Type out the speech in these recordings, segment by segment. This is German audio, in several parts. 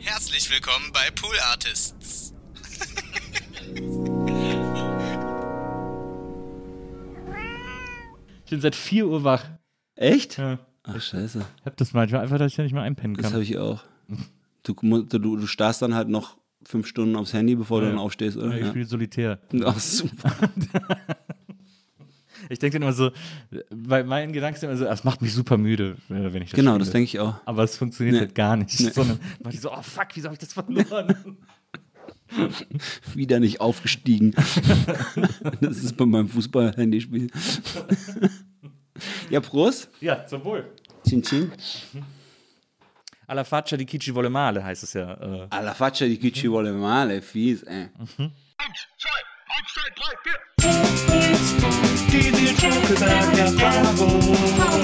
Herzlich willkommen bei Pool Artists. Ich bin seit 4 Uhr wach. Echt? Ja. Ach, scheiße. Ich hab das manchmal einfach, dass ich ja nicht mal einpennen Das kann. habe ich auch. Du, du, du starrst dann halt noch fünf Stunden aufs Handy, bevor du Ja. dann aufstehst, oder? ich Ja. spiele Solitär. Ach, super. Ich denke dann immer so, weil mein Gedanke ist immer so, das macht mich super müde, äh, wenn ich das Genau, spiele. das denke ich auch. Aber es funktioniert Nee. halt gar nicht. Nee. Sondern ich so, oh fuck, wieso habe ich das verloren? Wieder nicht aufgestiegen. das ist bei meinem Fußball-Handyspiel. ja, Prost. ja, zum Wohl. Chin Chin. Alla faccia di chi ci vuole male heißt es ja. Äh. Alla faccia di chi ci vuole male, fies, ey. give you a talk about your Bible.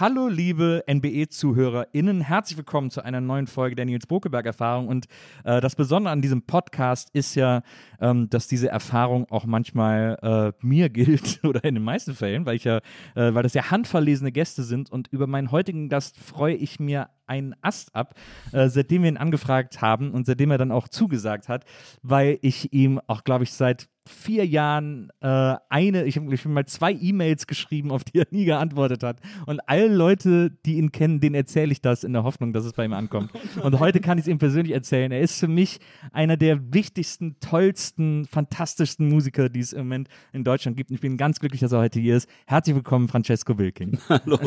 Hallo, liebe NBE-ZuhörerInnen. Herzlich willkommen zu einer neuen Folge der Nils Bokeberg-Erfahrung. Und äh, das Besondere an diesem Podcast ist ja, ähm, dass diese Erfahrung auch manchmal äh, mir gilt oder in den meisten Fällen, weil ich ja, äh, weil das ja handverlesene Gäste sind. Und über meinen heutigen Gast freue ich mir einen Ast ab, äh, seitdem wir ihn angefragt haben und seitdem er dann auch zugesagt hat, weil ich ihm auch, glaube ich, seit vier Jahren äh, eine, ich habe hab mal zwei E-Mails geschrieben, auf die er nie geantwortet hat. Und alle Leute, die ihn kennen, denen erzähle ich das in der Hoffnung, dass es bei ihm ankommt. Und heute kann ich es ihm persönlich erzählen. Er ist für mich einer der wichtigsten, tollsten, fantastischsten Musiker, die es im Moment in Deutschland gibt. Und ich bin ganz glücklich, dass er heute hier ist. Herzlich willkommen, Francesco Wilking. Hallo.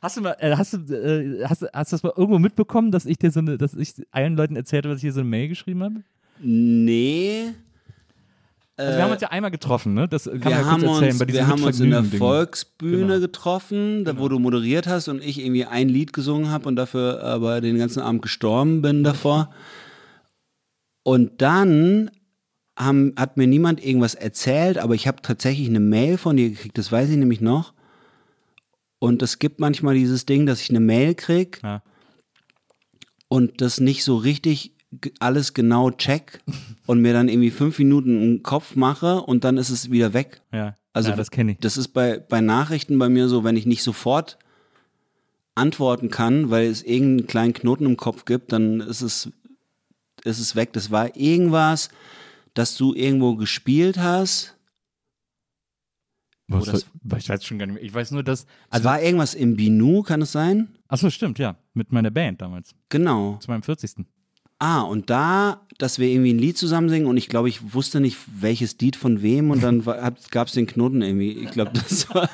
Hast du mal, äh, hast du, äh, hast, hast du das mal irgendwo mitbekommen, dass ich dir so eine, dass ich allen Leuten erzählt habe, dass ich hier so eine Mail geschrieben habe? Nee. Also wir haben uns ja einmal getroffen, ne? Das kann man Wir ja kurz haben, erzählen uns, bei wir haben uns in der. Volksbühne Genau. getroffen, da wo du moderiert hast und ich irgendwie ein Lied gesungen habe und dafür aber den ganzen Abend gestorben bin davor. Und dann haben, hat mir niemand irgendwas erzählt, aber ich habe tatsächlich eine Mail von dir gekriegt, das weiß ich nämlich noch. Und es gibt manchmal dieses Ding, dass ich eine Mail krieg Ja. und das nicht so richtig alles genau check und mir dann irgendwie fünf Minuten im Kopf mache und dann ist es wieder weg. Ja, Also ja, das kenne ich. Das ist bei, bei Nachrichten bei mir so, wenn ich nicht sofort antworten kann, weil es irgendeinen kleinen Knoten im Kopf gibt, dann ist es, ist es weg. Das war irgendwas, dass du irgendwo gespielt hast. Was, das- ich weiß schon gar nicht mehr. Ich weiß nur, dass. Es Also, war irgendwas im Binu, kann es sein? achso, stimmt, ja. Mit meiner Band damals. Genau. Zu meinem 40. Ah, und da, dass wir irgendwie ein Lied zusammen singen und ich glaube, ich wusste nicht, welches Lied von wem und dann gab es den Knoten irgendwie. Ich glaube, das war.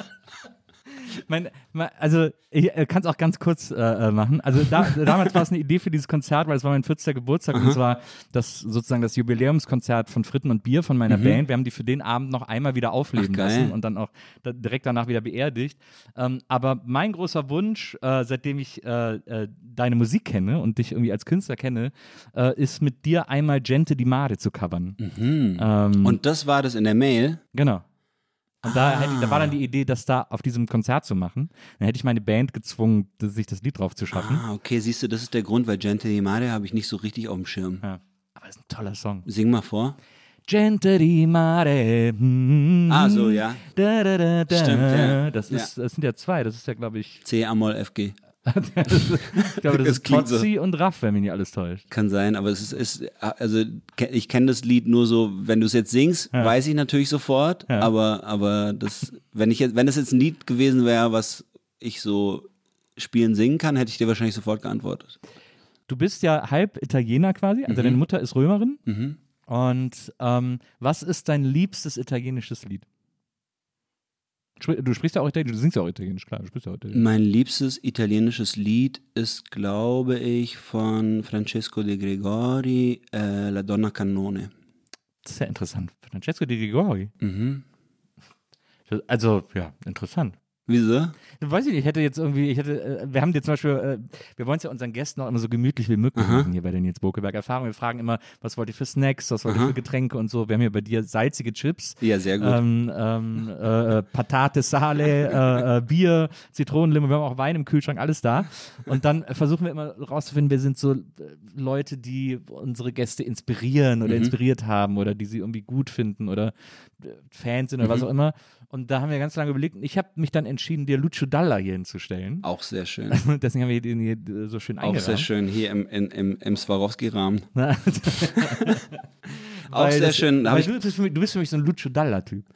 Mein, mein, also, ich kann es auch ganz kurz äh, äh, machen. Also, da, damals war es eine Idee für dieses Konzert, weil es war mein 40. Geburtstag und es war das sozusagen das Jubiläumskonzert von Fritten und Bier von meiner Band. Wir haben die für den Abend noch einmal wieder aufleben Mhm. Ach, lassen und dann auch da, direkt danach wieder beerdigt. Ähm, aber mein großer Wunsch, äh, seitdem ich äh, äh, deine Musik kenne und dich irgendwie als Künstler kenne, äh, ist mit dir einmal Gente di Mare zu covern. Ähm, Und das war das in der Mail. Genau. Und da, hätte da war dann Ah. die Idee, das da auf diesem Konzert zu machen. Dann hätte ich meine Band gezwungen, sich das Lied drauf zu schaffen. Ah, okay, siehst du, das ist der Grund, weil Gente di Mare habe ich nicht so richtig auf dem Schirm. Ja. Aber das ist ein toller Song. Sing mal vor. Gente di Mare. mm, Ah, so, ja. Da, da. Stimmt, ja. Das, ist, das sind ja zwei. Das ist ja, glaube ich. C Amol FG. Ich glaube, das, Das ist klingt so. Totzi und Raff, wenn mich nicht alles täuscht. Kann sein, aber es ist, ist also ich kenne das Lied nur so, wenn du es jetzt singst, Ja. weiß ich natürlich sofort, Ja. aber aber das wenn ich jetzt wenn das jetzt ein Lied gewesen wäre, was ich so spielen singen kann, hätte ich dir wahrscheinlich sofort geantwortet. Du bist ja halb Italiener quasi, also deine Mutter ist Römerin. Und ähm, was ist dein liebstes italienisches Lied? Du sprichst ja auch Italienisch, du singst ja auch Italienisch, klar, du sprichst ja auch Italienisch. Mein liebstes italienisches Lied ist, glaube ich, von Francesco de Gregori, äh, La Donna Cannone. Das ist ja interessant. Francesco di Rigori. Mhm. Also, ja, interessant. Wieso? Weiß ich nicht, ich hätte jetzt irgendwie, ich hätte, äh, wir haben jetzt zum Beispiel, äh, wir wollen es ja unseren Gästen auch immer so gemütlich wie möglich Aha. machen hier bei der Nils Bokeberg Erfahrung. Wir fragen immer, was wollt ihr für Snacks, was wollt ihr Aha. für Getränke und so. Wir haben hier bei dir salzige Chips. Ja, sehr gut. Ähm, ähm, äh, äh, Patate, Sale, äh, äh, Bier, Zitronenlimo, wir haben auch Wein im Kühlschrank, alles da. Und dann versuchen wir immer rauszufinden, wer sind so Leute, die unsere Gäste inspirieren oder Mhm. inspiriert haben oder die sie irgendwie gut finden oder Fans sind oder Mhm. was auch immer. Und da haben wir ganz lange überlegt. Ich habe mich dann entschieden, dir Lucio Dalla hier hinzustellen. Auch sehr schön. Deswegen haben wir den hier äh, so schön Auch eingerahmt. sehr schön hier im, im, im, Swarovski-Rahmen. Auch sehr das- schön. Weil du, bist für mich, du bist für mich so ein Lucio Dalla-Typ.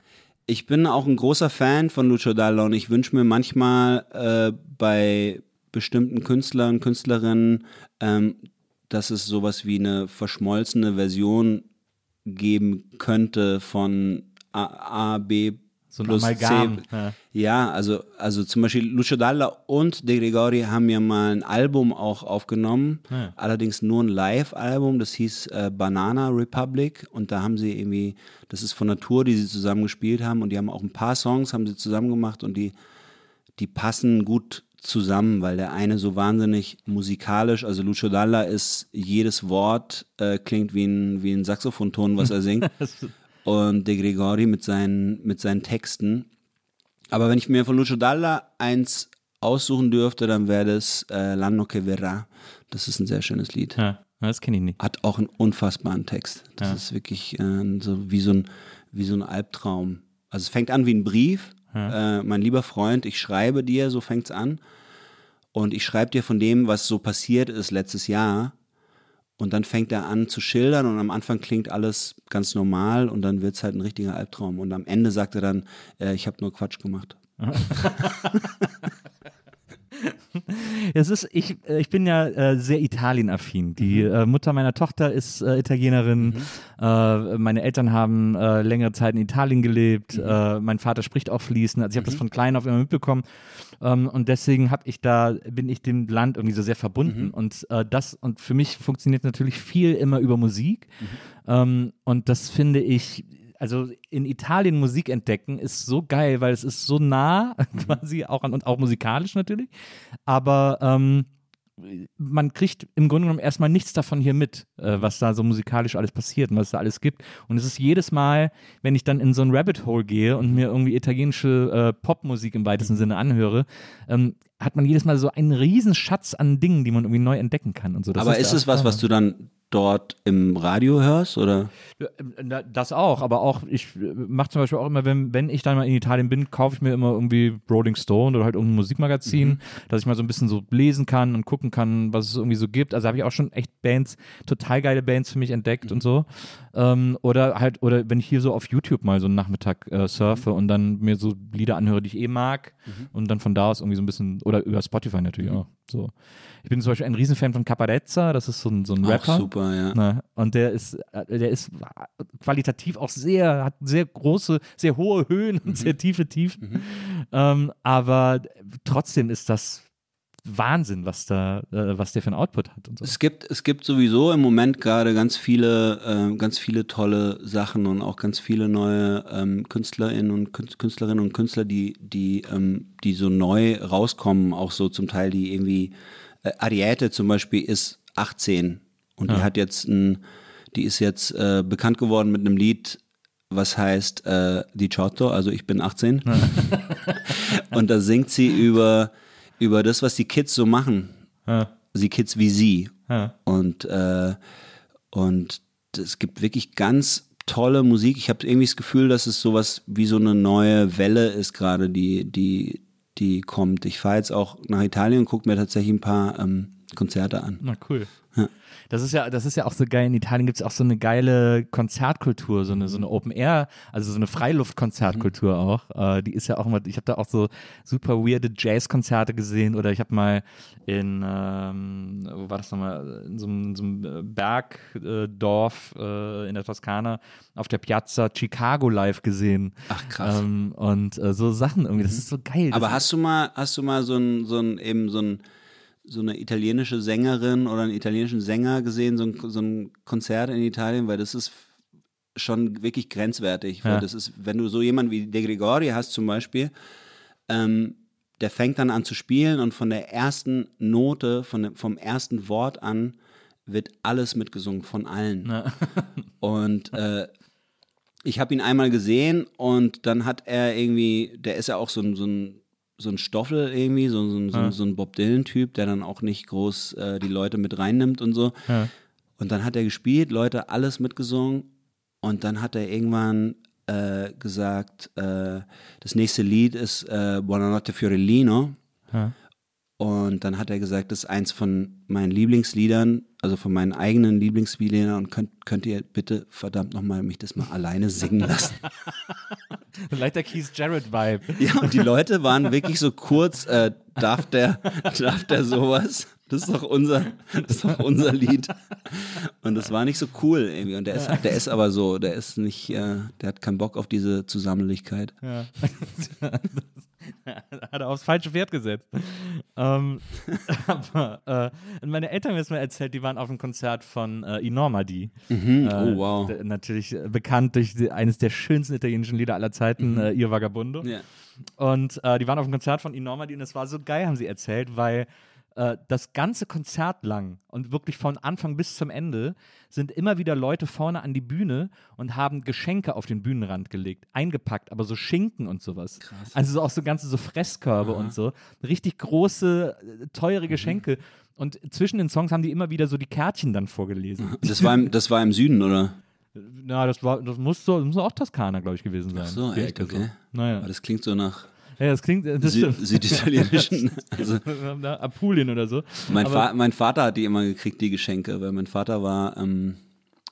ich bin auch ein großer Fan von Lucio Dalla und ich wünsche mir manchmal äh, bei bestimmten Künstlern, Künstlerinnen, ähm, dass es sowas wie eine verschmolzene Version geben könnte von A, A B So ein Amalgam. Ja. Ja, also, also zum Beispiel Lucio Dalla und De Gregori haben ja mal ein Album auch aufgenommen, Ja. allerdings nur ein Live-Album, das hieß äh, Banana Republic und da haben sie irgendwie, das ist von Natur, die sie zusammen gespielt haben und die haben auch ein paar Songs, haben sie zusammen gemacht und die, die passen gut zusammen, weil der eine so wahnsinnig musikalisch, also Lucio Dalla ist, jedes Wort äh, klingt wie ein, wie ein Saxophonton, was er singt und De Gregori mit seinen, mit seinen Texten. Aber wenn ich mir von Lucio Dalla eins aussuchen dürfte, dann wäre das äh, L'anno che verrà. Das ist ein sehr schönes Lied. Ja, das kenne ich nicht. Hat auch einen unfassbaren Text. Das Ja. ist wirklich äh, so wie so, ein, wie so ein Albtraum. Also es fängt an wie ein Brief. Äh, mein lieber Freund, ich schreibe dir, so fängt's an. Und ich schreibe dir von dem, was so passiert ist letztes Jahr. Und dann fängt er an zu schildern und am Anfang klingt alles ganz normal und dann wird's halt ein richtiger Albtraum. Und am Ende sagt er dann, äh, ich habe nur Quatsch gemacht. Es ist, ich, äh, ich bin ja äh, sehr Italienaffin. Die Mhm. äh, Mutter meiner Tochter ist äh, Italienerin. Äh, meine Eltern haben äh, längere Zeit in Italien gelebt. Mhm. Mein Vater spricht auch fließend. Also ich habe das von klein auf immer mitbekommen. Ähm, und deswegen habe ich da, bin ich dem Land irgendwie so sehr Mhm. verbunden. Und äh, das, und für mich funktioniert natürlich viel immer über Musik. Mhm. Ähm, und das finde ich, also in Italien Musik entdecken ist so geil, weil es ist so nah quasi auch an und auch musikalisch natürlich. Aber ähm, man kriegt im Grunde genommen erstmal nichts davon hier mit, äh, was da so musikalisch alles passiert und was es da alles gibt. Und es ist jedes Mal, wenn ich dann in so ein Rabbit Hole gehe und mir irgendwie italienische äh, Popmusik im weitesten Sinne anhöre, ähm, hat man jedes Mal so einen riesen Schatz an Dingen, die man irgendwie neu entdecken kann und so. Das Aber ist der es was, was du dann dort im Radio hörst? Oder? Ja, äh, Das auch, aber auch, ich mache zum Beispiel auch immer, wenn, wenn ich dann mal in Italien bin, kaufe ich mir immer irgendwie Rolling Stone oder halt irgendein Musikmagazin, dass ich mal so ein bisschen so lesen kann und gucken kann, was es irgendwie so gibt. Also habe ich auch schon echt Bands, total geile Bands für mich entdeckt und so. Ähm, oder halt, oder wenn ich hier so auf YouTube mal so einen Nachmittag äh, surfe und dann mir so Lieder anhöre, die ich eh mag und dann von da aus irgendwie so ein bisschen, oder über Spotify natürlich auch. So. Ich bin zum Beispiel ein Riesenfan von Caparezza, das ist so ein, so ein Rapper. Auch super, ja. Ne? Und der ist, äh, der ist qualitativ auch sehr, hat sehr große, sehr hohe Höhen und sehr tiefe Tiefen. Ähm, aber trotzdem ist das Wahnsinn, was da, äh, was der für ein Output hat und so. Es gibt, es gibt sowieso im Moment gerade ganz viele, äh, ganz viele tolle Sachen und auch ganz viele neue ähm, KünstlerInnen und Kün- Künstlerinnen und Künstler, die, die, ähm, die so neu rauskommen, auch so zum Teil, die irgendwie, Ariete zum Beispiel ist 18 und die hat jetzt ein, die ist jetzt äh, bekannt geworden mit einem Lied, was heißt äh, Di Ciotto, also ich bin 18. und da singt sie über, über das, was die Kids so machen. Ja. Die Kids wie sie. Ja. Und, äh, und es gibt wirklich ganz tolle Musik. Ich habe irgendwie das Gefühl, dass es sowas wie so eine neue Welle ist gerade, die, die, die kommt. Ich fahre jetzt auch nach Italien und gucke mir tatsächlich ein paar ähm, Konzerte an. Na cool. Ja. Das ist ja, das ist ja auch so geil. In Italien gibt es auch so eine geile Konzertkultur, so eine, so eine Open Air, also so eine Freiluftkonzertkultur Mhm. auch. Äh, die ist ja auch immer, ich habe da auch so super weirde Jazzkonzerte gesehen oder ich habe mal in, ähm, wo war das nochmal, in so einem, so einem Bergdorf äh, in der Toskana auf der Piazza Chicago live gesehen. Ach, krass. Ähm, und äh, so Sachen irgendwie, das ist so geil. Aber das hast du mal, hast du mal so ein, so ein eben so ein so eine italienische Sängerin oder einen italienischen Sänger gesehen, so ein, so ein Konzert in Italien, weil das ist schon wirklich grenzwertig. Weil Ja. das ist, wenn du so jemanden wie De Gregori hast zum Beispiel, ähm, der fängt dann an zu spielen und von der ersten Note, von vom ersten Wort an wird alles mitgesungen von allen. Und äh, ich habe ihn einmal gesehen und dann hat er irgendwie, der ist ja auch so so ein, so ein Stoffel irgendwie, so, so, so, so ein Bob Dylan-Typ, der dann auch nicht groß äh, die Leute mit reinnimmt und so. Ja. Und dann hat er gespielt, Leute alles mitgesungen und dann hat er irgendwann äh, gesagt, äh, das nächste Lied ist äh, Buonanotte Fiorellino. Ja. Und dann hat er gesagt, das ist eins von meinen Lieblingsliedern, also von meinen eigenen Lieblingsliedern und könnt, könnt ihr bitte verdammt nochmal mich das mal alleine singen lassen. Leichter Keith Jarrett-Vibe. Ja, und die Leute waren wirklich so kurz, äh, darf der, darf der sowas? Das ist doch unser, das ist doch unser Lied. Und das war nicht so cool irgendwie. Und der ist, der ist aber so, der ist nicht, äh, der hat keinen Bock auf diese Zusammenlichkeit. Ja. hat er aufs falsche Pferd gesetzt. Ähm, aber äh, meine Eltern haben mir das mal erzählt, die waren auf einem Konzert von äh, Inormadi. Mhm. Äh, oh, wow. Natürlich äh, bekannt durch die, eines der schönsten italienischen Lieder aller Zeiten, äh, Ihr Vagabundo. Mhm. Ja. Und äh, die waren auf einem Konzert von Inormadi und es war so geil, haben sie erzählt, weil äh, das ganze Konzert lang und wirklich von Anfang bis zum Ende sind immer wieder Leute vorne an die Bühne und haben Geschenke auf den Bühnenrand gelegt, eingepackt, aber so Schinken und sowas. Also so auch so ganze so Fresskörbe und so. Richtig große, äh, teure Geschenke. Und zwischen den Songs haben die immer wieder so die Kärtchen dann vorgelesen. Das war, im, das war im Süden, oder? Na, das war, das muss so, das muss auch Toskana, glaube ich, gewesen sein. Ach so, echt, Ecke so. okay. Naja. Aber das klingt so nach Ja, das klingt, das Sü stimmt. süditalienischen. Also, Apulien oder so. mein, Fa mein Vater hat die immer gekriegt, die Geschenke, weil mein Vater war, ähm,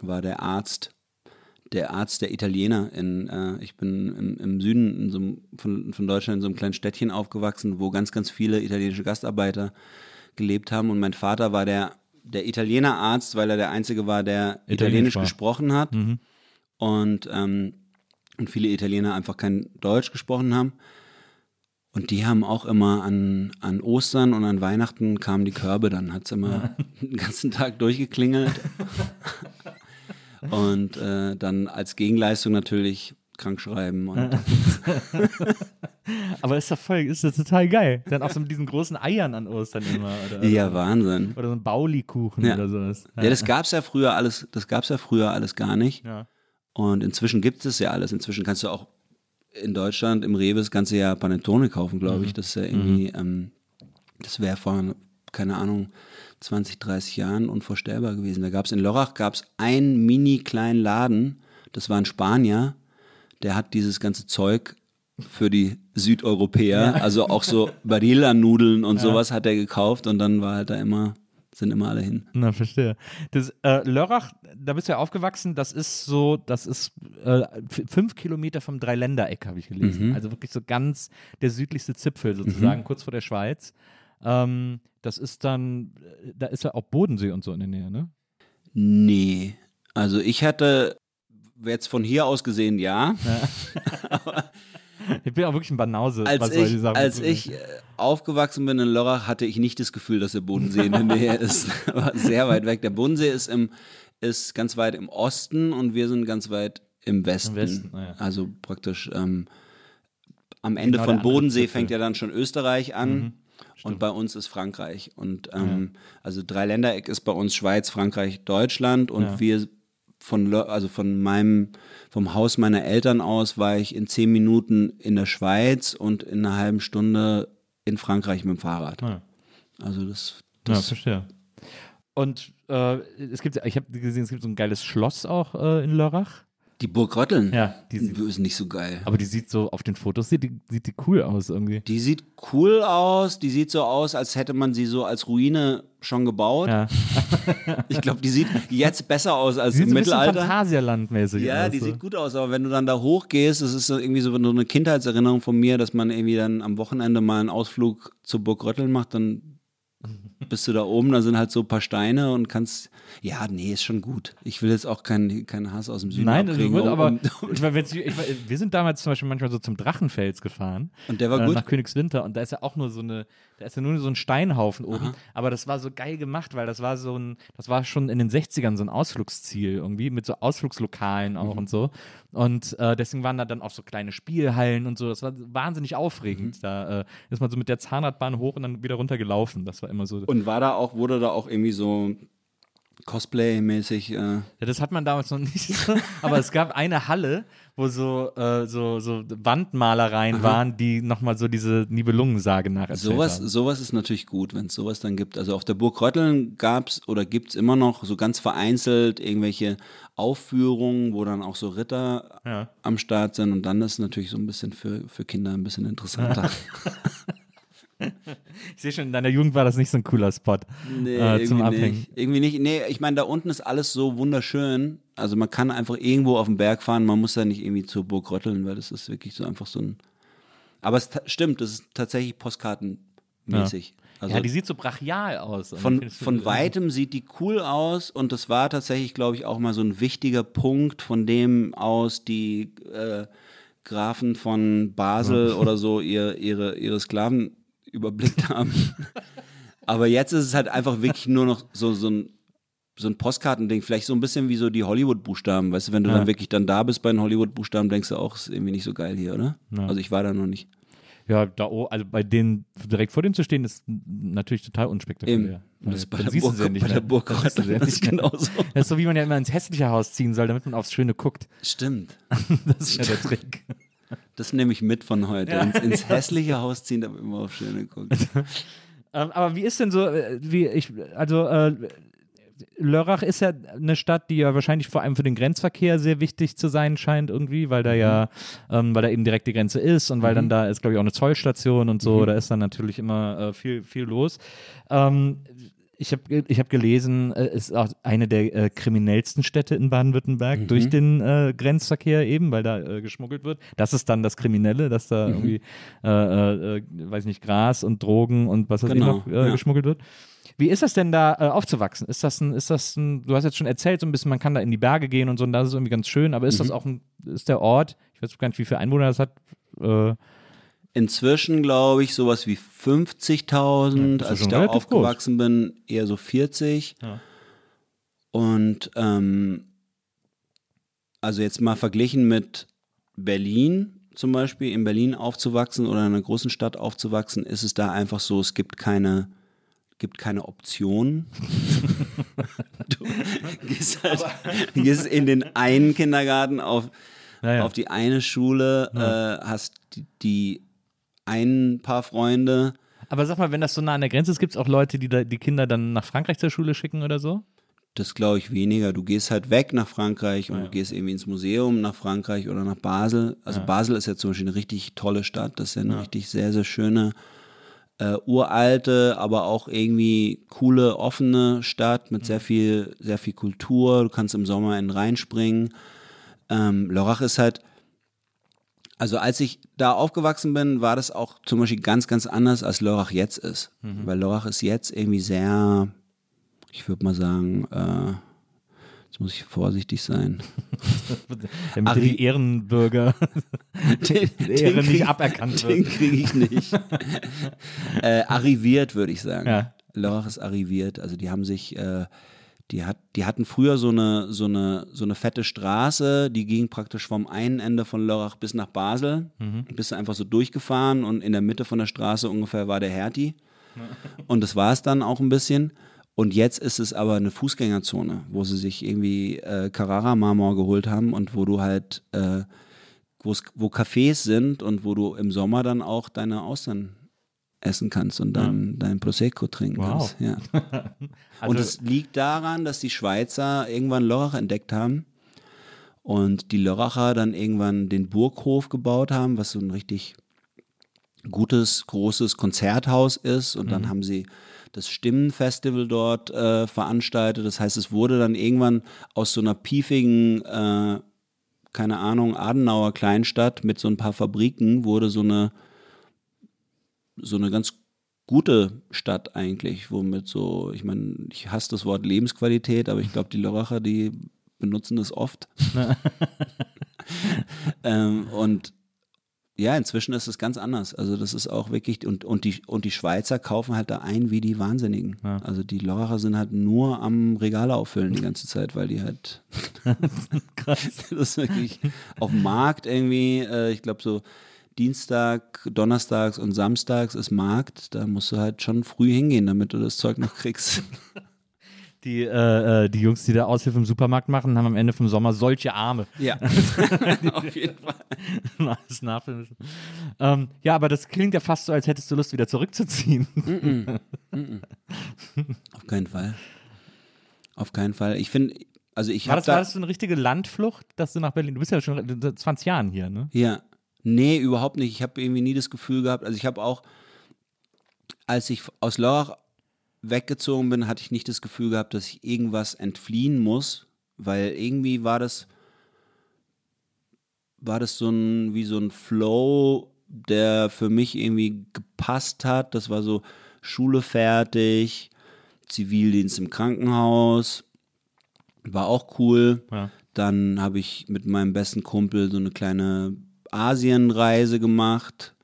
war der Arzt, der Arzt der Italiener. In, äh, ich bin im, im Süden in so einem, von, von Deutschland in so einem kleinen Städtchen aufgewachsen, wo ganz, ganz viele italienische Gastarbeiter gelebt haben. Und mein Vater war der, der Italienerarzt, weil er der Einzige war, der Italienisch Italienisch war. gesprochen hat. Mhm. Und, ähm, und viele Italiener einfach kein Deutsch gesprochen haben. Und die haben auch immer an, an Ostern und an Weihnachten kamen die Körbe, dann hat es immer den ganzen Tag durchgeklingelt. und äh, dann als Gegenleistung natürlich krankschreiben. Aber ist doch voll, ist das total geil. Dann auch so mit diesen großen Eiern an Ostern immer. Oder, ja, Wahnsinn. oder so ein Baulikuchen Ja. oder sowas. Ja, das gab's ja früher alles, das gab's ja früher alles gar nicht. Ja. Und inzwischen gibt es ja alles. Inzwischen kannst du auch in Deutschland im Rewe das ganze Jahr Panettone kaufen, glaube ich. Das ist ja irgendwie, ähm, das wäre vor, keine Ahnung, 20, 30 Jahren unvorstellbar gewesen. Da gab es in Lörrach gab's einen mini kleinen Laden, das war ein Spanier, der hat dieses ganze Zeug für die Südeuropäer, also auch so Barilla-Nudeln und sowas hat er gekauft und dann war halt da immer, sind immer alle hin. Na, verstehe. Das, äh, Lörrach, da bist du ja aufgewachsen, das ist so, das ist äh, fünf Kilometer vom Dreiländereck, habe ich gelesen. Mhm. Also wirklich so ganz der südlichste Zipfel sozusagen, kurz vor der Schweiz. Ähm, das ist dann, äh, da ist ja auch Bodensee und so in der Nähe, ne? Nee. Also ich hatte jetzt von hier aus gesehen ja. Ich bin auch wirklich ein Banause, Als ich, Sachen als ich äh, aufgewachsen bin in Lörrach, hatte ich nicht das Gefühl, dass der Bodensee in der Nähe ist. War sehr weit weg. Der Bodensee ist, im, ist ganz weit im Osten und wir sind ganz weit im Westen. Westen, ah ja. Also praktisch ähm, am Ende Genau, von Bodensee fängt ja dann schon Österreich an. Mhm, Und bei uns ist Frankreich. Und ähm, also Dreiländereck ist bei uns Schweiz, Frankreich, Deutschland. Und Ja. wir von also von meinem vom Haus meiner Eltern aus war ich in zehn Minuten in der Schweiz und in einer halben Stunde in Frankreich mit dem Fahrrad. Ja. Also das, Ja, das verstehe. Und äh, es gibt, ich habe gesehen, es gibt so ein geiles Schloss auch äh, in Lörrach. Die Burg Rötteln. Ja, die sieht- ist nicht so geil. Aber die sieht so, auf den Fotos sieht die, sieht die cool aus irgendwie. Die sieht cool aus, die sieht so aus, als hätte man sie so als Ruine schon gebaut. Ja. Ich glaube, die sieht jetzt besser aus als im so ein bisschen Mittelalter. Phantasialand-mäßig Ja, aus. die so. sieht gut aus, aber wenn du dann da hochgehst, das ist so irgendwie so so eine Kindheitserinnerung von mir, dass man irgendwie dann am Wochenende mal einen Ausflug zur Burg Rötteln macht, dann bist du da oben, da sind halt so ein paar Steine und kannst, ja, nee, ist schon gut. Ich will jetzt auch keinen keinen Hass aus dem Süden Nein, das abkriegen. wird aber. um- ich meine, wenn's- ich meine, wir sind damals zum Beispiel manchmal so zum Drachenfels gefahren. Und der war äh, gut? Nach Königswinter. Und da ist ja auch nur so eine, da ist ja nur so ein Steinhaufen oben. Aber das war so geil gemacht, weil das war so ein, das war schon in den 60ern so ein Ausflugsziel irgendwie, mit so Ausflugslokalen auch Mhm. und so. Und äh, deswegen waren da dann auch so kleine Spielhallen und so. Das war wahnsinnig Mhm. aufregend. Da äh, ist man so mit der Zahnradbahn hoch und dann wieder runter gelaufen. Das war immer so. Und war da auch, wurde da auch irgendwie so Cosplay-mäßig, äh, Ja, das hat man damals noch nicht. Aber es gab eine Halle, wo so, äh, so, so Wandmalereien waren, die nochmal so diese Nibelungensage nacherzählt Sowas, haben. sowas ist natürlich gut, wenn es sowas dann gibt. Also auf der Burg Rötteln gab es oder gibt es immer noch so ganz vereinzelt irgendwelche Aufführungen, wo dann auch so Ritter Ja. am Start sind und dann ist es natürlich so ein bisschen für, für Kinder ein bisschen interessanter. Ich sehe schon, in deiner Jugend war das nicht so ein cooler Spot Nee, äh, zum irgendwie Abhängen. nicht. Irgendwie nicht. Nee, ich meine, da unten ist alles so wunderschön. Also man kann einfach irgendwo auf den Berg fahren, man muss da nicht irgendwie zur Burg Rötteln, weil das ist wirklich so einfach so ein. Aber es stimmt, das ist tatsächlich postkartenmäßig. Also ja, die sieht so brachial aus. Von, von weitem sieht die cool aus und das war tatsächlich, glaube ich, auch mal so ein wichtiger Punkt, von dem aus die äh, Grafen von Basel oder so ihr, ihre, ihre Sklaven überblickt haben. Aber jetzt ist es halt einfach wirklich nur noch so, so ein so ein Postkartending, vielleicht so ein bisschen wie so die Hollywood-Buchstaben, weißt du, wenn du Ja. dann wirklich dann da bist bei den Hollywood-Buchstaben, denkst du auch, ist irgendwie nicht so geil hier, oder? Also ich war da noch nicht. Ja, da, also bei denen direkt vor denen zu stehen, ist natürlich total unspektakulär. Eben. Das ist bei der Burg- ja nicht bei der. Burg ja nicht ist mehr. genauso. Das ist so, wie man ja immer ins hässliche Haus ziehen soll, damit man aufs Schöne guckt. Stimmt. Das ist ja der Trick. Das nehme ich mit von heute. Ins, ins hässliche Haus ziehen, damit man auf Schöne guckt. Ähm, aber wie ist denn so, äh, wie ich, also äh, Lörrach ist ja eine Stadt, die ja wahrscheinlich vor allem für den Grenzverkehr sehr wichtig zu sein scheint irgendwie, weil da ja, ähm, weil da eben direkt die Grenze ist und weil dann da ist, glaube ich, auch eine Zollstation und so, da ist dann natürlich immer äh, viel, viel los. Ähm, ich habe ich hab gelesen, äh, es ist auch eine der äh, kriminellsten Städte in Baden-Württemberg durch den äh, Grenzverkehr eben, weil da äh, geschmuggelt wird. Das ist dann das Kriminelle, dass da irgendwie, äh, äh, weiß nicht, Gras und Drogen und was weiß Genau, ich noch ja. geschmuggelt wird. Wie ist das denn da äh, aufzuwachsen? Ist das ein, ist das ein, du hast jetzt schon erzählt, so ein bisschen, man kann da in die Berge gehen und so, und das ist irgendwie ganz schön, aber ist das Mhm. auch ein, ist der Ort, ich weiß gar nicht, wie viele Einwohner das hat, äh, Inzwischen glaube ich sowas wie 50.000. das ist Als ich da aufgewachsen bin, eher so 40. Ja. Und ähm, also jetzt mal verglichen mit Berlin zum Beispiel, in Berlin aufzuwachsen oder in einer großen Stadt aufzuwachsen, ist es da einfach so, es gibt keine, gibt keine Option. du gehst halt gehst in den einen Kindergarten auf, Ja, ja. auf die eine Schule, äh, hast die, die ein paar Freunde. aber sag mal, wenn das so nah an der Grenze ist, gibt es auch Leute, die da, die Kinder dann nach Frankreich zur Schule schicken oder so? Das glaube ich weniger. Du gehst halt weg nach Frankreich und du gehst irgendwie ins Museum nach Frankreich oder nach Basel. Also Basel ist ja zum Beispiel eine richtig tolle Stadt. Das ist ja eine richtig sehr, sehr schöne, äh, uralte, aber auch irgendwie coole, offene Stadt mit sehr viel, sehr viel Kultur. Du kannst im Sommer in den Rhein springen. Ähm, Lörrach ist halt, also als ich da aufgewachsen bin, war das auch zum Beispiel ganz, ganz anders, als Lörrach jetzt ist. Weil Lörrach ist jetzt irgendwie sehr, ich würde mal sagen, äh, jetzt muss ich vorsichtig sein. Damit die Ehrenbürger Den, Ehre krieg- nicht aberkannt Den wird. kriege ich nicht. äh, arriviert, würde ich sagen. Ja. Lörrach ist arriviert. Also die haben sich, äh, die, hat, die hatten früher so eine, so, eine, so eine fette Straße, die ging praktisch vom einen Ende von Lörrach bis nach Basel. Mhm. Bist du einfach so durchgefahren und in der Mitte von der Straße ungefähr war der Hertie. Und das war es dann auch ein bisschen. Und jetzt ist es aber eine Fußgängerzone, wo sie sich irgendwie äh, Carrara-Marmor geholt haben und wo du halt, äh, wo Cafés sind und wo du im Sommer dann auch deine Austern essen kannst und dann dein Prosecco trinken Wow. kannst. Ja. Also, und es liegt daran, dass die Schweizer irgendwann Lörrach entdeckt haben und die Lörracher dann irgendwann den Burghof gebaut haben, was so ein richtig gutes, großes Konzerthaus ist. Und dann haben sie das Stimmenfestival dort äh, veranstaltet. Das heißt, es wurde dann irgendwann aus so einer piefigen, äh, keine Ahnung, Adenauer Kleinstadt mit so ein paar Fabriken, wurde so eine, so eine ganz gute Stadt eigentlich, womit so, ich meine, ich hasse das Wort Lebensqualität, aber ich glaube, die Lörracher, die benutzen das oft. ähm, und ja, inzwischen ist es ganz anders. Also das ist auch wirklich, und, und, die, und die Schweizer kaufen halt da ein wie die Wahnsinnigen. Ja. Also die Lörracher sind halt nur am Regale auffüllen die ganze Zeit, weil die halt, Krass. das ist wirklich auf dem Markt irgendwie, äh, ich glaube so Dienstag, Donnerstags und Samstags ist Markt, da musst du halt schon früh hingehen, damit du das Zeug noch kriegst. Die, äh, äh, die Jungs, die da Aushilfe im Supermarkt machen, haben am Ende vom Sommer solche Arme. Ja, auf jeden Fall. Alles nachfüllen müssen. Ähm, ja, aber das klingt ja fast so, als hättest du Lust, wieder zurückzuziehen. Auf keinen Fall. Auf keinen Fall. Ich finde, also ich War habe das, war da, das so eine richtige Landflucht, dass du nach Berlin, du bist ja schon seit 20 Jahren hier, ne? Ja, nee, überhaupt nicht. Ich habe irgendwie nie das Gefühl gehabt, also ich habe auch, als ich aus Lörrach weggezogen bin, hatte ich nicht das Gefühl gehabt, dass ich irgendwas entfliehen muss, weil irgendwie war das, war das so ein, wie so ein Flow, der für mich irgendwie gepasst hat. Das war so Schule fertig, Zivildienst im Krankenhaus, war auch cool. Ja. Dann habe ich mit meinem besten Kumpel so eine kleine Asienreise gemacht.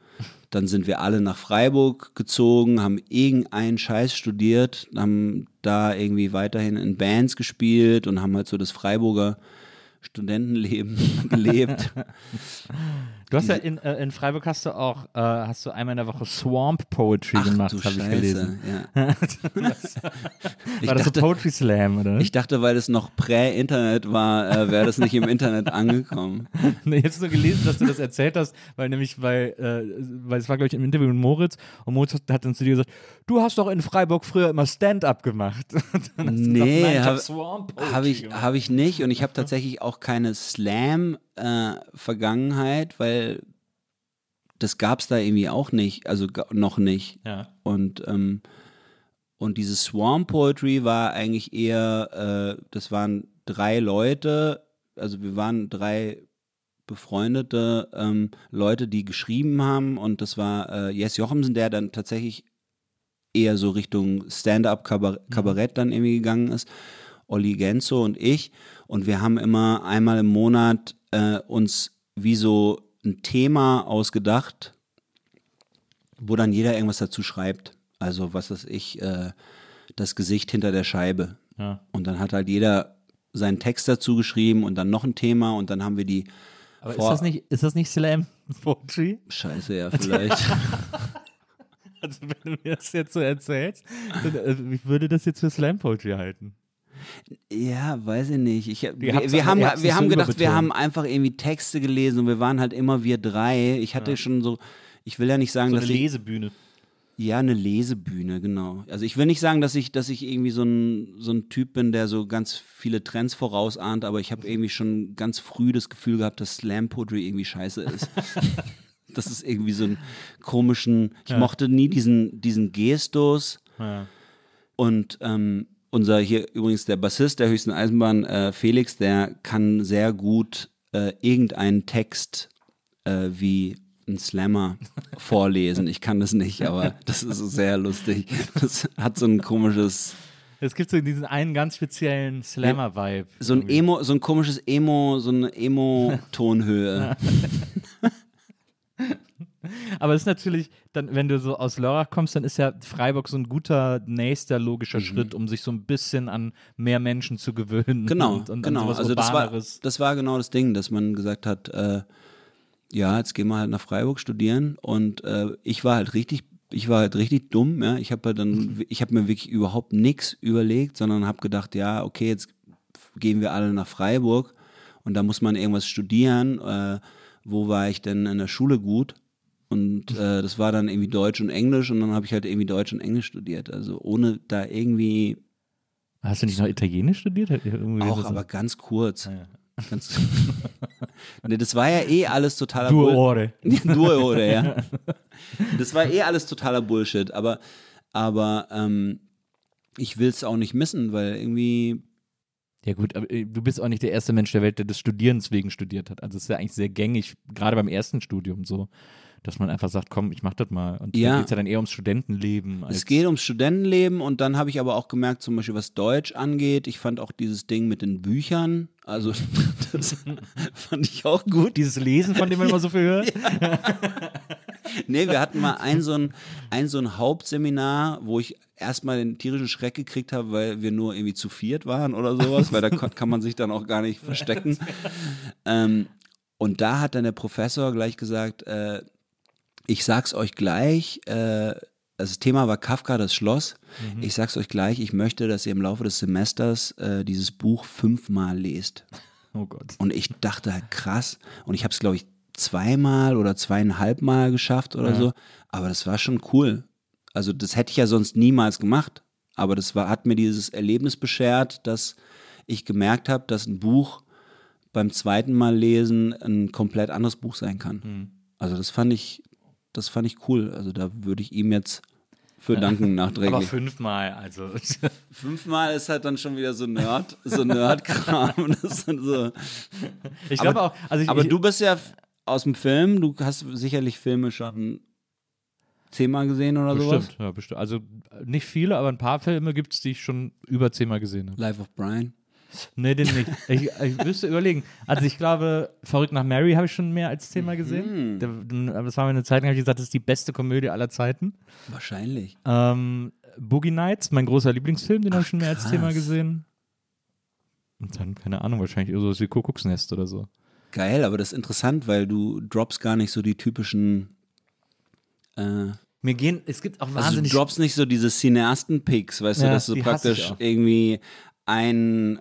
Dann sind wir alle nach Freiburg gezogen, haben irgendeinen Scheiß studiert, haben da irgendwie weiterhin in Bands gespielt und haben halt so das Freiburger Studentenleben gelebt. Du hast ja in, äh, in Freiburg hast du auch, äh, hast du einmal in der Woche Swamp Poetry gemacht, du habe ich gelesen. ja. ich, War das so dachte, Poetry Slam, oder? ich dachte, weil es noch Prä-Internet war, äh, wäre das nicht im Internet angekommen. Nee, ich habe nur gelesen, dass du das erzählt hast, weil nämlich, weil, äh, weil es war, glaube ich, im Interview mit Moritz und Moritz hat- dann zu dir gesagt, du hast doch in Freiburg früher immer Stand-up gemacht. Nee, ich hab Habe ich, gemacht. hab ich nicht und ich habe tatsächlich auch keine Slam-Vergangenheit, weil das gab es da irgendwie auch nicht, also noch nicht. Ja. Und, ähm, und diese Swarm Poetry war eigentlich eher, äh, das waren drei Leute, also wir waren drei befreundete ähm, Leute, die geschrieben haben und das war äh, Jess Jochemsen, der dann tatsächlich eher so Richtung Stand-up-Kabarett dann irgendwie gegangen ist. Olli Genzo und ich. Und wir haben immer einmal im Monat äh, uns wie so ein Thema ausgedacht, wo dann jeder irgendwas dazu schreibt. Also was weiß ich, äh, das Gesicht hinter der Scheibe. Ja. Und dann hat halt jeder seinen Text dazu geschrieben und dann noch ein Thema und dann haben wir die Aber ist das, nicht, ist das nicht Slam Poetry? Scheiße, ja, vielleicht. Also wenn du mir das jetzt so erzählst, dann, äh, ich würde das jetzt für Slam Poetry halten. Ja, weiß ich nicht. Ich, wir, wir haben, wir haben gedacht, wir haben einfach irgendwie Texte gelesen und wir waren halt immer wir drei. Ich hatte schon so, ich will ja nicht sagen, So eine dass ich, Lesebühne. ja, eine Lesebühne, genau. Also ich will nicht sagen, dass ich, dass ich irgendwie so ein, so ein Typ bin, der so ganz viele Trends vorausahnt, aber ich habe irgendwie schon ganz früh das Gefühl gehabt, dass Slam Poetry irgendwie scheiße ist. das ist irgendwie so einen komischen, ich mochte nie diesen, diesen Gestus. Ja. Und ähm, unser hier übrigens der Bassist der höchsten Eisenbahn, äh, Felix, der kann sehr gut äh, irgendeinen Text äh, wie ein Slammer vorlesen. Ich kann das nicht, aber das ist sehr lustig. Das hat so ein komisches, Es gibt so diesen einen ganz speziellen Slammer-Vibe. so ein irgendwie. Emo, so ein komisches Emo, so eine Emo-Tonhöhe. Aber es ist natürlich, dann, wenn du so aus Lörrach kommst, dann ist ja Freiburg so ein guter nächster logischer Schritt, um sich so ein bisschen an mehr Menschen zu gewöhnen. Genau, und, und genau. Also das war, das war genau das Ding, dass man gesagt hat, äh, ja, jetzt gehen wir halt nach Freiburg studieren und äh, ich war halt richtig, ich war halt richtig dumm, ja. Ich habe halt dann, ich habe mir wirklich überhaupt nichts überlegt, sondern habe gedacht, ja, okay, jetzt gehen wir alle nach Freiburg und da muss man irgendwas studieren. Äh, wo war ich denn in der Schule gut? Und äh, das war dann irgendwie Deutsch und Englisch und dann habe ich halt irgendwie Deutsch und Englisch studiert. Also ohne da irgendwie Hast du nicht noch Italienisch studiert? Irgendwie auch, so- aber ganz kurz. ja. Ganz nee, das war ja eh alles totaler Due Bull- Ore. Due Ore, ja. Das war eh alles totaler Bullshit, aber, aber ähm, ich will es auch nicht missen, weil irgendwie, Ja gut, aber äh, du bist auch nicht der erste Mensch der Welt, der des Studierens wegen studiert hat. Also es ist ja eigentlich sehr gängig, gerade beim ersten Studium so, dass man einfach sagt, komm, ich mach das mal. Und Ja. da geht es ja dann eher ums Studentenleben. Es geht ums Studentenleben und dann habe ich aber auch gemerkt, zum Beispiel was Deutsch angeht, ich fand auch dieses Ding mit den Büchern, also das fand ich auch gut. dieses Lesen, von dem man immer so viel hört. Nee, wir hatten mal ein so ein, ein so ein Hauptseminar, wo ich erstmal den tierischen Schreck gekriegt habe, weil wir nur irgendwie zu viert waren oder sowas, weil da kann man sich dann auch gar nicht verstecken. Ähm, und da hat dann der Professor gleich gesagt, äh, ich sag's euch gleich, äh, also das Thema war Kafka, das Schloss. Ich sag's euch gleich, ich möchte, dass ihr im Laufe des Semesters äh, dieses Buch fünfmal lest. Oh Gott. Und ich dachte halt krass. Und ich habe es, glaube ich, zweimal oder zweieinhalb Mal geschafft oder Ja. so. Aber das war schon cool. Also das hätte ich ja sonst niemals gemacht. Aber das war, hat mir dieses Erlebnis beschert, dass ich gemerkt habe, dass ein Buch beim zweiten Mal lesen ein komplett anderes Buch sein kann. Hm. Also das fand ich, das fand ich cool. Also da würde ich ihm jetzt für danken Aber nachträglich. fünfmal, also. Fünfmal ist halt dann schon wieder so Nerd, so Nerdkram. So. Ich Aber- glaube auch, also ich, Aber ich, du bist ja aus dem Film, du hast sicherlich Filme schon zehnmal gesehen oder sowas. bestimmt, ja, bestimmt. Also nicht viele, aber ein paar Filme gibt es, die ich schon über zehnmal gesehen habe. Life of Brian. Nee, den nicht. Ich, ich müsste überlegen. Also ich glaube, Verrückt nach Mary habe ich schon mehr als zehnmal gesehen. Da- dann- Das war mir eine Zeit, lang habe ich gesagt, das ist die beste Komödie aller Zeiten. Wahrscheinlich. Ähm, Boogie Nights, mein großer Lieblingsfilm, den habe ich schon mehr als krass. zehnmal gesehen. Und dann, keine Ahnung, wahrscheinlich sowas wie Kuckucksnest oder so. Geil, aber das ist interessant, weil du droppst gar nicht so die typischen. Äh, Mir gehen, es gibt auch also du wahnsinnig. droppst nicht so diese Cineasten-Picks, weißt du, Ja, dass du hasse ich praktisch irgendwie ein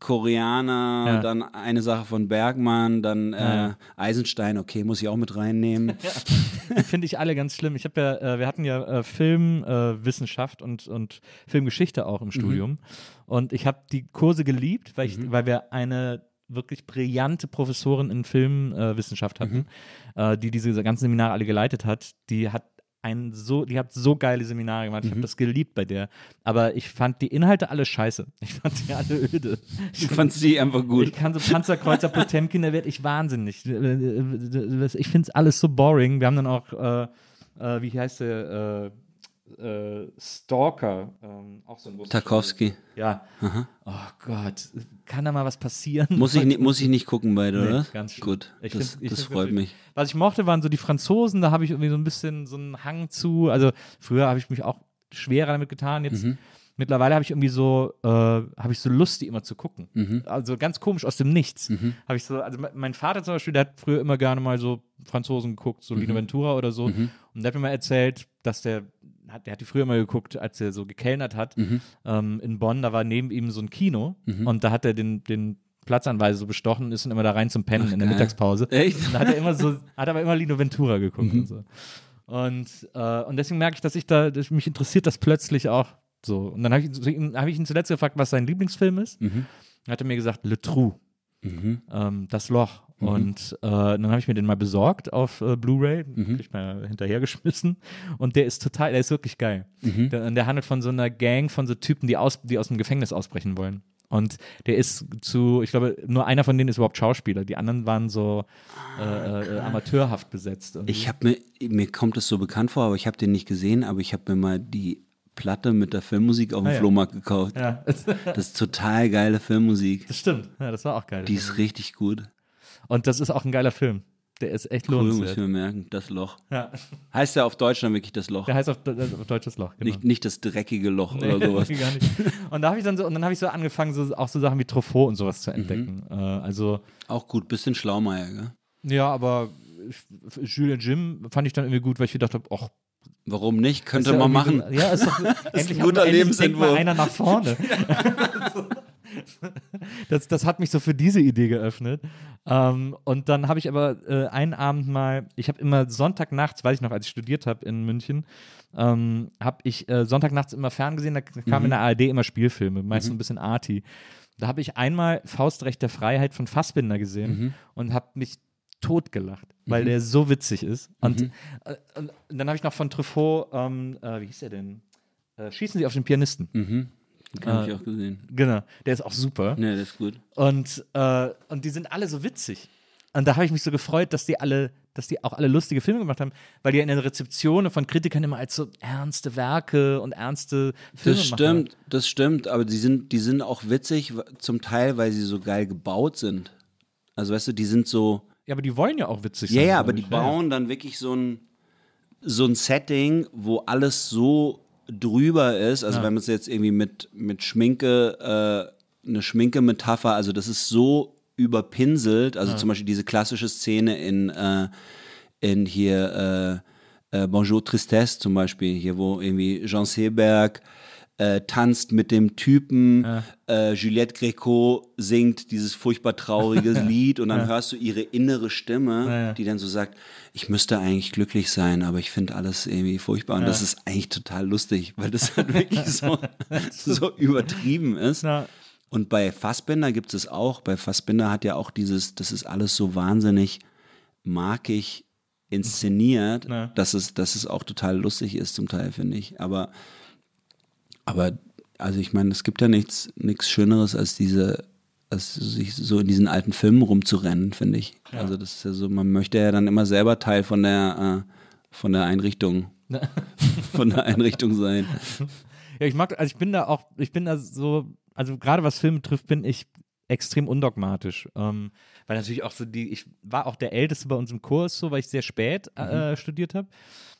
Koreaner, Ja. dann eine Sache von Bergmann, dann äh, Ja. Eisenstein, okay, muss ich auch mit reinnehmen. Die finde ich alle ganz schlimm. Ich habe ja, äh, wir hatten ja äh, Filmwissenschaft äh, und, und Filmgeschichte auch im Studium. Und ich habe die Kurse geliebt, weil, ich, weil wir eine wirklich brillante Professorin in Filmwissenschaft äh, Wissenschaft hatten, äh, die diese ganzen Seminare alle geleitet hat. Die hat ein so, die hat so geile Seminare gemacht. Ich habe das geliebt bei der. Aber ich fand die Inhalte alle scheiße. Ich fand die alle öde. Du fandst die einfach gut. Ich kann so Panzerkreuzer Potemkin, da werde ich wahnsinnig. Ich finde es alles so boring. Wir haben dann auch, äh, äh, wie heißt der, äh, äh, Stalker, ähm, auch so ein russischer- Tarkovsky. Ja. Oh Gott, kann da mal was passieren? Muss ich, ni- muss ich nicht gucken beide, Nee, oder? ganz schlimm. Gut, Ich das, ich das freut mich. Was ich mochte, waren so die Franzosen, da habe ich irgendwie so ein bisschen so einen Hang zu. Also früher habe ich mich auch schwerer damit getan. Jetzt Mhm. mittlerweile habe ich irgendwie so, äh, habe ich so Lust, die immer zu gucken. Mhm. Also ganz komisch aus dem Nichts. Habe ich so, also me- mein Vater zum Beispiel, der hat früher immer gerne mal so Franzosen geguckt, Mhm. so Lino Ventura oder so. Und der hat mir mal erzählt, dass der hat, der hat die früher mal geguckt, als er so gekellnert hat Mhm. ähm, in Bonn, da war neben ihm so ein Kino und da hat er den, den Platzanweise so bestochen, ist dann immer da rein zum Pennen in der geil. Mittagspause. Echt? Und da hat er immer so, hat aber immer Lino Ventura geguckt und so. Und, äh, und deswegen merke ich, dass ich da, dass mich interessiert das plötzlich auch so. Und dann habe ich, ihn- hab ich ihn zuletzt gefragt, was sein Lieblingsfilm ist. Dann hat er mir gesagt, Le Trou, ähm, das Loch. Und äh, dann habe ich mir den mal besorgt auf äh, Blu-ray, kriegt man ja hinterhergeschmissen. Und der ist total, der ist wirklich geil. Der, und der handelt von so einer Gang von so Typen, die aus, die aus dem Gefängnis ausbrechen wollen. Und der ist zu, ich glaube, nur einer von denen ist überhaupt Schauspieler. Die anderen waren so äh, äh, amateurhaft besetzt. irgendwie. Ich habe mir, mir kommt es so bekannt vor, aber ich habe den nicht gesehen, aber ich habe mir mal die Platte mit der Filmmusik auf dem Ah, ja. Flohmarkt gekauft. ja, Das ist total geile Filmmusik. das stimmt. Ja, das war auch geil. Die ist richtig gut. Und das ist auch ein geiler Film. Der ist echt Cool, muss ich lohnenswert. mir merken. Das Loch. Ja. Heißt ja auf Deutsch dann wirklich das Loch. Der heißt auf, auf deutsches Loch, genau. Nicht, nicht das dreckige Loch Nee, oder sowas. gar nicht. Und da habe ich dann so, und dann habe ich so angefangen, so, auch so Sachen wie Truffaut und sowas zu entdecken. Mhm. Äh, also, Auch gut, bisschen Schlaumeier, gell? ja, aber Jules und Jim fand ich dann irgendwie gut, weil ich gedacht habe, ach, Warum nicht? ist Könnte ja man machen. so- Ja, ist doch endlich ein hat guter man- endlich denkt mal Lebensentwurf. einer nach vorne. das, das hat mich so für diese Idee geöffnet. Ähm, und dann habe ich aber äh, einen Abend mal, ich habe immer Sonntagnachts, weiß ich noch, als ich studiert habe in München, ähm, habe ich äh, Sonntagnachts immer ferngesehen, da kamen in der ARD immer Spielfilme, meist so ein bisschen arty. Da habe ich einmal Faustrecht der Freiheit von Fassbinder gesehen Mhm. und habe mich totgelacht, weil der so witzig ist. Und, Mhm. äh, und dann habe ich noch von Truffaut, ähm, äh, wie hieß der denn? Äh, Schießen Sie auf den Pianisten. Den habe Äh, ich auch gesehen. Genau, der ist auch super. Ne, das ist gut. Und, äh, und die sind alle so witzig. Und da habe ich mich so gefreut, dass die alle, dass die auch alle lustige Filme gemacht haben, weil die ja in den Rezeptionen von Kritikern immer als so ernste Werke und ernste Filme Das machen. stimmt, das stimmt, aber die sind, die sind auch witzig, zum Teil, weil sie so geil gebaut sind. Also weißt du, die sind so, Ja, aber die wollen ja auch witzig ja, sein. ja, aber glaub die bauen dann wirklich so ein, so ein Setting, wo alles so drüber ist. Also wenn man es jetzt irgendwie mit, mit Schminke, äh, eine Schminke-Metapher, also das ist so überpinselt, also zum Beispiel diese klassische Szene in, äh, in hier äh, äh, Bonjour Tristesse zum Beispiel, hier wo irgendwie Jean Seberg äh, tanzt mit dem Typen, äh, Juliette Greco singt dieses furchtbar traurige Lied und dann hörst du ihre innere Stimme, die dann so sagt, ich müsste eigentlich glücklich sein, aber ich finde alles irgendwie furchtbar und das ist eigentlich total lustig, weil das halt wirklich so, so übertrieben ist. Ja. Und bei Fassbinder gibt es auch. Bei Fassbinder hat ja auch dieses, das ist alles so wahnsinnig markig inszeniert, Ja. dass, es, dass es auch total lustig ist zum Teil, finde ich. Aber, aber also ich meine, es gibt ja nichts, nichts Schöneres als diese, als sich so in diesen alten Filmen rumzurennen, finde ich. Also das ist ja so, man möchte ja dann immer selber Teil von der, äh, von der Einrichtung, von der Einrichtung sein. Ja, ich mag, also ich bin da auch, ich bin da so, also gerade was Filme trifft, bin ich extrem undogmatisch. Ähm, weil natürlich auch so die, ich war auch der Älteste bei uns im Kurs, so weil ich sehr spät äh, studiert habe.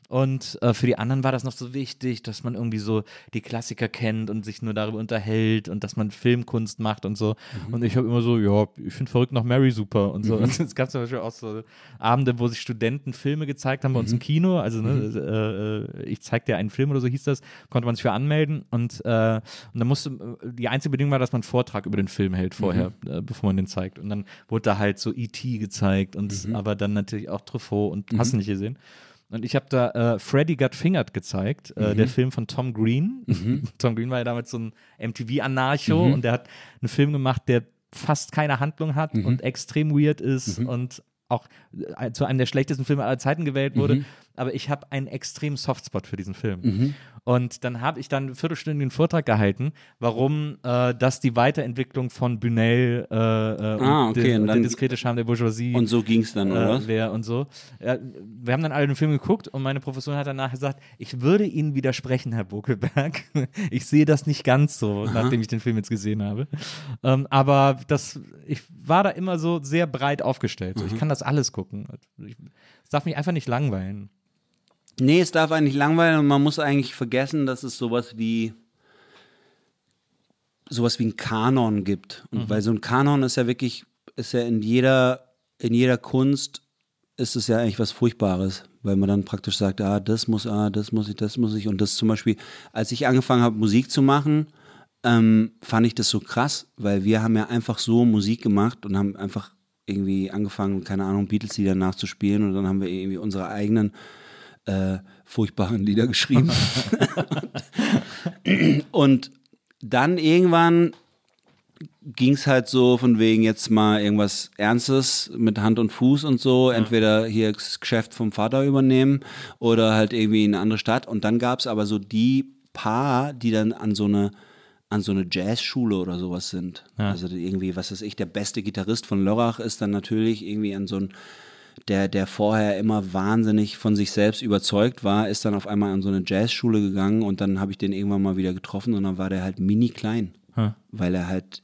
Und äh, für die anderen war das noch so wichtig, dass man irgendwie so die Klassiker kennt und sich nur darüber unterhält und dass man Filmkunst macht und so. Und ich habe immer so, ja, ich finde verrückt nach Mary super und so. Und es gab zum Beispiel auch so Abende, wo sich Studenten Filme gezeigt haben bei uns im Kino. Also ne, äh, äh, ich zeig dir einen Film oder so hieß das, konnte man sich für anmelden und, äh, und dann musste, die einzige Bedingung war, dass man einen Vortrag über den Film hält vorher, äh, bevor man den zeigt. Und dann wurde da halt so E.T. gezeigt und aber dann natürlich auch Truffaut und hast du nicht gesehen. Und ich habe da äh, Freddy Got Fingered gezeigt, äh, der Film von Tom Green. Tom Green war ja damals so ein MTV-Anarcho und der hat einen Film gemacht, der fast keine Handlung hat und extrem weird ist und auch äh, zu einem der schlechtesten Filme aller Zeiten gewählt wurde. Aber ich habe einen extremen Softspot für diesen Film. Und dann habe ich dann einen viertelstündigen Vortrag gehalten, warum äh, das die Weiterentwicklung von Bunel äh, äh, Ah, und, okay, und und der dann- diskrete Charme der Bourgeoisie Und so ging es dann, oder äh, wer und so. Ja, wir haben dann alle den Film geguckt und meine Professorin hat danach gesagt, ich würde Ihnen widersprechen, Herr Bokelberg. Ich sehe das nicht ganz so, nachdem ich den Film jetzt gesehen habe. Ähm, aber das, ich war da immer so sehr breit aufgestellt. So. Ich kann das alles gucken. Ich, es darf mich einfach nicht langweilen. Nee, es darf eigentlich langweilen und man muss eigentlich vergessen, dass es sowas wie sowas wie ein Kanon gibt. Und weil so ein Kanon ist ja wirklich, ist ja in jeder, in jeder Kunst ist es ja eigentlich was Furchtbares, weil man dann praktisch sagt, ah, das muss, ah, das muss ich, das muss ich. Und das zum Beispiel, als ich angefangen habe, Musik zu machen, ähm, fand ich das so krass, weil wir haben ja einfach so Musik gemacht und haben einfach irgendwie angefangen, keine Ahnung, Beatles-Lieder nachzuspielen und dann haben wir irgendwie unsere eigenen äh, furchtbaren Lieder geschrieben. und dann irgendwann ging es halt so von wegen jetzt mal irgendwas Ernstes mit Hand und Fuß und so, entweder hier das Geschäft vom Vater übernehmen oder halt irgendwie in eine andere Stadt. Und dann gab es aber so die paar, die dann an so eine an so eine Jazzschule oder sowas sind. Also irgendwie, was weiß ich, der beste Gitarrist von Lörrach ist dann natürlich irgendwie an so ein der, der vorher immer wahnsinnig von sich selbst überzeugt war, ist dann auf einmal an so eine Jazzschule gegangen und dann habe ich den irgendwann mal wieder getroffen und dann war der halt mini klein, Hm. weil er halt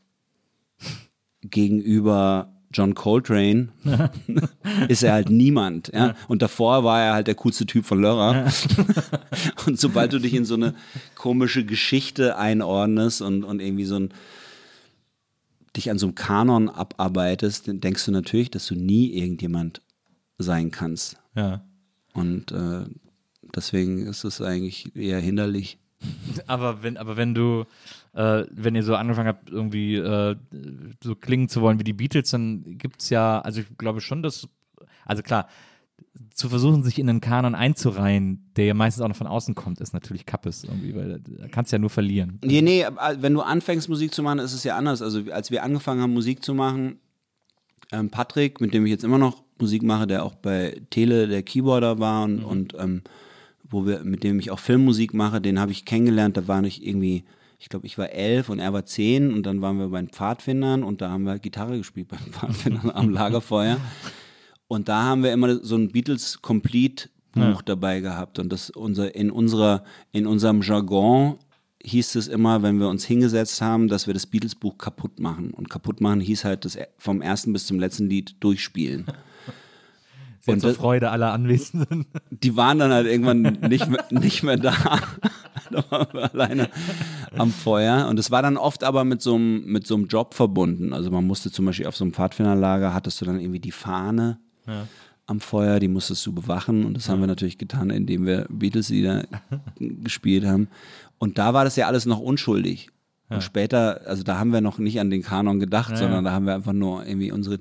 gegenüber John Coltrane ist er halt niemand. Ja? Und davor war er halt der coolste Typ von Lörrer. und sobald du dich in so eine komische Geschichte einordnest und, und irgendwie so ein dich an so einem Kanon abarbeitest, dann denkst du natürlich, dass du nie irgendjemand sein kannst. Ja. Und äh, deswegen ist es eigentlich eher hinderlich. Aber wenn, aber wenn du, äh, wenn ihr so angefangen habt, irgendwie äh, so klingen zu wollen wie die Beatles, dann gibt es ja, also ich glaube schon, dass, also klar, zu versuchen, sich in einen Kanon einzureihen, der ja meistens auch noch von außen kommt, ist natürlich Kappes irgendwie, weil da kannst du ja nur verlieren. Nee, nee, wenn du anfängst, Musik zu machen, ist es ja anders. Also, als wir angefangen haben, Musik zu machen, ähm, Patrick, mit dem ich jetzt immer noch Musik mache, der auch bei Tele der Keyboarder war und, mhm. und ähm, wo wir, mit dem ich auch Filmmusik mache, den habe ich kennengelernt, da war ich irgendwie, ich glaube, ich war elf und er war zehn und dann waren wir bei den Pfadfindern und da haben wir Gitarre gespielt bei den Pfadfindern am Lagerfeuer. Und da haben wir immer so ein Beatles Complete Buch ja. dabei gehabt und das unser in unserer in unserem Jargon hieß es immer, wenn wir uns hingesetzt haben, dass wir das Beatles Buch kaputt machen und kaputt machen hieß halt das vom ersten bis zum letzten Lied durchspielen. Sehr und zur Freude aller Anwesenden. Die waren dann halt irgendwann nicht mehr, nicht mehr da. da waren wir alleine am Feuer. Und es war dann oft aber mit so, einem, mit so einem Job verbunden. Also man musste zum Beispiel auf so einem Pfadfinderlager, hattest du dann irgendwie die Fahne ja. am Feuer, die musstest du bewachen. Und das ja. haben wir natürlich getan, indem wir Beatles-Lieder gespielt haben. Und da war das ja alles noch unschuldig. Ja. Und später, also da haben wir noch nicht an den Kanon gedacht, sondern da haben wir einfach nur irgendwie unsere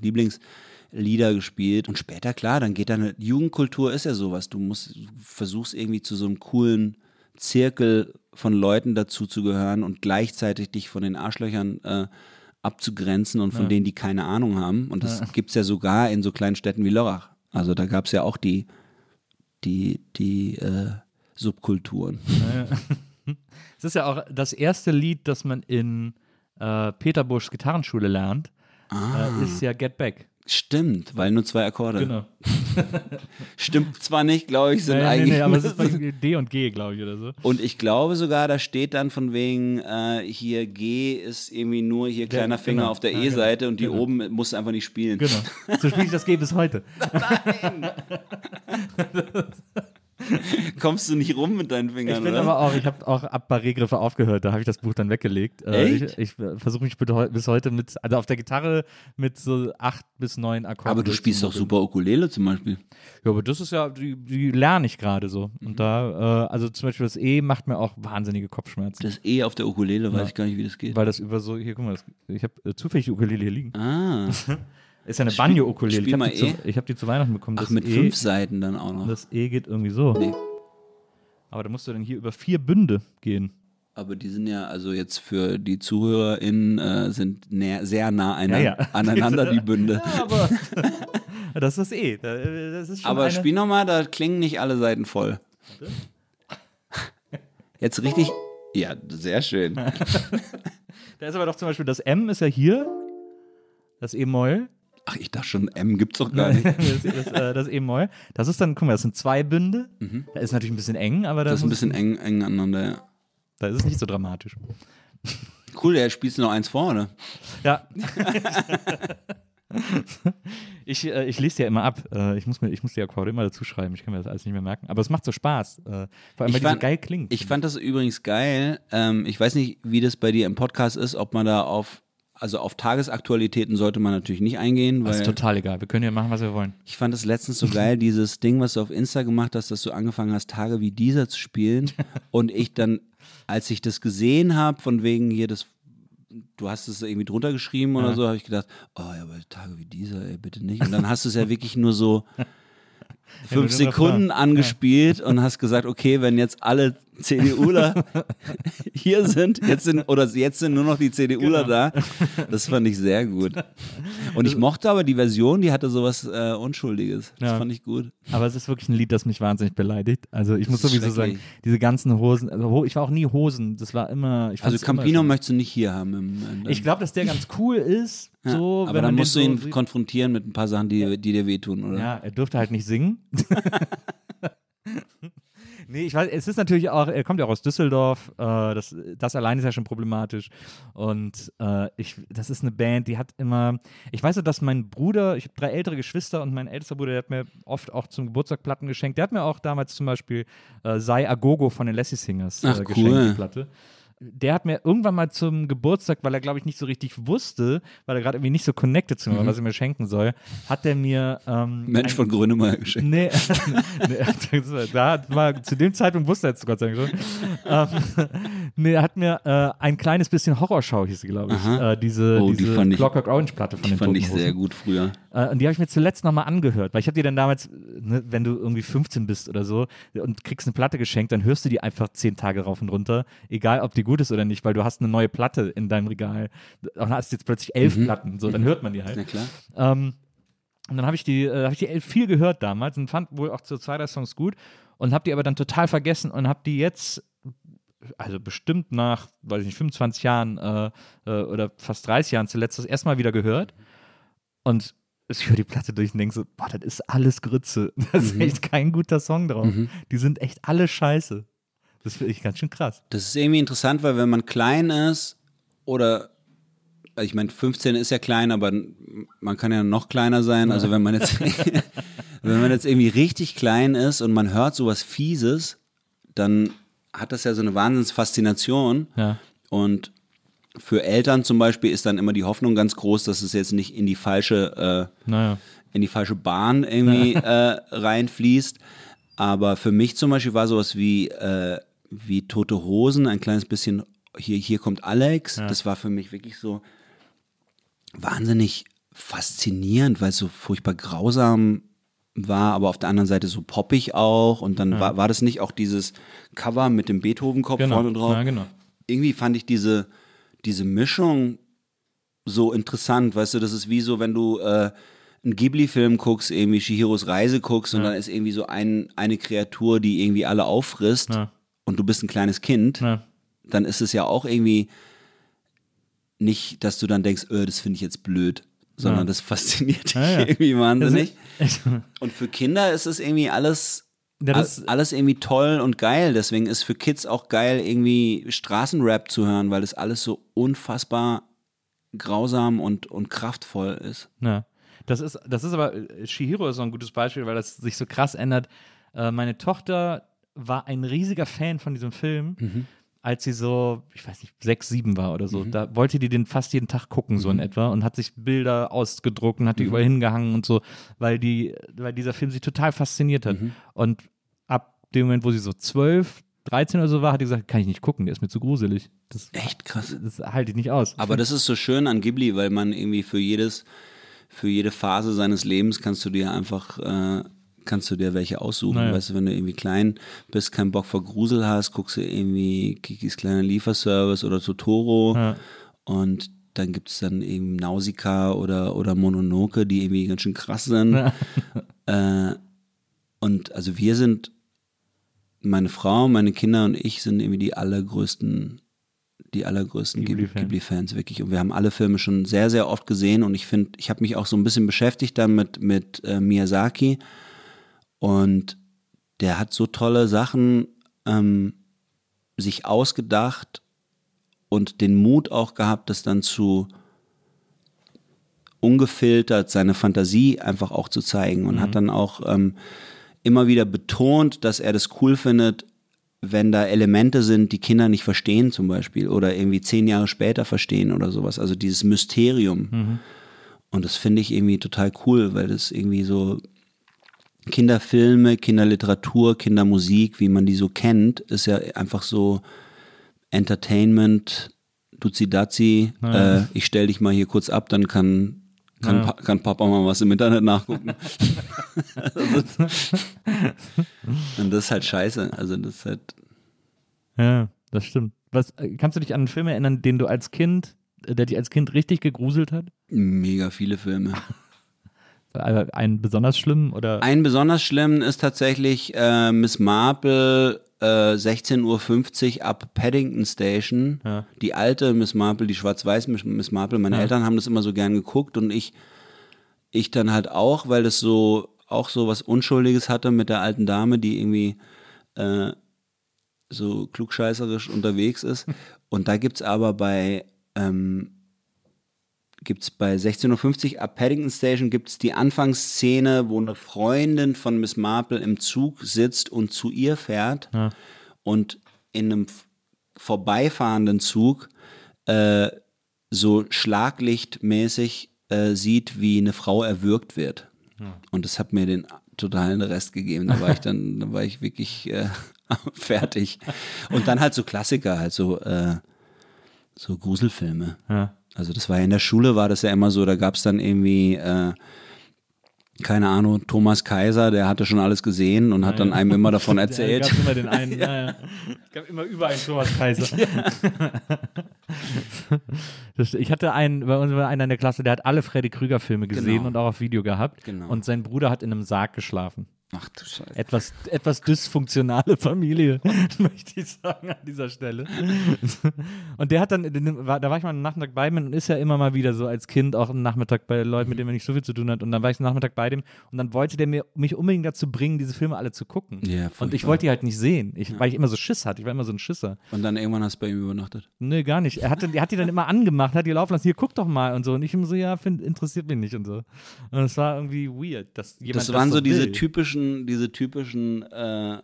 Lieblingslieder gespielt. Und später, klar, dann geht dann, Jugendkultur ist ja sowas. Du musst, versuchst irgendwie zu so einem coolen Zirkel von Leuten dazu zu gehören und gleichzeitig dich von den Arschlöchern äh, abzugrenzen und von ja. denen, die keine Ahnung haben. Und das ja. gibt es ja sogar in so kleinen Städten wie Lörrach. Also da gab es ja auch die, die, die äh, Subkulturen. Es ist ja auch das erste Lied, das man in äh, Peter Buschs Gitarrenschule lernt, ah. äh, ist ja Get Back. Stimmt, weil nur zwei Akkorde. Genau. Stimmt zwar nicht, glaube ich, sind nee, eigentlich. Nee, nee, aber es ist D und G, glaube ich, oder so. Und ich glaube sogar, da steht dann von wegen, äh, hier G ist irgendwie nur hier kleiner Der, Finger genau. auf der E-Seite und die genau. oben muss einfach nicht spielen. Genau. So spiele ich das G bis heute. Nein! Kommst du nicht rum mit deinen Fingern, Ich bin oder? aber auch, ich habe auch ab Barré-Griffe aufgehört, da habe ich das Buch dann weggelegt. Äh, Echt? Ich, ich versuche mich bis heute mit, also auf der Gitarre mit so acht bis neun Akkorden. Aber du spielst doch super Ukulele zum Beispiel. Ja, aber das ist ja, die, die lerne ich gerade so. Und mhm. da, äh, also zum Beispiel das E macht mir auch wahnsinnige Kopfschmerzen. Das E auf der Ukulele, weiß ja. ich gar nicht, wie das geht. Weil das über so, hier, guck mal, das, ich habe äh, zufällig die Ukulele hier liegen. Ah. Ist ja eine Banjo-Ukulele. Ich habe die, e. hab die, zu Weihnachten bekommen. Ach, mit e, fünf Seiten dann auch noch. Das E geht irgendwie so. Nee. Aber da musst du dann hier über vier Bünde gehen. Aber die sind ja, also jetzt für die ZuhörerInnen, äh, sind näher, sehr nah einer, ja, ja. aneinander, die Bünde. Ja, aber das ist eh. Das ist aber eine... spiel nochmal, da klingen nicht alle Seiten voll. Warte. Jetzt richtig. Ja, sehr schön. da ist aber doch zum Beispiel das M ist ja hier, das E-Moll. Ach, ich dachte schon, M gibt's doch gar nicht. das, das, äh, das E-Moll. Das ist dann, guck mal, das sind zwei Bünde. Mhm. Da ist natürlich ein bisschen eng, aber das ist ein bisschen eng, eng aneinander, ja. Da ist es nicht so dramatisch. Cool, der spielst du noch eins vor, oder? Ja. ich, äh, ich lese ja immer ab. Äh, ich, muss mir, ich muss die Akkorde immer dazu schreiben. Ich kann mir das alles nicht mehr merken. Aber es macht so Spaß. Äh, vor allem, weil ich die so geil klingt. Ich fand das übrigens geil. Ähm, ich weiß nicht, wie das bei dir im Podcast ist, ob man da auf also auf Tagesaktualitäten sollte man natürlich nicht eingehen. Weil das ist total egal. Wir können ja machen, was wir wollen. Ich fand es letztens so geil, dieses Ding, was du auf Insta gemacht hast, dass du angefangen hast, Tage wie dieser zu spielen. und ich dann, als ich das gesehen habe, von wegen hier das, du hast es irgendwie drunter geschrieben oder ja. so, habe ich gedacht, oh ja, aber Tage wie dieser, ey, bitte nicht. Und dann hast du es ja wirklich nur so fünf Sekunden angespielt ja. und hast gesagt, okay, wenn jetzt alle CDUler hier sind, jetzt sind, oder jetzt sind nur noch die CDUler genau. da. Das fand ich sehr gut. Und ich mochte aber die Version, die hatte sowas äh, Unschuldiges. Das ja. fand ich gut. Aber es ist wirklich ein Lied, das mich wahnsinnig beleidigt. Also ich muss sowieso sagen, diese ganzen Hosen, also ich war auch nie Hosen, das war immer. also Campino möchtest du nicht hier haben. Im, im, ich glaube, dass der ganz cool ist. Ja, so, aber dann musst du ihn so konfrontieren mit ein paar Sachen, die, die dir wehtun, oder? Ja, er durfte halt nicht singen. Nee, ich weiß, es ist natürlich auch, er kommt ja auch aus Düsseldorf, äh, das, das allein ist ja schon problematisch. Und äh, ich, das ist eine Band, die hat immer, ich weiß ja, dass mein Bruder, ich habe drei ältere Geschwister und mein ältester Bruder, der hat mir oft auch zum Geburtstag Platten geschenkt. Der hat mir auch damals zum Beispiel äh, Sei Agogo von den Lassie Singers Ach, äh, geschenkt, cool. die Platte der hat mir irgendwann mal zum Geburtstag, weil er, glaube ich, nicht so richtig wusste, weil er gerade irgendwie nicht so connected zu mir war, mhm. was er mir schenken soll, hat er mir. Ähm, Mensch von Grönemeyer geschenkt. Nee, nee da war, zu dem Zeitpunkt wusste er jetzt Gott sei Dank schon. ähm, nee, er hat mir äh, ein kleines bisschen Horrorschau, hieß sie, glaube ich. Äh, diese oh, diese die Clockwork Orange Platte von die den fand Toten ich sehr gut früher. Äh, und die habe ich mir zuletzt nochmal angehört, weil ich habe die dann damals, ne, wenn du irgendwie 15 bist oder so und kriegst eine Platte geschenkt, dann hörst du die einfach zehn Tage rauf und runter, egal ob die gut ist oder nicht, weil du hast eine neue Platte in deinem Regal und hast jetzt plötzlich elf Platten, so, dann hört man die halt. Na klar. Ähm, und dann habe ich die, äh, habe ich die elf viel gehört damals und fand wohl auch so zwei, drei Songs gut und habe die aber dann total vergessen und habe die jetzt, also bestimmt nach, weiß ich nicht, 25 Jahren äh, äh, oder fast 30 Jahren zuletzt das erste Mal wieder gehört und ich höre die Platte durch und denke so, boah, das ist alles Grütze. Da ist echt kein guter Song drauf. Die sind echt alle scheiße. Das finde ich ganz schön krass. Das ist irgendwie interessant, weil wenn man klein ist oder also ich meine, 15 ist ja klein, aber man kann ja noch kleiner sein. Also wenn man jetzt, wenn man jetzt irgendwie richtig klein ist und man hört sowas Fieses, dann hat das ja so eine Wahnsinnsfaszination. Ja. Und für Eltern zum Beispiel ist dann immer die Hoffnung ganz groß, dass es jetzt nicht in die falsche, äh, Naja. in die falsche Bahn irgendwie äh, reinfließt. Aber für mich zum Beispiel war sowas wie, äh, wie Tote Hosen, ein kleines bisschen, hier, hier kommt Alex. Das war für mich wirklich so wahnsinnig faszinierend, weil es so furchtbar grausam war, aber auf der anderen Seite so poppig auch. Und dann war, war das nicht auch dieses Cover mit dem Beethoven-Kopf Genau. vorne drauf? Ja, genau. irgendwie fand ich diese, diese Mischung so interessant, weißt du, das ist wie so, wenn du äh, einen Ghibli-Film guckst, irgendwie Shihiros Reise guckst und dann ist irgendwie so ein, eine Kreatur, die irgendwie alle auffrisst Ja. und du bist ein kleines Kind, Ja. dann ist es ja auch irgendwie nicht, dass du dann denkst, öh, das finde ich jetzt blöd, sondern Ja. das fasziniert dich Ja, ja. irgendwie wahnsinnig. Und für Kinder ist es irgendwie alles, Ja, das- all- alles irgendwie toll und geil. Deswegen ist für Kids auch geil, irgendwie Straßenrap zu hören, weil das alles so unfassbar grausam und, und kraftvoll ist. Ja. Das ist, das ist aber, äh, Shihiro ist so ein gutes Beispiel, weil das sich so krass ändert. Äh, meine Tochter war ein riesiger Fan von diesem Film, Mhm. Als sie so, ich weiß nicht, sechs, sieben war oder so. Da wollte die den fast jeden Tag gucken, so in Mhm. etwa, und hat sich Bilder ausgedruckt und hat die überall hingehangen und so, weil die, weil dieser Film sie total fasziniert hat. Mhm. Und ab dem Moment, wo sie so zwölf, 13 oder so war, hat die gesagt, kann ich nicht gucken, der ist mir zu gruselig. Das, Echt krass. das halte ich nicht aus. Aber das ist so schön an Ghibli, weil man irgendwie für jedes, für jede Phase seines Lebens kannst du dir einfach, äh, kannst du dir welche aussuchen. Naja. Weißt du, wenn du irgendwie klein bist, keinen Bock vor Grusel hast, guckst du irgendwie Kikis kleiner Lieferservice oder Totoro Ja. und dann gibt es dann eben Nausicaa oder, oder Mononoke, die irgendwie ganz schön krass sind. äh, und also wir sind, meine Frau, meine Kinder und ich sind irgendwie die allergrößten, die allergrößten Ghibli-Fans. Ghibli- Ghibli-Fans, wirklich. Und wir haben alle Filme schon sehr, sehr oft gesehen und ich finde, ich habe mich auch so ein bisschen beschäftigt dann mit, mit äh, Miyazaki und der hat so tolle Sachen ähm, sich ausgedacht und den Mut auch gehabt, das dann zu ungefiltert seine Fantasie einfach auch zu zeigen und hat dann auch ähm, immer wieder betont, dass er das cool findet, wenn da Elemente sind, die Kinder nicht verstehen zum Beispiel oder irgendwie zehn Jahre später verstehen oder sowas. Also dieses Mysterium. Und das finde ich irgendwie total cool, weil das irgendwie so Kinderfilme, Kinderliteratur, Kindermusik, wie man die so kennt, ist ja einfach so Entertainment, Duzi-Dazi, äh, ich stell dich mal hier kurz ab, dann kann, kann, Ja. pa kann Papa mal was im Internet nachgucken. Und das ist halt scheiße. Also das ist halt, Ja, das stimmt. Was, äh, kannst du dich an einen Film erinnern, den du als Kind, äh, der dich als Kind richtig gegruselt hat? mega viele Filme. Äh, Einen besonders schlimmen oder? Ein besonders schlimm ist tatsächlich äh, Miss Marple, äh, 16.50 Uhr ab Paddington Station. Ja. Die alte Miss Marple, die schwarz-weiß Miss- Marple. Meine Ja. Eltern haben das immer so gern geguckt und ich, ich dann halt auch, weil das so auch so was Unschuldiges hatte mit der alten Dame, die irgendwie äh, so klugscheißerisch unterwegs ist. Und da gibt's aber bei ähm, gibt's bei 16.50 Uhr ab Paddington Station gibt's die Anfangsszene, wo eine Freundin von Miss Marple im Zug sitzt und zu ihr fährt Ja. und in einem vorbeifahrenden Zug äh, so schlaglichtmäßig äh, sieht, wie eine Frau erwürgt wird. Und das hat mir den totalen Rest gegeben. Da war ich dann, da war ich wirklich äh, fertig. Und dann halt so Klassiker, halt so, äh, so Gruselfilme. Ja. Also das war ja in der Schule war das ja immer so, da gab es dann irgendwie äh, keine Ahnung, Thomas Kaiser, der hatte schon alles gesehen und hat dann einem immer davon erzählt. Es gab immer den einen, ja. ja. Es gab immer überall einen Thomas Kaiser. Das- ich hatte einen, bei uns war einer in der Klasse, der hat alle Freddy Krüger Filme gesehen Genau. und auch auf Video gehabt. Genau. Und sein Bruder hat in einem Sarg geschlafen. Ach du Scheiße. Etwas, etwas dysfunktionale Familie, möchte ich sagen an dieser Stelle. Und der hat dann, da war ich mal einen Nachmittag bei ihm und ist ja immer mal wieder so als Kind auch einen Nachmittag bei Leuten, mit denen man nicht so viel zu tun hat. Und dann war ich einen Nachmittag bei dem und dann wollte der mir, mich unbedingt dazu bringen, diese Filme alle zu gucken. Ja, und ich wollte die halt nicht sehen, ich, weil ich immer so Schiss hatte. Ich war immer so ein Schisser. Und dann irgendwann hast du bei ihm übernachtet. Nee, gar nicht. Er, hatte, er hat die dann immer angemacht, hat die laufen lassen, hier, guck doch mal und so. Und ich immer so, ja, find, interessiert mich nicht und so. Und es war irgendwie weird, dass jemand Das waren so diese will. Typischen, diese typischen äh,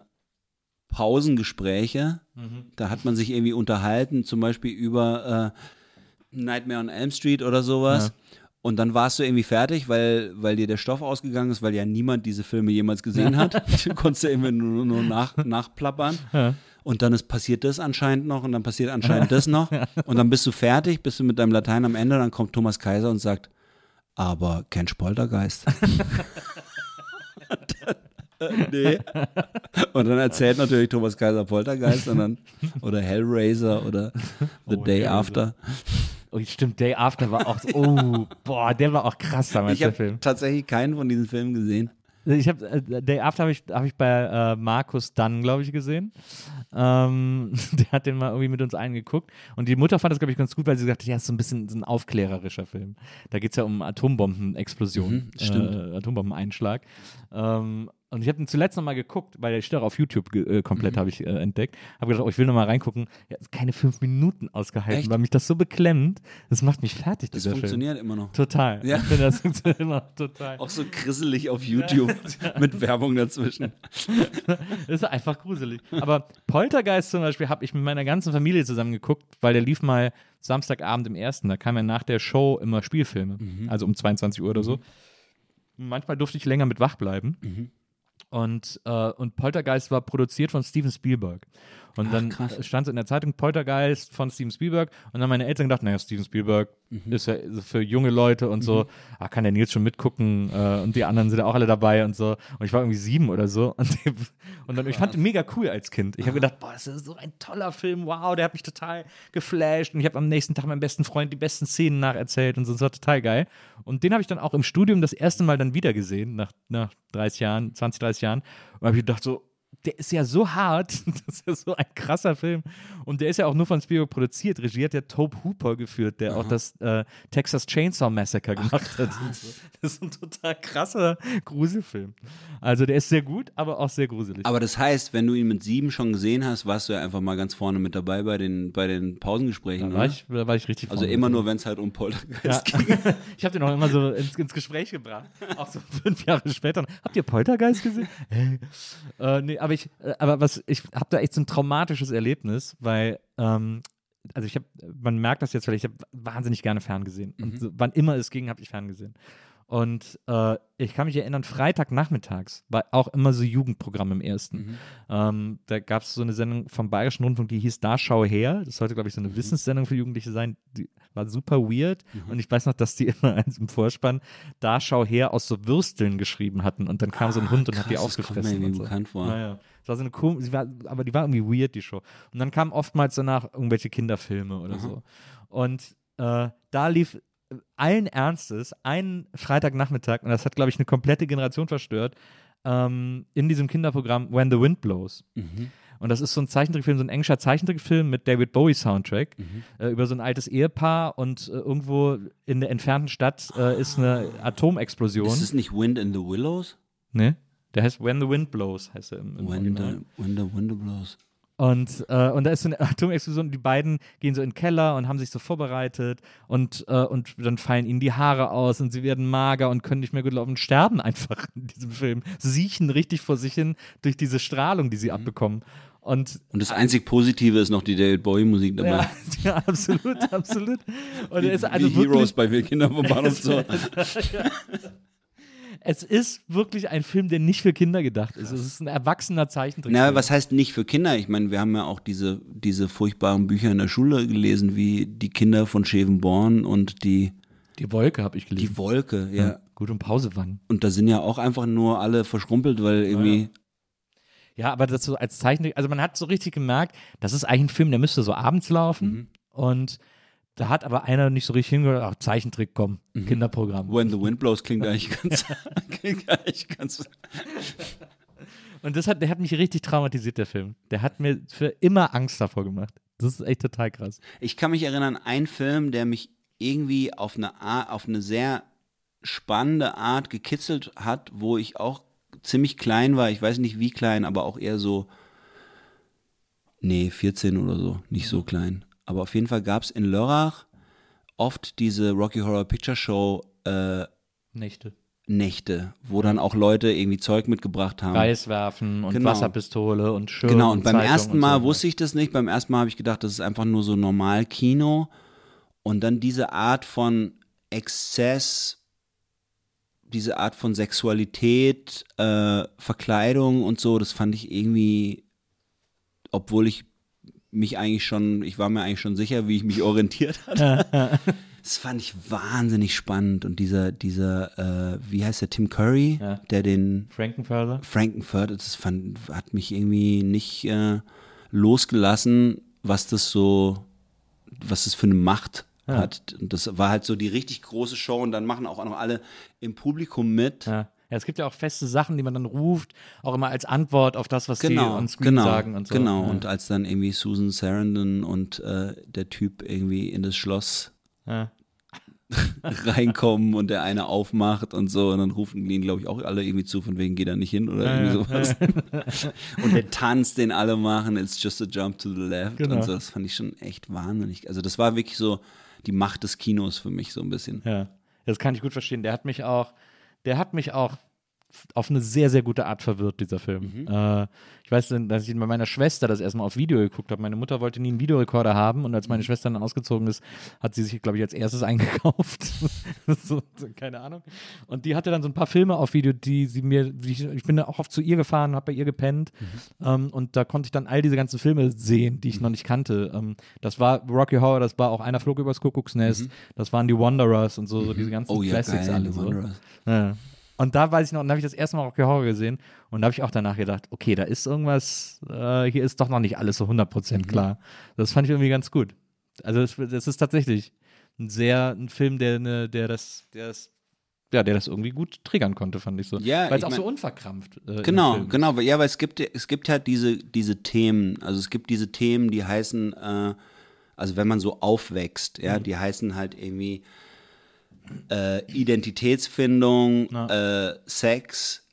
Pausengespräche. Mhm. Da hat man sich irgendwie unterhalten, zum Beispiel über äh, Nightmare on Elm Street oder sowas. Und dann warst du irgendwie fertig, weil, weil dir der Stoff ausgegangen ist, weil ja niemand diese Filme jemals gesehen hat. Du konntest ja immer nur, nur nach, nachplappern. Und dann ist passiert das anscheinend noch und dann passiert anscheinend das noch. Und dann bist du fertig, bist du mit deinem Latein am Ende, dann kommt Thomas Kaiser und sagt, aber kein Poltergeist. nee. Und dann erzählt natürlich Thomas Kaiser Poltergeist und dann, oder Hellraiser oder The Oh, Day Hellraiser. After. Oh, stimmt, Day After war auch, oh, boah, der war auch krass damals, Ich der habe Film. tatsächlich keinen von diesen Filmen gesehen. Ich habe äh, Day After habe ich, hab ich bei äh, Markus Dunn, glaube ich, gesehen. Ähm, der hat den mal irgendwie mit uns eingeguckt. Und die Mutter fand das, glaube ich, ganz gut, weil sie gesagt hat, ja, ist so ein bisschen so ein aufklärerischer Film. Da geht es ja um Atombombenexplosion, Mhm, stimmt. äh, Atombombeneinschlag. Ähm, und ich habe ihn zuletzt nochmal geguckt, weil der steht auch auf YouTube äh, komplett, Mhm. habe ich äh, entdeckt. Habe gedacht, oh, ich will nochmal reingucken. Ja, keine fünf Minuten ausgehalten, Echt? weil mich das so beklemmt. Das macht mich fertig, Das dieser Film. funktioniert immer noch. Total. Ja. Ich finde, das funktioniert immer noch total. Auch so grisselig auf YouTube mit Werbung dazwischen. Das ist einfach gruselig. Aber Poltergeist zum Beispiel habe ich mit meiner ganzen Familie zusammen geguckt, weil der lief mal Samstagabend im ersten. Da kam ja nach der Show immer Spielfilme. Also um 22 Uhr oder so. Manchmal durfte ich länger mit wach bleiben. Und, äh, und Poltergeist war produziert von Steven Spielberg. Und dann krass. stand es in der Zeitung Poltergeist von Steven Spielberg. Und dann haben meine Eltern gedacht, naja, Steven Spielberg Mhm. ist ja für junge Leute und so. Ah, kann der Nils schon mitgucken? Äh, und die anderen sind ja auch alle dabei und so. Und ich war irgendwie sieben oder so. Und, die, und dann, ich fand ihn mega cool als Kind. Ich habe gedacht, boah, das ist so ein toller Film. Wow, der hat mich total geflasht. Und ich habe am nächsten Tag meinem besten Freund die besten Szenen nacherzählt und so. Das war total geil. Und den habe ich dann auch im Studium das erste Mal dann wieder gesehen, nach, nach 30 Jahren, 20, 30 Jahren. Und habe ich gedacht, so, der ist ja so hart, das ist ja so ein krasser Film. Und der ist ja auch nur von Spielberg produziert. Regie hat ja Tobe Hooper geführt, der auch das äh, Texas Chainsaw Massacre gemacht hat. Das ist ein total krasser Gruselfilm. Also der ist sehr gut, aber auch sehr gruselig. Aber das heißt, wenn du ihn mit sieben schon gesehen hast, warst du ja einfach mal ganz vorne mit dabei bei den, bei den Pausengesprächen. da, war oder? ich, da war ich richtig also immer nur, wenn es halt um Poltergeist Ja. ging. Ich habe den auch immer so ins, ins Gespräch gebracht. Auch so fünf Jahre später. Habt ihr Poltergeist gesehen? Hey. Äh, nee, aber ich, äh, aber was, ich habe da echt so ein traumatisches Erlebnis, weil, ähm, also ich habe, man merkt das jetzt, weil ich habe wahnsinnig gerne ferngesehen. Und so, wann immer es ging, habe ich ferngesehen. Und äh, ich kann mich erinnern, Freitagnachmittags war auch immer so Jugendprogramm im ersten. Ähm, da gab es so eine Sendung vom Bayerischen Rundfunk, die hieß Da schau her. Das sollte, glaube ich, so eine Wissenssendung für Jugendliche sein. Die war super weird. Und ich weiß noch, dass die immer als im Vorspann Da schau her aus so Würsteln geschrieben hatten. Und dann kam so ein Hund und hat die krass, das kommt mir aufgefressen. und so. vor. Naja. Das war so eine kom sie war, aber die war irgendwie weird, die Show. Und dann kamen oftmals danach irgendwelche Kinderfilme oder so. Und äh, da lief allen Ernstes einen Freitagnachmittag, und das hat, glaube ich, eine komplette Generation verstört, ähm, in diesem Kinderprogramm When the Wind Blows. Und das ist so ein Zeichentrickfilm, so ein englischer Zeichentrickfilm mit David Bowie Soundtrack äh, über so ein altes Ehepaar und äh, irgendwo in der entfernten Stadt äh, ist eine Atomexplosion. Ist es nicht Wind in the Willows? ne? Der heißt When the Wind Blows, heißt er im, im When the, when the wind blows. Und, äh, und da ist so eine Atomexplosion, die beiden gehen so in den Keller und haben sich so vorbereitet und, äh, und dann fallen ihnen die Haare aus und sie werden mager und können nicht mehr gut laufen und sterben einfach in diesem Film. Siechen richtig vor sich hin durch diese Strahlung, die sie abbekommen. Und Und das einzig Positive ist noch die David Bowie-Musik dabei. ja, ja, absolut, absolut. Und Wie, ist also wie wirklich, Heroes bei Wir Kinder vom Bahnhof Zoo. Es ist wirklich ein Film, der nicht für Kinder gedacht ist. Es ist ein erwachsener Zeichentrick. Na, was heißt nicht für Kinder? Ich meine, wir haben ja auch diese, diese furchtbaren Bücher in der Schule gelesen, wie Die Kinder von Schevenborn und die Die Wolke habe ich gelesen. Die Wolke, ja. Gut und Pausewangen. Und da sind ja auch einfach nur alle verschrumpelt, weil irgendwie. Ja, aber das so als Zeichen, also man hat so richtig gemerkt, das ist eigentlich ein Film, der müsste so abends laufen Mhm. und da hat aber einer nicht so richtig hingehört, ach, Zeichentrick, komm, Mhm. Kinderprogramm. When the Wind Blows klingt eigentlich ganz. klingt eigentlich ganz Und das hat, der hat mich richtig traumatisiert, der Film. Der hat mir für immer Angst davor gemacht. Das ist echt total krass. Ich kann mich erinnern, ein Film, der mich irgendwie auf eine, Art, auf eine sehr spannende Art gekitzelt hat, wo ich auch ziemlich klein war. Ich weiß nicht wie klein, aber auch eher so, nee, 14 oder so, nicht so klein. Aber auf jeden Fall gab es in Lörrach oft diese Rocky Horror Picture Show äh, Nächte. Nächte, wo dann auch Leute irgendwie Zeug mitgebracht haben. Reis werfen und Genau. Wasserpistole und Schirm. Genau, und beim Zeitung ersten Mal so. wusste ich das nicht. Beim ersten Mal habe ich gedacht, das ist einfach nur so normal Kino. Und dann diese Art von Exzess, diese Art von Sexualität, äh, Verkleidung und so, das fand ich irgendwie, obwohl ich mich eigentlich schon, ich war mir eigentlich schon sicher, wie ich mich orientiert hatte. Das fand ich wahnsinnig spannend. Und dieser, dieser, äh, wie heißt der, Tim Curry, Ja. der den Frankenfurter. Frankenfurter, das fand, hat mich irgendwie nicht äh, losgelassen, was das so, was das für eine Macht hat. Und das war halt so die richtig große Show und dann machen auch noch alle im Publikum mit. Ja. Ja, es gibt ja auch feste Sachen, die man dann ruft, auch immer als Antwort auf das, was sie Genau, on Screen genau, sagen und so. genau. Ja. Und als dann irgendwie Susan Sarandon und äh, der Typ irgendwie in das Schloss Ja. reinkommen und der eine aufmacht und so und dann rufen ihn, glaube ich, auch alle irgendwie zu, von wegen geht er nicht hin oder irgendwie sowas. und der Tanz, den alle machen, it's just a jump to the left Genau. und so, das fand ich schon echt wahnsinnig. Also das war wirklich so die Macht des Kinos für mich so ein bisschen. Ja, das kann ich gut verstehen. Der hat mich auch, der hat mich auch auf eine sehr, sehr gute Art verwirrt, dieser Film. Mhm. Äh, ich weiß, dass ich bei meiner Schwester das erstmal auf Video geguckt habe. Meine Mutter wollte nie einen Videorekorder haben und als meine Mhm. Schwester dann ausgezogen ist, hat sie sich, glaube ich, als erstes eingekauft. so, keine Ahnung. Und die hatte dann so ein paar Filme auf Video, die sie mir, die ich, bin da auch oft zu ihr gefahren, habe bei ihr gepennt Mhm. ähm, und da konnte ich dann all diese ganzen Filme sehen, die ich noch nicht kannte. Ähm, das war Rocky Horror, das war auch einer flog übers Kuckucksnest, das waren die Wanderers und so, so diese ganzen Oh ja, Classics alle so. Wanderers. Ja. Und da weiß ich noch, und da habe ich das erste Mal Rocky Horror gesehen und da habe ich auch danach gedacht, okay, da ist irgendwas, äh, hier ist doch noch nicht alles so 100% Mhm. klar. Das fand ich irgendwie ganz gut. Also das, das ist tatsächlich ein sehr, ein Film, der, ne, der das, der das, ja, der das irgendwie gut triggern konnte, fand ich so. Ja, Weil es auch mein- so unverkrampft äh, Genau, genau, ja, weil es gibt, es gibt halt diese, diese Themen, also es gibt diese Themen, die heißen, äh, also wenn man so aufwächst, Mhm. ja, die heißen halt irgendwie äh, Identitätsfindung, äh, Sex,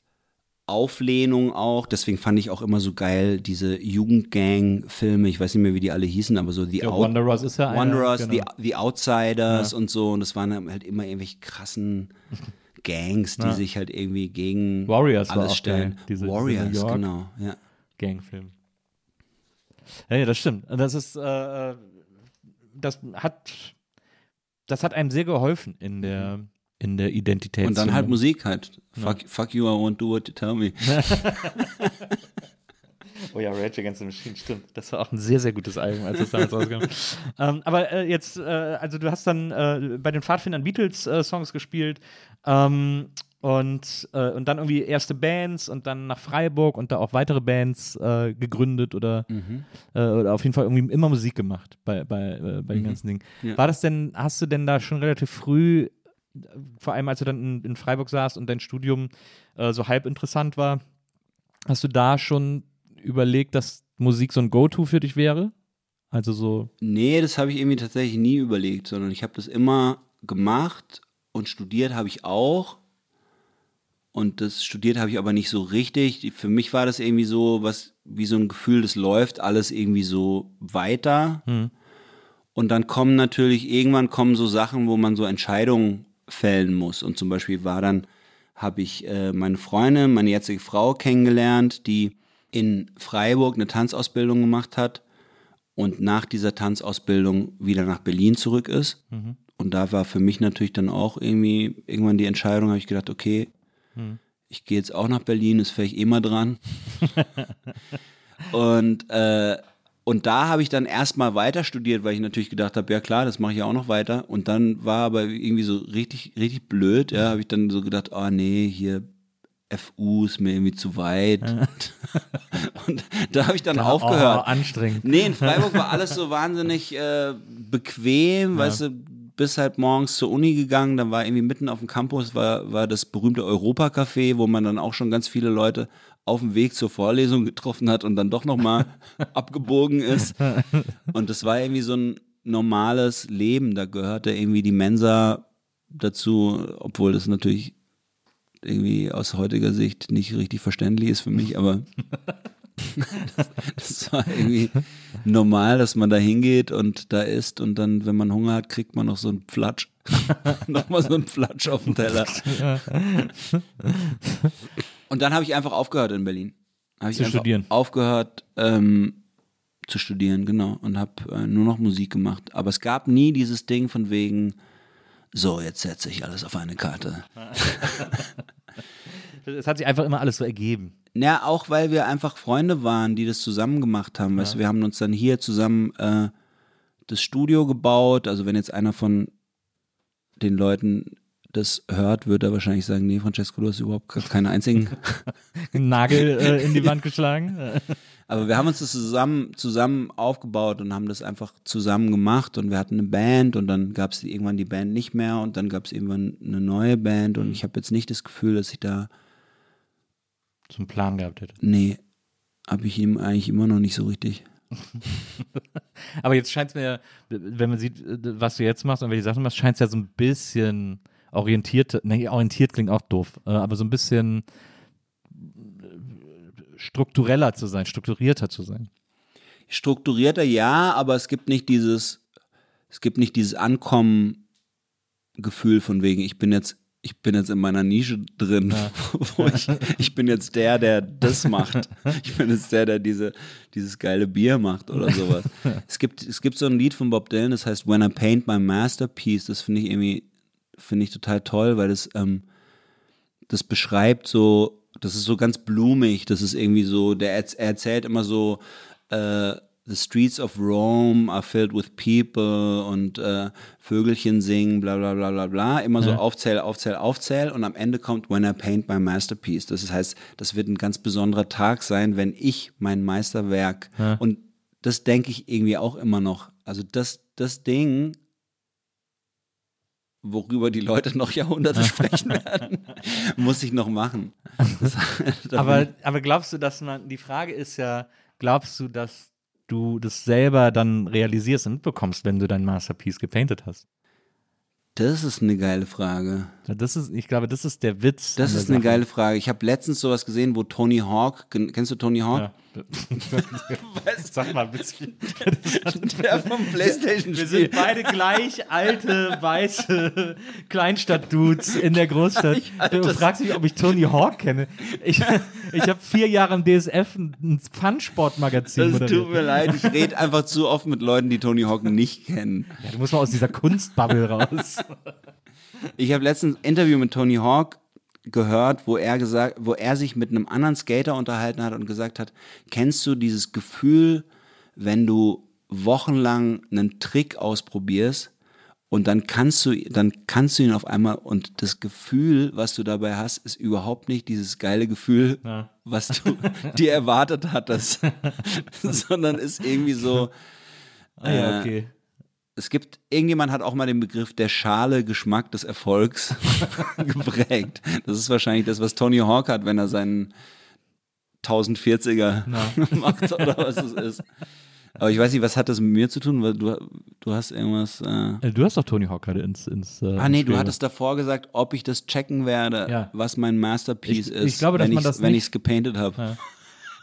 Auflehnung auch. Deswegen fand ich auch immer so geil diese Jugendgang-Filme. Ich weiß nicht mehr, wie die alle hießen, aber so die Ja, Out- Wanderers ist ja Wanderers, genau. die, die Outsiders und so. Und das waren halt immer irgendwelche krassen Gangs, die sich halt irgendwie gegen Warriors war alles stellen. geil, diese- diese Warriors, York. genau. Ja. Gangfilm. Ja, ja, das stimmt. Das ist, äh, äh, das hat, das hat einem sehr geholfen in der, in der Identität. Und dann halt Musik halt. Fuck, fuck you, I won't do what you tell me. Oh ja, Rage Against the Machine, stimmt. Das war auch ein sehr, sehr gutes Album, als es damals rauskam. ähm, aber äh, jetzt, äh, also du hast dann äh, bei den Pfadfindern Beatles-Songs gespielt ähm, und, äh, und dann irgendwie erste Bands und dann nach Freiburg und da auch weitere Bands äh, gegründet oder, äh, oder auf jeden Fall irgendwie immer Musik gemacht bei, bei, äh, bei den ganzen Dingen. Ja. War das denn, hast du denn da schon relativ früh, vor allem als du dann in, in Freiburg saßt und dein Studium äh, so halb interessant war, hast du da schon überlegt, dass Musik so ein Go-To für dich wäre? Also so, Nee, das habe ich irgendwie tatsächlich nie überlegt, sondern ich habe das immer gemacht und studiert habe ich auch. Und das studiert habe ich aber nicht so richtig. Für mich war das irgendwie so, was wie so ein Gefühl, das läuft alles irgendwie so weiter. Und dann kommen natürlich, irgendwann kommen so Sachen, wo man so Entscheidungen fällen muss. Und zum Beispiel war dann, habe ich äh, meine Freundin, meine jetzige Frau kennengelernt, die in Freiburg eine Tanzausbildung gemacht hat und nach dieser Tanzausbildung wieder nach Berlin zurück ist. Und da war für mich natürlich dann auch irgendwie irgendwann die Entscheidung, habe ich gedacht, okay, ich gehe jetzt auch nach Berlin, ist vielleicht eh mal dran. und äh, Und da habe ich dann erstmal weiter studiert, weil ich natürlich gedacht habe, ja klar, das mache ich ja auch noch weiter. Und dann war aber irgendwie so richtig, richtig blöd, ja, habe ich dann so gedacht, oh nee, hier FU ist mir irgendwie zu weit. und da habe ich dann aufgehört. Oh, anstrengend. Nee, in Freiburg war alles so wahnsinnig äh, bequem, weißt du, bis halt morgens zur Uni gegangen, dann war irgendwie mitten auf dem Campus war, war das berühmte Europa-Café, wo man dann auch schon ganz viele Leute auf dem Weg zur Vorlesung getroffen hat und dann doch nochmal abgebogen ist. Und das war irgendwie so ein normales Leben. Da gehörte irgendwie die Mensa dazu, obwohl das natürlich irgendwie aus heutiger Sicht nicht richtig verständlich ist für mich, aber das, das war irgendwie normal, dass man da hingeht und da isst und dann, wenn man Hunger hat, kriegt man noch so einen Pflatsch. Nochmal so einen Pflatsch auf dem Teller. Und dann habe ich einfach aufgehört in Berlin. Hab ich Zu studieren. Aufgehört ähm, zu studieren, genau. Und habe äh, nur noch Musik gemacht. Aber es gab nie dieses Ding von wegen, so, jetzt setze ich alles auf eine Karte. Es hat sich einfach immer alles so ergeben. Ja, auch weil wir einfach Freunde waren, die das zusammen gemacht haben. Weißt du, wir haben uns dann hier zusammen äh, das Studio gebaut. Also wenn jetzt einer von den Leuten das hört, wird er wahrscheinlich sagen, nee, Francesco, du hast überhaupt keinen einzigen. Nagel äh, in die Wand geschlagen. Aber wir haben uns das zusammen, zusammen aufgebaut und haben das einfach zusammen gemacht und wir hatten eine Band und dann gab es irgendwann die Band nicht mehr und dann gab es irgendwann eine neue Band und ich habe jetzt nicht das Gefühl, dass ich da, Zum Plan gehabt hätte. nee, habe ich ihm eigentlich immer noch nicht so richtig. Aber jetzt scheint es mir, wenn man sieht, was du jetzt machst und welche Sachen machst, scheint es ja so ein bisschen orientiert, nee, orientiert klingt auch doof, äh, aber so ein bisschen äh, struktureller zu sein, strukturierter zu sein. strukturierter ja, aber es gibt nicht dieses, es gibt nicht dieses Ankommen-Gefühl von wegen, ich bin jetzt, ich bin jetzt in meiner Nische drin, wo ich, ich bin jetzt der, der das macht. Ich bin jetzt der, der diese, dieses geile Bier macht oder sowas. es gibt, es gibt so ein Lied von Bob Dylan, das heißt When I Paint My Masterpiece. Das finde ich irgendwie, finde ich total toll, weil das, ähm, das beschreibt so, das ist so ganz blumig, das ist irgendwie so, der er erzählt immer so, äh, the streets of Rome are filled with people und äh, Vögelchen singen, bla bla bla bla bla, immer so aufzähl, aufzähl, aufzähl und am Ende kommt When I Paint My Masterpiece. Das heißt, das wird ein ganz besonderer Tag sein, wenn ich mein Meisterwerk und das denke ich irgendwie auch immer noch. Also das, das Ding, worüber die Leute noch Jahrhunderte sprechen werden, muss ich noch machen. Das, Aber, aber glaubst du, dass man, die Frage ist ja, glaubst du, dass du das selber dann realisierst und mitbekommst, wenn du dein Masterpiece gepainted hast? das ist eine geile Frage. Das ist, ich glaube, das ist der Witz. Das ist eine Sache. geile Frage. Ich habe letztens sowas gesehen, wo Tony Hawk, kennst du Tony Hawk? Ja. Sag mal ein bisschen. Der vom Playstation Wir sind beide gleich alte, weiße Kleinstadt-Dudes in der Großstadt. Du fragst mich, ob ich Tony Hawk kenne. Ich, ich habe vier Jahre im DSF ein Fun-Sport-Magazin Das tut mir leid, ich rede einfach zu oft mit Leuten, die Tony Hawk nicht kennen. Ja, du musst mal aus dieser Kunstbubble raus. Ich habe letztens ein Interview mit Tony Hawk gehört, wo er gesagt, wo er sich mit einem anderen Skater unterhalten hat und gesagt hat, kennst du dieses Gefühl, wenn du wochenlang einen Trick ausprobierst und dann kannst du, dann kannst du ihn auf einmal und das Gefühl, was du dabei hast, ist überhaupt nicht dieses geile Gefühl, was du dir erwartet hattest, sondern ist irgendwie so, Ah, ja, Äh, okay. Es gibt, irgendjemand hat auch mal den Begriff der Schale Geschmack des Erfolgs geprägt. Das ist wahrscheinlich das, was Tony Hawk hat, wenn er seinen 1040er macht oder was es ist. Aber ich weiß nicht, was hat das mit mir zu tun? Weil du, du hast irgendwas. Äh Äh, Du hast doch Tony Hawk gerade ins. ins äh, ah, nee, ins du hattest davor gesagt, ob ich das checken werde, Ja. was mein Masterpiece Ich- ist, ich glaube, dass wenn man das wenn ich es gepainted habe.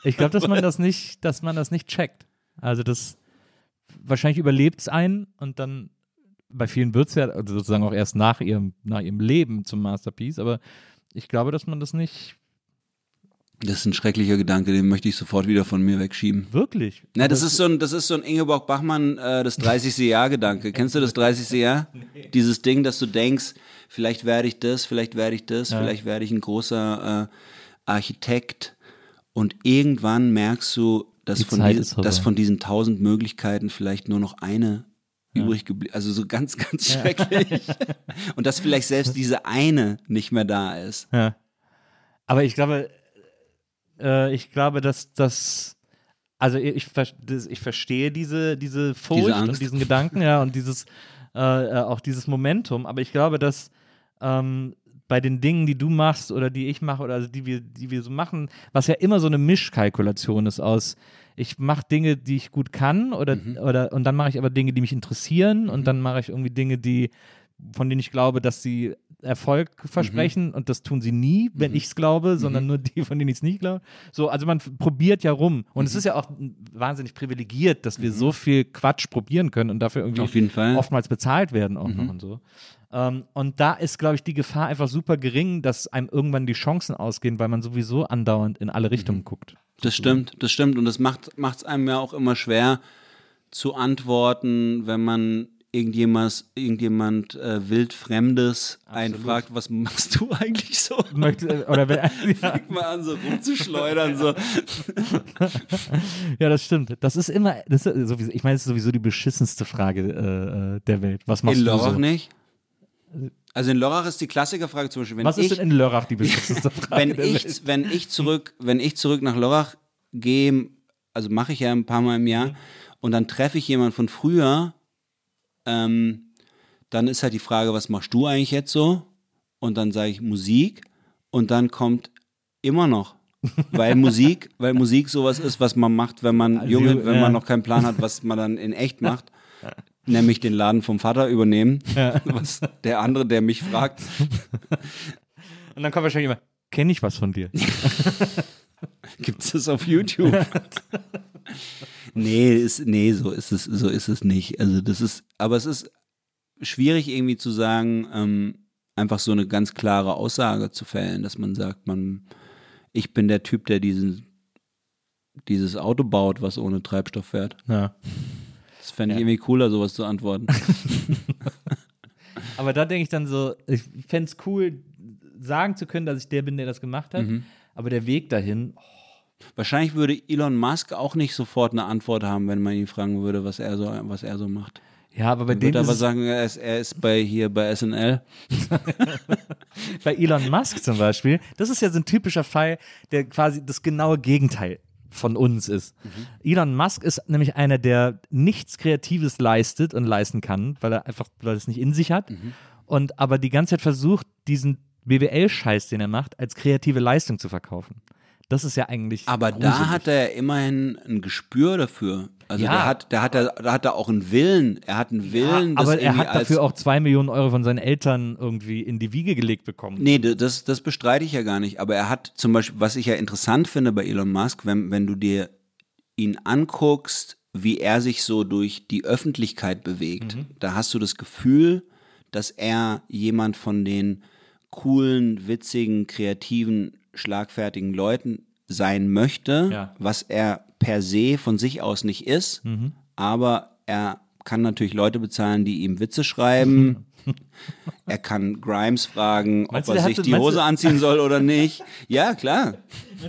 Ich glaube, dass man das nicht, dass man das nicht checkt. Also das wahrscheinlich überlebt es einen und dann bei vielen wird es ja also sozusagen auch erst nach ihrem, nach ihrem Leben zum Masterpiece, aber ich glaube, dass man das nicht Das ist ein schrecklicher Gedanke, den möchte ich sofort wieder von mir wegschieben. wirklich. Na, das ist so ein, das ist so ein Ingeborg Bachmann, äh, das 30. Jahr-Gedanke. Kennst du das 30. Jahr? Dieses Ding, dass du denkst, vielleicht werde ich das, vielleicht werde ich das, vielleicht werde ich ein großer äh, Architekt. Und irgendwann merkst du, dass, Die von, Zeit die, ist vorbei. dass von diesen tausend Möglichkeiten vielleicht nur noch eine übrig geblieben, also so ganz, ganz schrecklich. Und dass vielleicht selbst diese eine nicht mehr da ist. Ja. Aber ich glaube, äh, ich glaube, dass das, also ich, ich verstehe diese, diese Furcht Diese und diesen Gedanken, ja, und dieses, äh, äh, auch dieses Momentum. Aber ich glaube, dass ähm, bei den Dingen, die du machst oder die ich mache oder also die wir, die wir so machen, was ja immer so eine Mischkalkulation ist aus, ich mache Dinge, die ich gut kann oder, Mhm. oder und dann mache ich aber Dinge, die mich interessieren und dann mache ich irgendwie Dinge, die von denen ich glaube, dass sie Erfolg versprechen und das tun sie nie, wenn ich es glaube, sondern nur die, von denen ich es nicht glaube. So, also man probiert ja rum und es ist ja auch wahnsinnig privilegiert, dass wir so viel Quatsch probieren können und dafür irgendwie oftmals bezahlt werden auch noch und so. Ähm, und da ist, glaube ich, die Gefahr einfach super gering, dass einem irgendwann die Chancen ausgehen, weil man sowieso andauernd in alle Richtungen guckt. Das stimmt, das stimmt. Und das macht es einem ja auch immer schwer zu antworten, wenn man irgendjemand, irgendjemand äh, wildfremdes einfragt, was machst du eigentlich so? Möchte, oder wenn, ja, Fängt mal an, so rumzuschleudern. So. ja, das stimmt. Das ist immer, das ist sowieso, ich meine, es ist sowieso die beschissenste Frage äh, äh, der Welt. Was machst In du so? nicht? Also in Lörrach ist die Klassikerfrage zum Beispiel, wenn Was ich, ist denn in Lörrach die beschissenste Frage wenn ich, wenn ich zurück, wenn ich zurück nach Lörrach gehe, also mache ich ja ein paar Mal im Jahr, und dann treffe ich jemanden von früher, ähm, dann ist halt die Frage, was machst du eigentlich jetzt so? Und dann sage ich Musik und dann kommt immer noch. Weil Musik, weil Musik sowas ist, was man macht, wenn man Also, junge, wenn ja. man noch keinen Plan hat, was man dann in echt macht. Nämlich den Laden vom Vater übernehmen. Was der andere, der mich fragt, Und dann kommt wahrscheinlich immer, kenne ich was von dir? Gibt es das auf YouTube? nee, ist, nee, so ist es, so ist es nicht. Also das ist, aber es ist schwierig irgendwie zu sagen, ähm, einfach so eine ganz klare Aussage zu fällen, dass man sagt, man, ich bin der Typ, der diesen, dieses Auto baut, was ohne Treibstoff fährt. Ja. Das fände ich irgendwie cooler, sowas zu antworten. Aber da denke ich dann so, ich fände es cool, sagen zu können, dass ich der bin, der das gemacht hat. Mhm. Aber der Weg dahin, Wahrscheinlich würde Elon Musk auch nicht sofort eine Antwort haben, wenn man ihn fragen würde, was er so, was er so macht. ja, aber bei dem würde ist aber sagen, er ist, er ist bei hier bei SNL. bei Elon Musk zum Beispiel, das ist ja so ein typischer Fall, der quasi das genaue Gegenteil von uns ist. Elon Musk ist nämlich einer, der nichts Kreatives leistet und leisten kann, weil er einfach, weil er es nicht in sich hat. Und aber die ganze Zeit versucht, diesen BWL-Scheiß, den er macht, als kreative Leistung zu verkaufen. Das ist ja eigentlich. Aber da gruselig. hat er immerhin ein Gespür dafür. Also Ja. der hat, der hat, da da hat er auch einen Willen. Er hat einen Willen, aber das er hat dafür auch zwei Millionen Euro von seinen Eltern irgendwie in die Wiege gelegt bekommen. Nee, das, das bestreite ich ja gar nicht. Aber er hat zum Beispiel, was ich ja interessant finde bei Elon Musk, wenn, wenn du dir ihn anguckst, wie er sich so durch die Öffentlichkeit bewegt, Mhm. da hast du das Gefühl, dass er jemand von den coolen, witzigen, kreativen, schlagfertigen Leuten sein möchte, Ja. was er per se von sich aus nicht ist, Mhm. aber er kann natürlich Leute bezahlen, die ihm Witze schreiben. er kann Grimes fragen, Meinst ob du, er sich hat- die meinst Hose du- anziehen soll oder nicht. Ja, klar.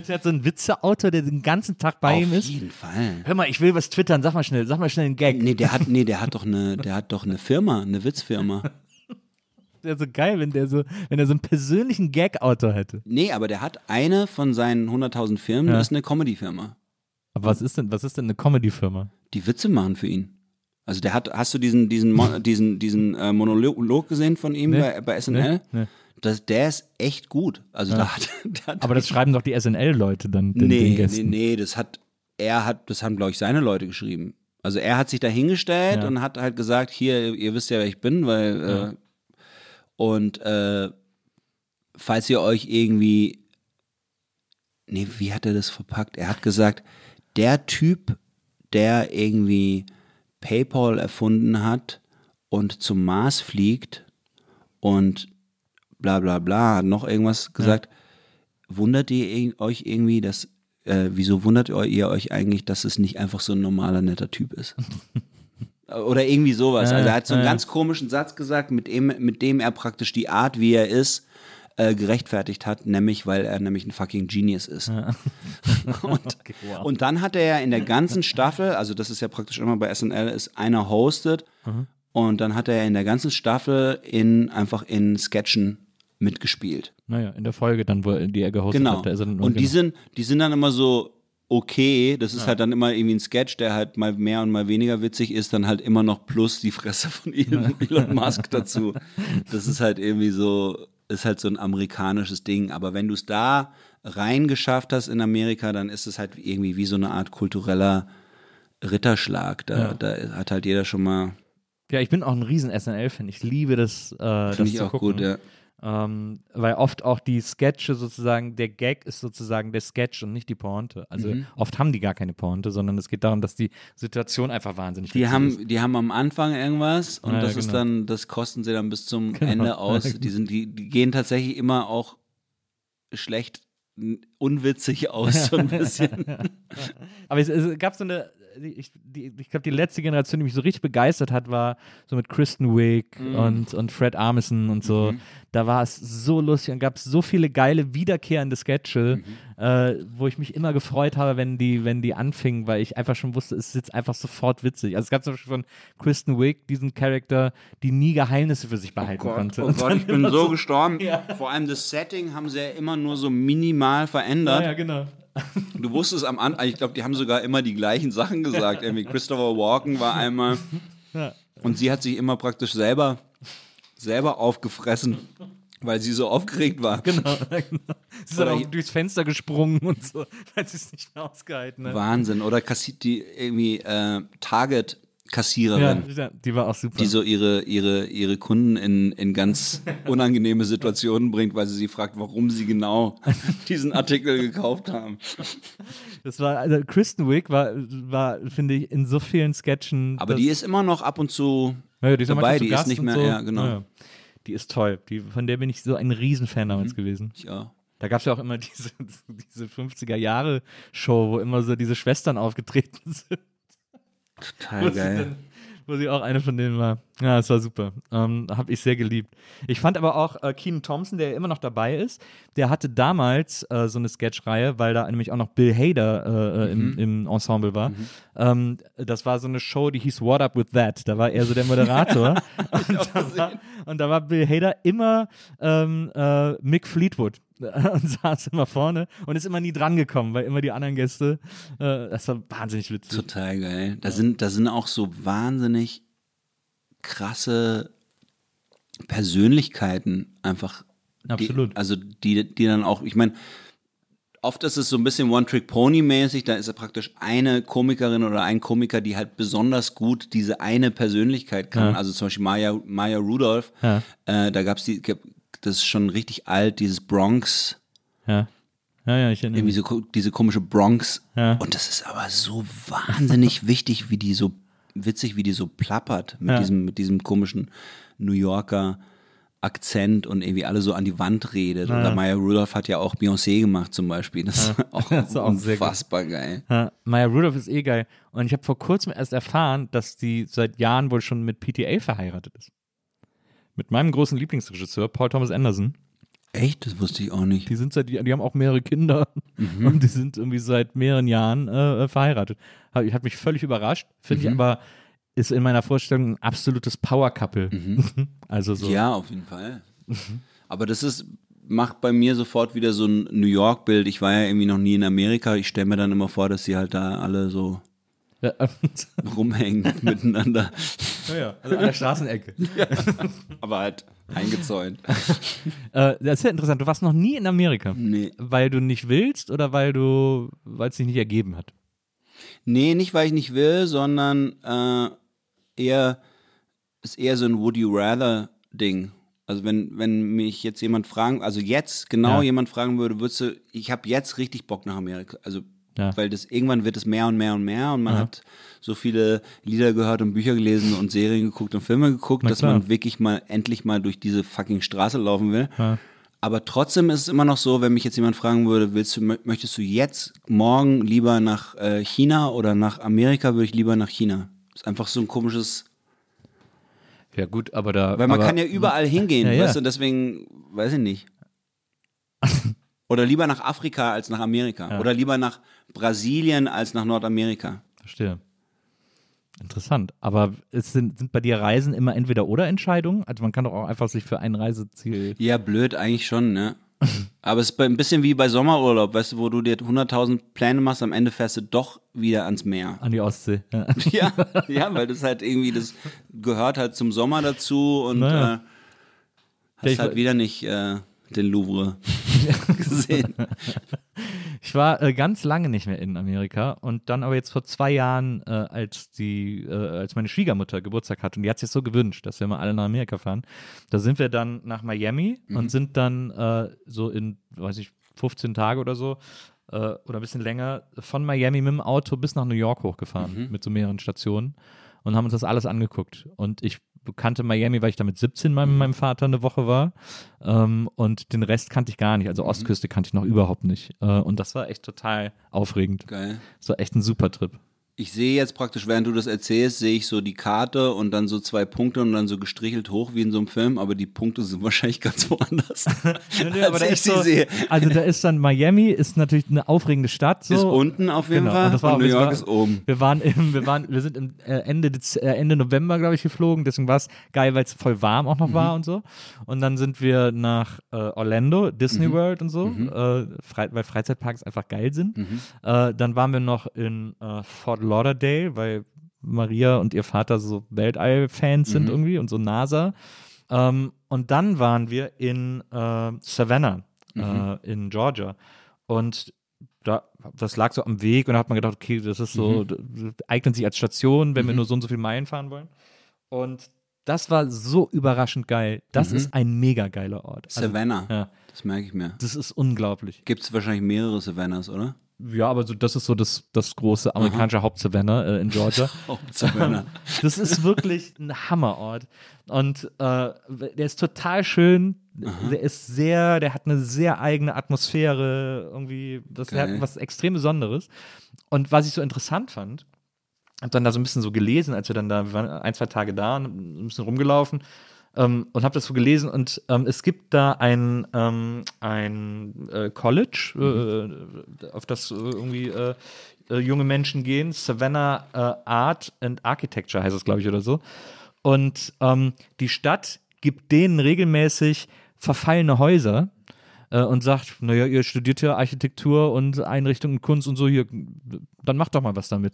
Er hat so einen Witzeautor, der den ganzen Tag bei ihm Auf ist. jeden Fall. Hör mal, ich will was twittern, sag mal schnell, sag mal schnell einen Gag. Nee, der hat, nee, der hat doch eine, der hat doch eine Firma, eine Witzfirma. wäre so geil, wenn der so, wenn er so einen persönlichen Gag-Autor hätte. Nee, aber der hat eine von seinen 100.000 Firmen, Ja. das ist eine Comedy-Firma. Aber was ist denn, was ist denn eine Comedy-Firma? Die Witze machen für ihn. Also der hat, hast du diesen, diesen, Mo- diesen, diesen äh, Monolog gesehen von ihm Nee. bei, bei SNL? Nee, nee. Das, der ist echt gut. Also da hat, der hat Aber das schreiben doch die SNL-Leute dann den, nee, den nee, Gästen. nee, das hat, er hat, das haben, glaube ich, seine Leute geschrieben. Also er hat sich da hingestellt Ja. und hat halt gesagt, hier, ihr wisst ja, wer ich bin, weil, äh, und äh, falls ihr euch irgendwie, nee, wie hat er das verpackt? Er hat gesagt, der Typ, der irgendwie PayPal erfunden hat und zum Mars fliegt und bla bla bla, hat noch irgendwas gesagt, wundert ihr euch irgendwie, dass, äh, wieso wundert ihr euch eigentlich, dass es nicht einfach so ein normaler, netter Typ ist? Oder irgendwie sowas. Ja, Also er hat so einen ja. ganz komischen Satz gesagt, mit dem, mit dem er praktisch die Art, wie er ist, äh, gerechtfertigt hat, nämlich weil er nämlich ein fucking Genius ist. und, wow. und dann hat er ja in der ganzen Staffel, also das ist ja praktisch immer bei SNL, ist einer hostet und dann hat er in der ganzen Staffel in einfach in Sketchen mitgespielt. Naja, in der Folge dann, wo die er gehostet Genau. hat. nur- Und die genau. sind, die sind dann immer so okay. Das ist halt dann immer irgendwie ein Sketch, der halt mal mehr und mal weniger witzig ist, dann halt immer noch plus die Fresse von Elon, Elon Musk dazu. Das ist halt irgendwie so, ist halt so ein amerikanisches Ding. Aber wenn du es da reingeschafft hast in Amerika, dann ist es halt irgendwie wie so eine Art kultureller Ritterschlag. Da, Ja. da hat halt jeder schon mal, Ja, ich bin auch ein riesen SNL-Fan. Ich liebe das, äh, finde ich auch gucken. gut, ja. Ähm, weil oft auch die Sketche sozusagen, der Gag ist sozusagen der Sketch und nicht die Pointe. Also Mhm. oft haben die gar keine Pointe, sondern es geht darum, dass die Situation einfach wahnsinnig Die witzig ist. haben, die haben am Anfang irgendwas und Ja, das ja, ist genau. dann, das kosten sie dann bis zum Ende aus. Die sind, die, die gehen tatsächlich immer auch schlecht unwitzig aus, so ein bisschen. Aber es, es gab so eine, ich, ich glaube, die letzte Generation, die mich so richtig begeistert hat, war so mit Kristen Wiig Mhm. und, und Fred Armisen und so. Da war es so lustig und gab es so viele geile, wiederkehrende Sketche, Mhm. äh, wo ich mich immer gefreut habe, wenn die, wenn die anfingen, weil ich einfach schon wusste, es ist jetzt einfach sofort witzig. Also es gab zum Beispiel von Kristen Wiig diesen Charakter, die nie Geheimnisse für sich behalten konnte. oh Gott, ich bin so gestorben. Vor allem das Setting haben sie ja immer nur so minimal verändert. Ja, ja, genau. Du wusstest am Anfang, ich glaube, die haben sogar immer die gleichen Sachen gesagt. Irgendwie Christopher Walken war einmal und sie hat sich immer praktisch selber, selber aufgefressen, weil sie so aufgeregt war. Genau, genau. Sie ist dann Oder auch durchs Fenster gesprungen und so, weil sie es nicht mehr ausgehalten hat. Wahnsinn. Oder kassi- die irgendwie äh, Ja, Target-Kassiererin. ja, die war auch super. die so ihre, ihre, ihre Kunden in, in ganz unangenehme Situationen bringt, weil sie sie fragt, warum sie genau diesen Artikel gekauft haben. das war, also Kristen Wiig war, war finde ich, in so vielen Sketchen. Aber die ist immer noch ab und zu ja, die ist dabei, die ist nicht mehr, so. ja, genau. Ja. Die ist toll. Die, von der bin ich so ein Riesenfan damals Mhm. gewesen. Ja. Da gab es ja auch immer diese, diese 50er-Jahre-Show, wo immer so diese Schwestern aufgetreten sind. Total sie, dann, wo sie auch eine von denen war. Ja, es war super. Ähm, Habe ich sehr geliebt. Ich fand aber auch äh, Keenan Thompson, der ja immer noch dabei ist, der hatte damals äh, so eine Sketchreihe, weil da nämlich auch noch Bill Hader äh, äh, Mhm. im, im Ensemble war. Ähm, das war so eine Show, die hieß What Up With That. Da war er so der Moderator. und, da war, und da war Bill Hader immer ähm, äh, Mick Fleetwood und saß immer vorne und ist immer nie drangekommen, weil immer die anderen Gäste, äh, das war wahnsinnig witzig. Total geil. Da sind, da sind auch so wahnsinnig krasse Persönlichkeiten einfach. Absolut. Die, also die, die dann auch, ich meine, oft ist es so ein bisschen One-Trick-Pony-mäßig, da ist ja praktisch eine Komikerin oder ein Komiker, die halt besonders gut diese eine Persönlichkeit kann. Ja. Also zum Beispiel Maya, Maya Rudolph, Ja. äh, da gab's die, das ist schon richtig alt, dieses Bronx, Ja. Ja, ja, ich erinnere irgendwie mich. so diese komische Bronx. Ja. Und das ist aber so wahnsinnig wichtig, wie die so witzig, wie die so plappert mit Ja. diesem mit diesem komischen New Yorker Akzent und irgendwie alle so an die Wand redet. Oder Maya Rudolph hat ja auch Beyoncé gemacht zum Beispiel. Das ist auch Das ist auch unfassbar geil. Ja, Maya Rudolph ist eh geil. Und ich habe vor kurzem erst erfahren, dass die seit Jahren wohl schon mit PTA verheiratet ist. Mit meinem großen Lieblingsregisseur, Paul Thomas Anderson. Echt? Das wusste ich auch nicht. Die sind seit, die, die haben auch mehrere Kinder Mhm. und die sind irgendwie seit mehreren Jahren äh, verheiratet. Hat, hat mich völlig überrascht. Finde Mhm. ich aber, ist in meiner Vorstellung ein absolutes Power-Couple. Also so. Mhm. Ja, auf jeden Fall. Aber das ist macht bei mir sofort wieder so ein New York Bild. Ich war ja irgendwie noch nie in Amerika. Ich stelle mir dann immer vor, dass sie halt da alle so Ja, rumhängen miteinander. ja, ja, also an der Straßenecke. Aber halt eingezäunt. Äh, das ist ja interessant. Du warst noch nie in Amerika. Nee. Weil du nicht willst oder weil du, weil es sich nicht ergeben hat? Nee, nicht weil ich nicht will, sondern äh, eher ist eher so ein Would you rather Ding. Also wenn wenn mich jetzt jemand fragen, also jetzt genau Ja. jemand fragen würde, würdest du, ich habe jetzt richtig Bock nach Amerika. Also Ja. weil das irgendwann wird es mehr und mehr und mehr und man hat so viele Lieder gehört und Bücher gelesen und Serien geguckt und Filme geguckt, dass man wirklich mal endlich mal durch diese fucking Straße laufen will. Ja. Aber trotzdem ist es immer noch so, wenn mich jetzt jemand fragen würde, willst du, mö- möchtest du jetzt morgen lieber nach äh, China oder nach Amerika, würde ich lieber nach China. Ist einfach so ein komisches, Ja, gut, aber da. weil man aber, kann ja überall hingehen, Ja, ja. weißt du, deswegen, weiß ich nicht. Oder lieber nach Afrika als nach Amerika. Oder lieber nach Brasilien als nach Nordamerika. Verstehe. Interessant. Aber es sind, sind bei dir Reisen immer entweder oder Entscheidungen? Also man kann doch auch einfach sich für ein Reiseziel. Ja, blöd eigentlich schon, ne? Aber es ist ein bisschen wie bei Sommerurlaub, weißt du, wo du dir 100.000 Pläne machst, am Ende fährst du doch wieder ans Meer. An die Ostsee. Ja. Ja, ja, weil das halt irgendwie, das gehört halt zum Sommer dazu und Naja. äh, Ja, ich hast halt wieder nicht äh, den Louvre gesehen. Ich war äh, ganz lange nicht mehr in Amerika und dann aber jetzt vor zwei Jahren, äh, als die, äh, als meine Schwiegermutter Geburtstag hatte und die hat sich so gewünscht, dass wir mal alle nach Amerika fahren. Da sind wir dann nach Miami und sind dann äh, so in, weiß ich, 15 Tage oder so äh, oder ein bisschen länger von Miami mit dem Auto bis nach New York hochgefahren mit so mehreren Stationen und haben uns das alles angeguckt. Und ich kannte Miami, weil ich da mit 17 mal mit meinem Vater eine Woche war. Ähm, und den Rest kannte ich gar nicht. Also Ostküste kannte ich noch überhaupt nicht. Äh, und das war echt total aufregend. Geil. Das war echt ein super Trip. Ich sehe jetzt praktisch, während du das erzählst, sehe ich so die Karte und dann so zwei Punkte und dann so gestrichelt hoch wie in so einem Film, aber die Punkte sind wahrscheinlich ganz woanders. als da ich ist sie so, sehe. Also da ist dann Miami, ist natürlich eine aufregende Stadt. So. Ist unten auf jeden Genau, Fall und war und New York war- ist oben. Wir waren, im, wir waren, wir sind im äh, Ende, äh, Ende November, glaube ich, geflogen. Deswegen war es geil, weil es voll warm auch noch Mhm. war und so. Und dann sind wir nach äh, Orlando, Disney Mhm. World und so, äh, frei, weil Freizeitparks einfach geil sind. Mhm. Dann waren wir noch in Fort Lauderdale, weil Maria und ihr Vater so Weltall-Fans sind Mhm. irgendwie und so NASA. Ähm, und dann waren wir in äh, Savannah Mhm. äh, in Georgia. Und da, das lag so am Weg und da hat man gedacht, okay, das ist so, Mhm. eignet sich als Station, wenn wir nur so und so viele Meilen fahren wollen. Und das war so überraschend geil. Das ist ein mega geiler Ort. Also, Mhm. Savannah. ja, Das merke ich mir. das ist unglaublich. Gibt es wahrscheinlich mehrere Savannahs, oder? Ja, aber so, das ist so das, das große amerikanische Haupt-Savannah äh, in Georgia. Savannah. Das ist wirklich ein Hammerort. Und äh, der ist total schön. Der ist sehr, der hat eine sehr eigene Atmosphäre, irgendwie, das Geil. hat was extrem Besonderes. Und was ich so interessant fand, hab dann da so ein bisschen so gelesen, als wir dann da, wir waren ein, zwei Tage da und ein bisschen rumgelaufen ähm, und habe das so gelesen und ähm, es gibt da ein, ähm, ein äh, College, äh, auf das äh, irgendwie äh, äh, junge Menschen gehen, Savannah äh, Art and Architecture heißt es, glaube ich, oder so. Und ähm, die Stadt gibt denen regelmäßig verfallene Häuser äh, und sagt, naja, ihr studiert ja Architektur und Einrichtung und Kunst und so, hier, dann macht doch mal was damit.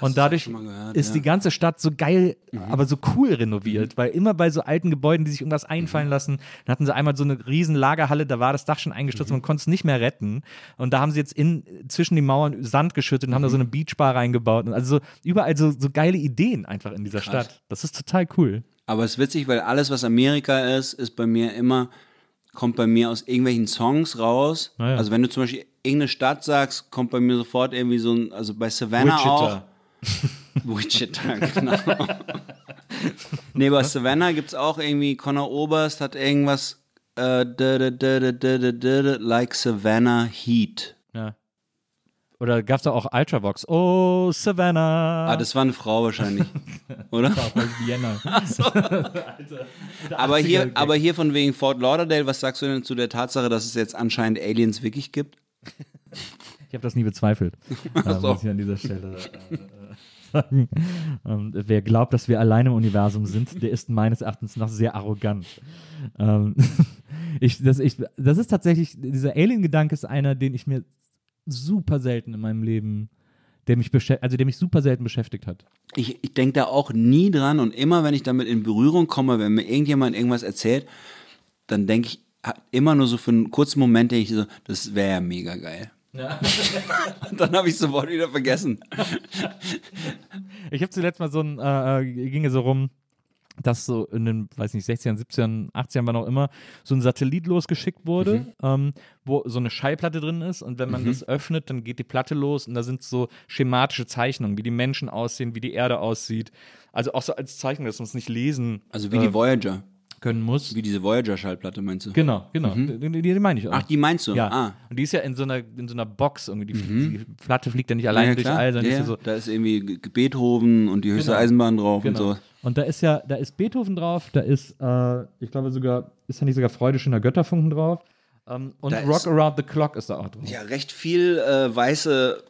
und dadurch gehört, ist ja. die ganze Stadt so geil, aber so cool renoviert, weil immer bei so alten Gebäuden, die sich irgendwas einfallen lassen, dann hatten sie einmal so eine riesen Lagerhalle, da war das Dach schon eingestürzt, man konnte es nicht mehr retten. Und da haben sie jetzt in, zwischen die Mauern Sand geschüttet und haben da so eine Beachbar reingebaut. Und Also so, überall so, so geile Ideen einfach in dieser Stadt. Das ist total cool. Aber es ist witzig, weil alles, was Amerika ist, ist bei mir immer, kommt bei mir aus irgendwelchen Songs raus. Ah. Also wenn du zum Beispiel irgendeine Stadt sagst, kommt bei mir sofort irgendwie so ein, also bei Savannah Wichita. auch. Wichita, genau. nee, bei Savannah gibt es auch irgendwie, Connor Oberst hat irgendwas, äh, like Savannah Heat oder gab es da auch Ultravox? Oh, Savannah. Ah, das war eine Frau wahrscheinlich, oder? auch bei Vienna. Aber 80er hier, Gag. aber hier von wegen Fort Lauderdale, was sagst du denn zu der Tatsache, dass es jetzt anscheinend Aliens wirklich gibt? Ich habe das nie bezweifelt. äh, so. Muss ich an dieser Stelle äh, äh, sagen. Ähm, wer glaubt, dass wir alleine im Universum sind, der ist meines Erachtens noch sehr arrogant. Ähm, ich, das, ich, das ist tatsächlich, dieser Alien-Gedanke ist einer, den ich mir super selten in meinem Leben, der mich, also der mich super selten beschäftigt hat. Ich, ich denke da auch nie dran und immer, wenn ich damit in Berührung komme, wenn mir irgendjemand irgendwas erzählt, dann denke ich immer nur so für einen kurzen Moment, denke ich so, das wäre ja mega geil. und dann habe ich sofort wieder vergessen. Ich habe zuletzt mal so ein, äh, äh, ging so rum, dass so in den, weiß nicht, 60ern, 70ern, 80ern, wann auch immer, so ein Satellit losgeschickt wurde, ähm, wo so eine Schallplatte drin ist. Und wenn man das öffnet, dann geht die Platte los. Und da sind so schematische Zeichnungen, wie die Menschen aussehen, wie die Erde aussieht. Also auch so als Zeichnung, dass man es nicht lesen Also wie die äh, Voyager, können muss. wie diese Voyager-Schallplatte meinst du? Genau, genau. Die, die, die meine ich auch. Ach, die meinst du? ja. Ah. Und die ist ja in so einer, in so einer Box irgendwie. Die, die Platte fliegt ja nicht alleine Ja, durch all, sondern ja, ist so. Da ist irgendwie Beethoven und die höchste Genau. Eisenbahn drauf Genau. und so. Und da ist ja, da ist Beethoven drauf, da ist, äh, ich glaube sogar, ist ja nicht sogar Freude schöner Götterfunken drauf. Ähm, und Da Rock Around the Clock ist da auch drin. Ja, recht viel äh, weiße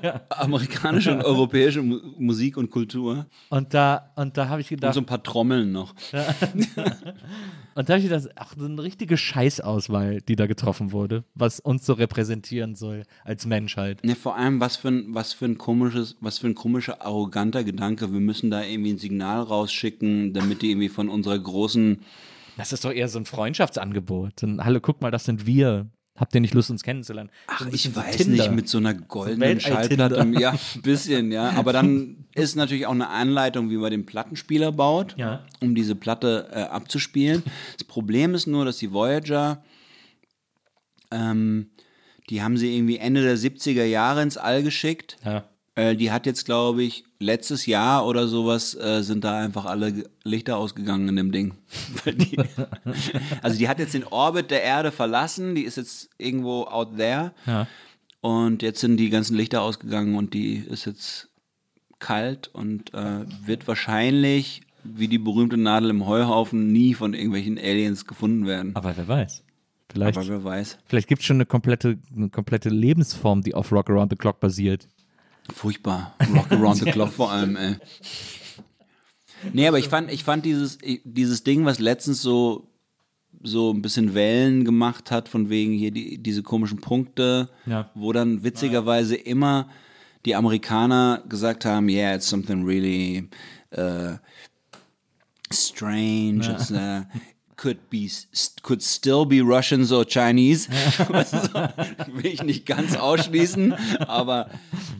amerikanische und europäische Mu Musik und Kultur. Und da, und da habe ich Und gedacht, so ein paar Trommeln noch. und da habe ich gedacht, ach, so eine richtige Scheißauswahl, die da getroffen wurde, was uns so repräsentieren soll als Menschheit. Ja, vor allem, was für ein, was für ein komisches, was für ein komischer, arroganter Gedanke. Wir müssen da irgendwie ein Signal rausschicken, damit die irgendwie von unserer großen Das ist doch eher so ein Freundschaftsangebot. Und, Hallo, guck mal, das sind wir. Habt ihr nicht Lust, uns kennenzulernen? Ach, So ich so weiß Tinder. nicht, mit so einer goldenen Weltall-Tinder. Schallplatte. Ja, ein bisschen, ja. Aber dann ist natürlich auch eine Anleitung, wie man den Plattenspieler baut, Ja. um diese Platte äh, abzuspielen. Das Problem ist nur, dass die Voyager, ähm, die haben sie irgendwie Ende der 70er Jahre ins All geschickt. Ja. Äh, die hat jetzt, glaube ich, letztes Jahr oder sowas äh, sind da einfach alle Lichter ausgegangen in dem Ding. Die, also die hat jetzt den Orbit der Erde verlassen, die ist jetzt irgendwo out there. Ja. Und jetzt sind die ganzen Lichter ausgegangen und die ist jetzt kalt und äh, wird wahrscheinlich, wie die berühmte Nadel im Heuhaufen, nie von irgendwelchen Aliens gefunden werden. Aber wer weiß. Vielleicht, Aber wer weiß. vielleicht gibt es schon eine komplette, eine komplette Lebensform, die auf Rock Around the Clock basiert. Furchtbar. Rock around the clock vor allem, ey. Nee, aber ich fand, ich fand dieses, dieses Ding, was letztens so, so ein bisschen Wellen gemacht hat, von wegen hier die, diese komischen Punkte, Ja. wo dann witzigerweise immer die Amerikaner gesagt haben, yeah, it's something really uh, strange, it's, uh, could be, could still be Russians or Chinese. Will ich nicht ganz ausschließen, aber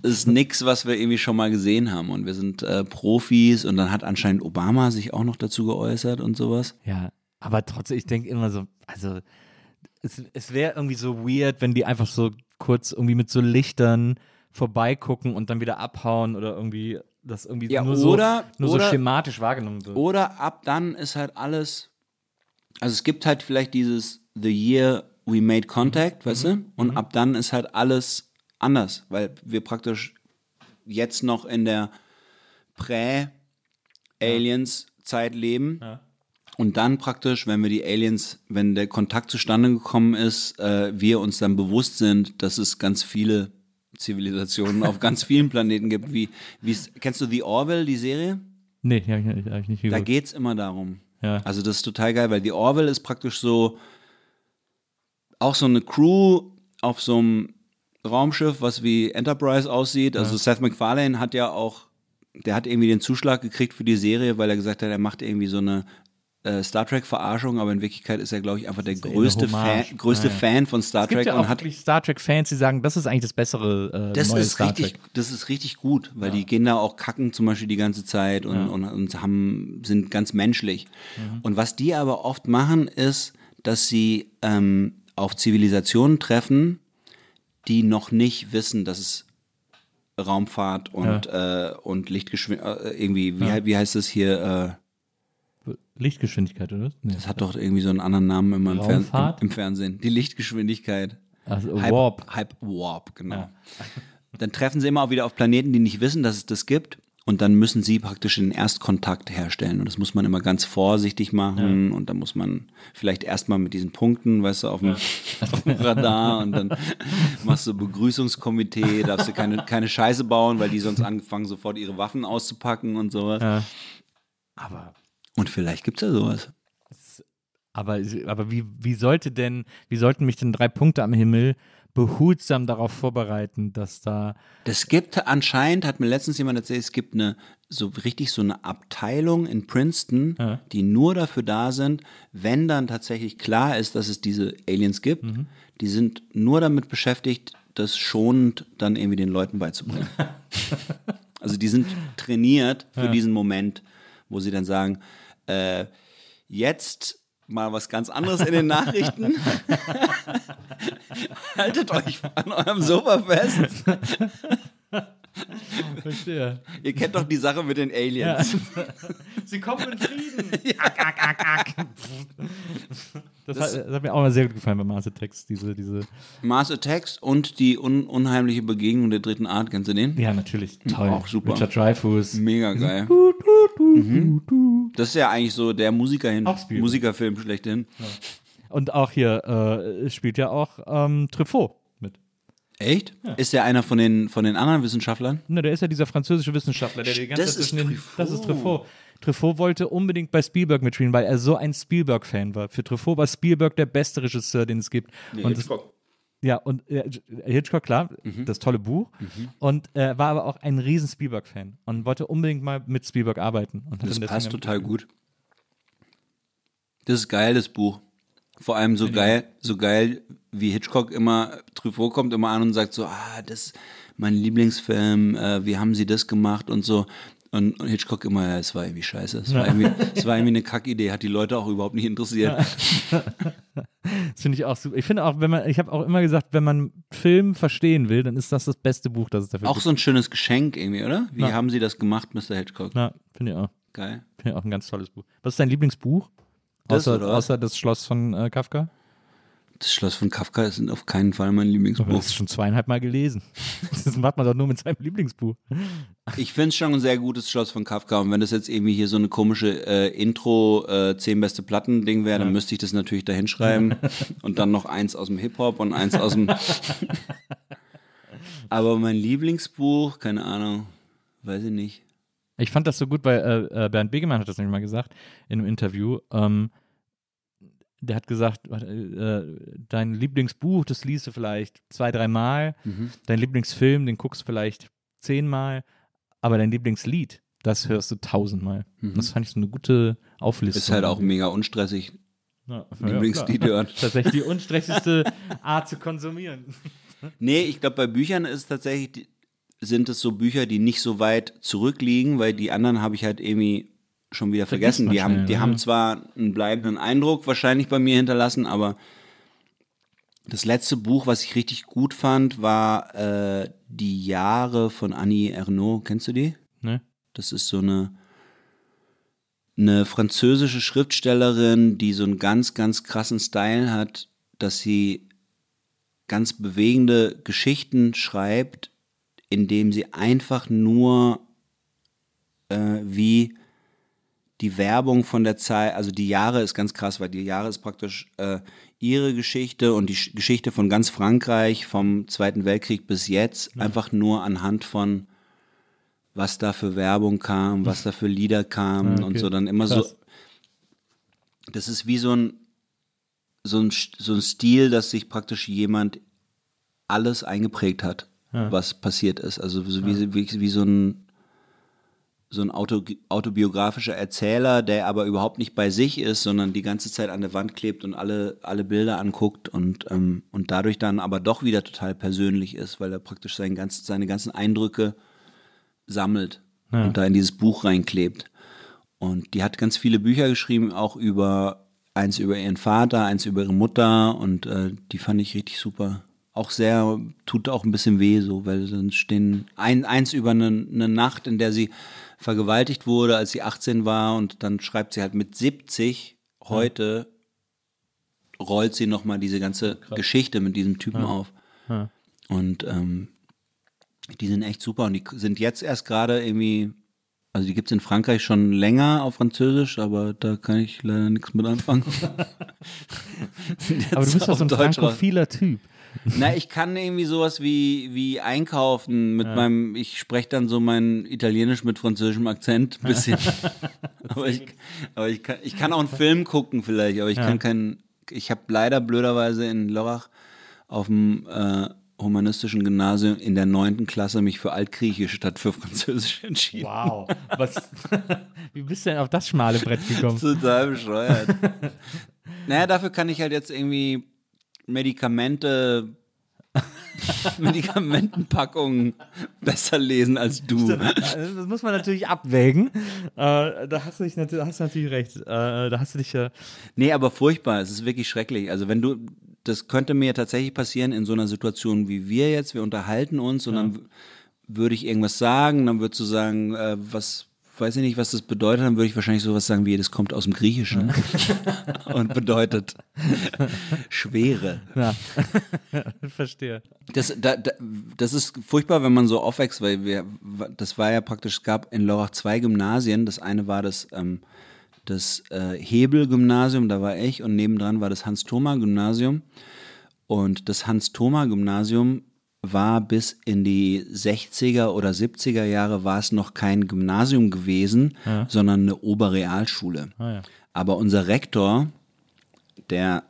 es ist nix, was wir irgendwie schon mal gesehen haben und wir sind äh, Profis und dann hat anscheinend Obama sich auch noch dazu geäußert und sowas. Ja, aber trotzdem, ich denke immer so, also es, es wäre irgendwie so weird, wenn die einfach so kurz irgendwie mit so Lichtern vorbeigucken und dann wieder abhauen oder irgendwie das irgendwie Ja, nur, oder- so, nur oder- so schematisch wahrgenommen wird. Oder ab dann ist halt alles, also es gibt halt vielleicht dieses The Year We Made Contact, weißt du? Und ab dann ist halt alles anders, weil wir praktisch jetzt noch in der Prä-Aliens-Zeit leben. Und dann praktisch, wenn wir die Aliens, wenn der Kontakt zustande gekommen ist, äh, wir uns dann bewusst sind, dass es ganz viele Zivilisationen auf ganz vielen Planeten gibt. Wie, wie kennst du The Orville, die Serie? Nee, habe ich, hab ich nicht Da geguckt. geht's immer darum. Ja. Also das ist total geil, weil die Orville ist praktisch so auch so eine Crew auf so einem Raumschiff, was wie Enterprise aussieht. Also Seth MacFarlane hat ja auch, der hat irgendwie den Zuschlag gekriegt für die Serie, weil er gesagt hat, er macht irgendwie so eine äh, Star Trek Verarschung, aber in Wirklichkeit ist er, glaube ich, einfach der größte. Fan, größte Ja, ja. Fan von Star es gibt Trek ja und auch hat wirklich Star Trek-Fans, die sagen, das ist eigentlich das bessere äh, das neue ist Star richtig, Trek. das ist richtig gut, weil die gehen da auch kacken zum Beispiel die ganze Zeit und, und, und haben, sind ganz menschlich. Mhm. Und was die aber oft machen, ist, dass sie ähm, auf Zivilisationen treffen, die noch nicht wissen, dass es Raumfahrt und, äh, und Lichtgeschwindigkeit, äh, irgendwie, wie, wie heißt das hier, äh, Lichtgeschwindigkeit, oder? Nee. das hat doch irgendwie so einen anderen Namen immer im, Fern im, im Fernsehen. Die Lichtgeschwindigkeit. Also Hype, Warp. Hype Warp, genau. Dann treffen sie immer auch wieder auf Planeten, die nicht wissen, dass es das gibt. Und dann müssen sie praktisch den Erstkontakt herstellen. Und das muss man immer ganz vorsichtig machen. Und dann muss man vielleicht erstmal mit diesen Punkten, weißt du, auf dem, auf dem Radar. Und dann machst du Begrüßungskomitee, darfst du keine, keine Scheiße bauen, weil die sonst angefangen, sofort ihre Waffen auszupacken und sowas. Ja. Aber Und vielleicht gibt's ja sowas. Aber, aber wie, wie sollte denn, wie sollten mich denn drei Punkte am Himmel behutsam darauf vorbereiten, dass da Das gibt anscheinend, hat mir letztens jemand erzählt, es gibt eine so richtig so eine Abteilung in Princeton, Ja. die nur dafür da sind, wenn dann tatsächlich klar ist, dass es diese Aliens gibt, Mhm. die sind nur damit beschäftigt, das schonend dann irgendwie den Leuten beizubringen. also die sind trainiert für diesen Moment, wo sie dann sagen, äh, jetzt mal was ganz anderes in den Nachrichten. Haltet euch an eurem Sofa fest. Verstehe. Ihr kennt doch die Sache mit den Aliens. Sie kommen in Frieden. Das, hat, das hat mir auch mal sehr gut gefallen bei Mars Attacks, diese, diese. Mars Attacks und die un unheimliche Begegnung der dritten Art. Kennst du den? Ja, natürlich. Toll. Auch super. Richard Dreyfuss. Mega geil. Mhm. Das ist ja eigentlich so der Musiker hin. Musikerfilm schlechthin. Und auch hier äh, spielt ja auch ähm, Truffaut Echt? Ist der einer von den, von den anderen Wissenschaftlern? Ne, der ist ja dieser französische Wissenschaftler, der die ganze Das Zeit ist den. Das ist Truffaut. Truffaut wollte unbedingt bei Spielberg mitspielen, weil er so ein Spielberg-Fan war. Für Truffaut war Spielberg der beste Regisseur, den es gibt. und das, ja, und äh, Hitchcock, klar, Mhm. das tolle Buch. Und er war aber auch ein riesen Spielberg-Fan und wollte unbedingt mal mit Spielberg arbeiten. Das passt total gut. Das ist geil, das Buch. Vor allem so geil, so geil, wie Hitchcock immer, Truffaut kommt immer an und sagt so, ah, das ist mein Lieblingsfilm, äh, wie haben sie das gemacht und so. Und, und Hitchcock immer, ja, es war irgendwie scheiße. Es war irgendwie, es war irgendwie eine Kackidee, hat die Leute auch überhaupt nicht interessiert. Das finde ich auch super. Ich finde auch, wenn man, ich habe auch immer gesagt, wenn man Film verstehen will, dann ist das das beste Buch, das es dafür Auch gibt. so ein schönes Geschenk irgendwie, oder? Wie Ja. haben sie das gemacht, Mr. Hitchcock? Ja, finde ich auch. Geil. Finde ich auch ein ganz tolles Buch. Was ist dein Lieblingsbuch? Das, außer, außer das Schloss von äh, Kafka? Das Schloss von Kafka ist auf keinen Fall mein Aber Lieblingsbuch. das ist schon zweieinhalb Mal gelesen. Das macht man doch nur mit seinem Lieblingsbuch. Ich finde es schon ein sehr gutes Schloss von Kafka. Und wenn das jetzt irgendwie hier so eine komische äh, Intro, äh, zehn beste Platten-Ding wäre, dann müsste ich das natürlich da hinschreiben. und dann noch eins aus dem Hip-Hop und eins aus dem. Aber mein Lieblingsbuch, keine Ahnung, weiß ich nicht. Ich fand das so gut, weil äh, äh, Bernd Begemann hat das nämlich mal gesagt in einem Interview. Ähm, der hat gesagt, äh, dein Lieblingsbuch, das liest du vielleicht zwei, dreimal. Mhm. Dein Lieblingsfilm, den guckst du vielleicht zehnmal. Aber dein Lieblingslied, das hörst du tausendmal. Und Das fand ich so eine gute Auflistung. Mhm. Ist halt auch mega unstressig. ja, Lieblingslied klar. hören. Tatsächlich die unstressigste Art zu konsumieren. Nee, ich glaube, bei Büchern ist tatsächlich, sind es so Bücher, die nicht so weit zurückliegen, weil die anderen habe ich halt irgendwie schon wieder vergessen. Die haben, schnell, die haben zwar einen bleibenden Eindruck wahrscheinlich bei mir hinterlassen, aber das letzte Buch, was ich richtig gut fand, war äh, Die Jahre von Annie Ernaux. Kennst du die? Ne? Das ist so eine, eine französische Schriftstellerin, die so einen ganz, ganz krassen Style hat, dass sie ganz bewegende Geschichten schreibt, indem sie einfach nur äh, wie die Werbung von der Zeit, also die Jahre ist ganz krass, weil die Jahre ist praktisch äh, ihre Geschichte und die Sch- Geschichte von ganz Frankreich vom Zweiten Weltkrieg bis jetzt, einfach nur anhand von was da für Werbung kam, was da für Lieder kamen Ah, und okay. so dann immer Krass. so. Das ist wie so ein so ein, so ein Stil, dass sich praktisch jemand alles eingeprägt hat, was passiert ist. Also so wie, wie, wie so ein so ein Auto, autobiografischer Erzähler, der aber überhaupt nicht bei sich ist, sondern die ganze Zeit an der Wand klebt und alle, alle Bilder anguckt und, ähm, und dadurch dann aber doch wieder total persönlich ist, weil er praktisch sein ganz, seine ganzen Eindrücke sammelt und da in dieses Buch reinklebt. Und die hat ganz viele Bücher geschrieben, auch über eins über ihren Vater, eins über ihre Mutter und äh, die fand ich richtig super. Auch sehr, tut auch ein bisschen weh so, weil dann stehen ein, eins über eine, eine Nacht, in der sie vergewaltigt wurde, als sie 18 war und dann schreibt sie halt mit 70 heute rollt sie nochmal diese ganze Geschichte mit diesem Typen auf. Und ähm, die sind echt super und die sind jetzt erst gerade irgendwie, also die gibt's in Frankreich schon länger auf Französisch, aber da kann ich leider nichts mit anfangen. Aber du bist doch so ein frankophiler Typ. Na, ich kann irgendwie sowas wie, wie einkaufen mit meinem, ich spreche dann so mein Italienisch mit französischem Akzent ein bisschen. aber ich, aber ich, kann, ich kann auch einen Film gucken vielleicht, aber ich kann keinen, ich habe leider blöderweise in Lörrach auf dem äh, humanistischen Gymnasium in der neunten Klasse mich für Altgriechisch statt für Französisch entschieden. Wow. Was, wie bist du denn auf das schmale Brett gekommen? Total bescheuert. naja, dafür kann ich halt jetzt irgendwie Medikamente, Medikamentenpackungen besser lesen als du. Das muss man natürlich abwägen. Äh, da hast du, dich natürlich, hast du natürlich recht. Äh, da hast du dich ja. Nee, aber furchtbar. Es ist wirklich schrecklich. Also wenn du, das könnte mir tatsächlich passieren in so einer Situation wie wir jetzt. Wir unterhalten uns und dann w- würde ich irgendwas sagen, dann würdest du sagen, äh, was, weiß ich nicht, was das bedeutet, dann würde ich wahrscheinlich sowas sagen wie, das kommt aus dem Griechischen und bedeutet Schwere. Ja. Verstehe. Das, da, da, das ist furchtbar, wenn man so aufwächst, weil wir, das war ja praktisch, es gab in Lörrach zwei Gymnasien. Das eine war das, ähm, das äh, Hebel-Gymnasium, da war ich, und nebendran war das Hans-Thoma-Gymnasium. Und das Hans-Thoma-Gymnasium war bis in die 60er oder 70er Jahre war es noch kein Gymnasium gewesen, sondern eine Oberrealschule. Ah, ja. Aber unser Rektor, der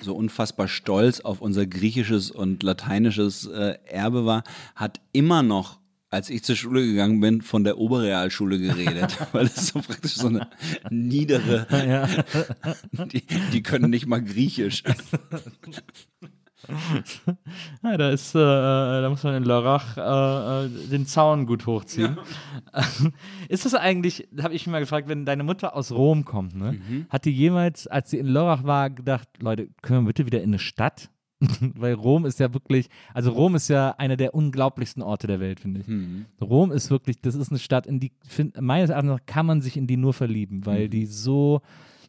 so unfassbar stolz auf unser griechisches und lateinisches äh, Erbe war, hat immer noch, als ich zur Schule gegangen bin, von der Oberrealschule geredet, weil es so praktisch so eine niedere, die, die können nicht mal Griechisch. Ja, da ist, äh, da muss man in Lörrach äh, äh, den Zaun gut hochziehen. ist das eigentlich, habe ich mich mal gefragt, wenn deine Mutter aus Rom kommt, ne, hat die jemals, als sie in Lörrach war, gedacht, Leute, können wir bitte wieder in eine Stadt? Weil Rom ist ja wirklich, also Rom ist ja einer der unglaublichsten Orte der Welt, finde ich. Rom ist wirklich, das ist eine Stadt, in die, find, meines Erachtens kann man sich in die nur verlieben, weil die so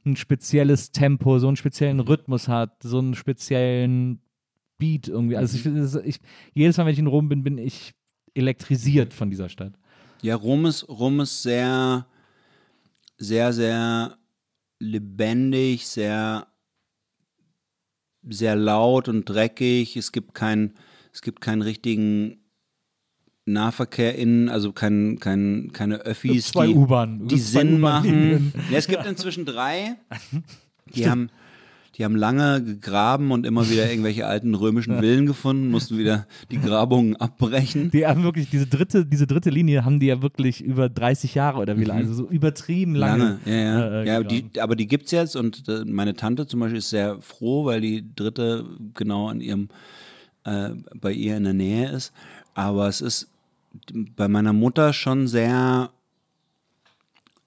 ein spezielles Tempo, so einen speziellen Rhythmus hat, so einen speziellen Beat irgendwie. Also ich, das- ich, jedes Mal, wenn ich in Rom bin, bin ich elektrisiert von dieser Stadt. Ja, Rom ist, Rom ist sehr, sehr, sehr lebendig, sehr, sehr laut und dreckig. Es gibt kein, es gibt keinen richtigen Nahverkehr innen, also kein, kein, keine Öffis, die, die Sinn machen. Ja, es gibt inzwischen drei. Die haben, die haben lange gegraben und immer wieder irgendwelche alten römischen Villen gefunden, mussten wieder die Grabungen abbrechen. Die haben wirklich, diese dritte, diese dritte Linie haben die ja wirklich über 30 Jahre oder wie lange, also so übertrieben lange. Lange, ja, ja. äh, ja die, aber die gibt's jetzt und äh, meine Tante zum Beispiel ist sehr froh, weil die dritte genau an ihrem, äh, bei ihr in der Nähe ist. Aber es ist bei meiner Mutter schon sehr,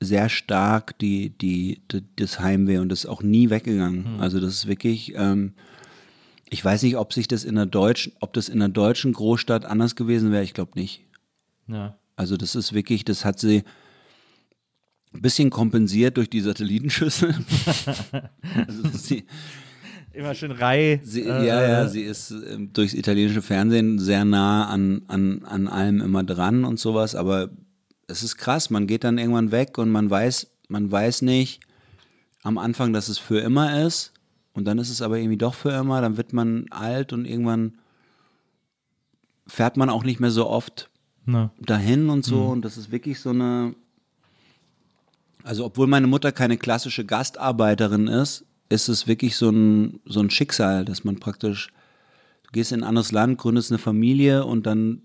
sehr stark die, die, die, das Heimweh und das ist auch nie weggegangen. Also das ist wirklich, ähm, ich weiß nicht, ob sich das in der deutschen, ob das in der deutschen Großstadt anders gewesen wäre, ich glaube nicht. Ja. Also das ist wirklich, das hat sie ein bisschen kompensiert durch die Satellitenschüssel. also sie, Immer schön Reihe. sie, äh, ja, ja, sie ist ähm, durchs italienische Fernsehen sehr nah an, an, an allem immer dran und sowas, aber es ist krass, man geht dann irgendwann weg und man weiß, man weiß nicht am Anfang, dass es für immer ist und dann ist es aber irgendwie doch für immer, dann wird man alt und irgendwann fährt man auch nicht mehr so oft Na. dahin und so und das ist wirklich so eine also obwohl meine Mutter keine klassische Gastarbeiterin ist, ist es wirklich so ein so ein Schicksal, dass man praktisch du gehst in ein anderes Land, gründest eine Familie und dann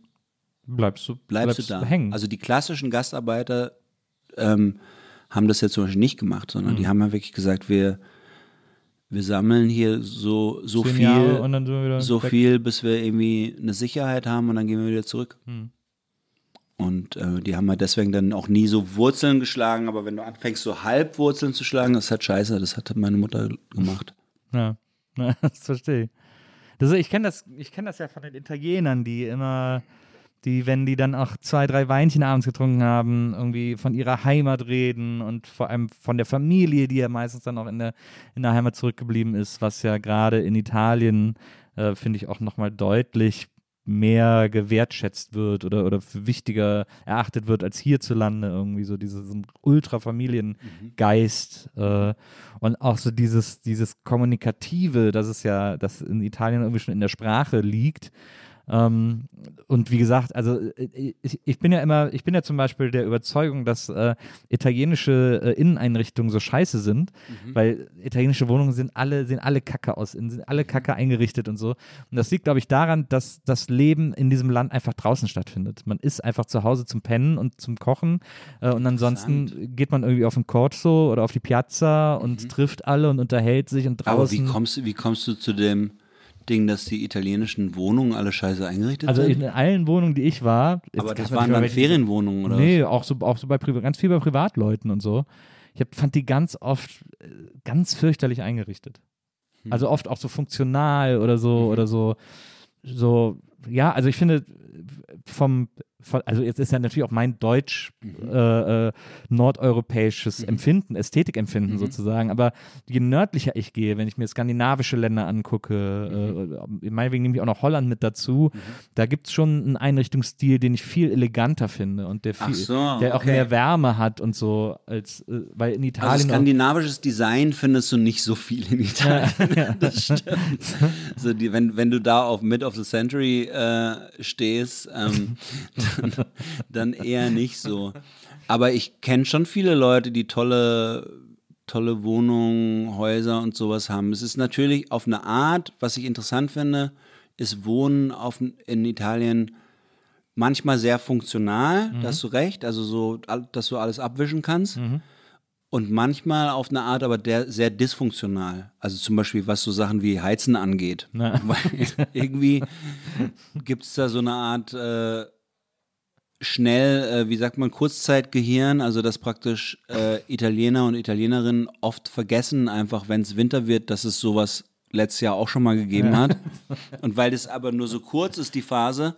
Bleibst du, bleibst, du da. hängen. Also die klassischen Gastarbeiter ähm, haben das jetzt zum Beispiel nicht gemacht, sondern Mhm. die haben ja wirklich gesagt, wir wir sammeln hier so so Zehn viel so weg. viel, bis wir irgendwie eine Sicherheit haben und dann gehen wir wieder zurück. Hm. Und äh, die haben halt deswegen dann auch nie so Wurzeln geschlagen, aber wenn du anfängst, so halb Wurzeln zu schlagen, das ist halt scheiße. Das hat meine Mutter gemacht. Ja, Ja, das verstehe ich. Das, ich kenne das, ich kenn das ja von den Italienern, die immer, die, wenn die dann auch zwei, drei Weinchen abends getrunken haben, irgendwie von ihrer Heimat reden und vor allem von der Familie, die ja meistens dann auch in der, in der Heimat zurückgeblieben ist, was ja gerade in Italien, äh, finde ich, auch nochmal deutlich mehr gewertschätzt wird oder, oder für wichtiger erachtet wird als hierzulande irgendwie so diesen Ultrafamiliengeist äh, und auch so dieses, dieses Kommunikative, das es ja, das in Italien irgendwie schon in der Sprache liegt. Ähm, und wie gesagt, also äh, ich, ich bin ja immer, ich bin ja zum Beispiel der Überzeugung, dass äh, italienische äh, Inneneinrichtungen so scheiße sind, weil italienische Wohnungen sind alle, sehen alle kacke aus, sind alle kacke eingerichtet und so. Und das liegt, glaube ich, daran, dass das Leben in diesem Land einfach draußen stattfindet. Man ist einfach zu Hause zum Pennen und zum Kochen äh, und ansonsten geht man irgendwie auf den Corso oder auf die Piazza und trifft alle und unterhält sich und draußen. Aber wie kommst, du- wie kommst du zu dem Ding, dass die italienischen Wohnungen alle scheiße eingerichtet also in sind? allen Wohnungen, die ich war. Aber das waren dann Ferienwohnungen oder Nee, auch so, auch so bei ganz viel bei Privatleuten und so. Ich hab, fand die ganz oft äh, ganz fürchterlich eingerichtet. Hm. Also oft auch so funktional oder so Mhm. oder so, so, ja, also ich finde vom, also jetzt ist ja natürlich auch mein deutsch äh, äh, nordeuropäisches Empfinden, Ästhetikempfinden sozusagen, aber je nördlicher ich gehe, wenn ich mir skandinavische Länder angucke, äh, meinetwegen nehme ich auch noch Holland mit dazu, da gibt es schon einen Einrichtungsstil, den ich viel eleganter finde und der, viel, so, der auch okay. mehr Wärme hat und so, als äh, weil in Italien Also skandinavisches Design findest du nicht so viel in Italien. das stimmt. So die, wenn, wenn du da auf Mid of the Century äh, stehst, ähm, dann, dann eher nicht so. Aber ich kenne schon viele Leute, die tolle, tolle Wohnungen, Häuser und sowas haben. Es ist natürlich auf eine Art, was ich interessant finde, ist Wohnen auf, in Italien manchmal sehr funktional, da hast du recht, also so, dass du alles abwischen kannst. Und manchmal auf eine Art aber der, sehr dysfunktional. Also zum Beispiel, was so Sachen wie Heizen angeht. Na. Weil irgendwie gibt es da so eine Art äh, schnell, äh, wie sagt man, Kurzzeitgehirn, also dass praktisch äh, Italiener und Italienerinnen oft vergessen, einfach wenn es Winter wird, dass es sowas letztes Jahr auch schon mal gegeben hat. Und weil das aber nur so kurz ist, die Phase,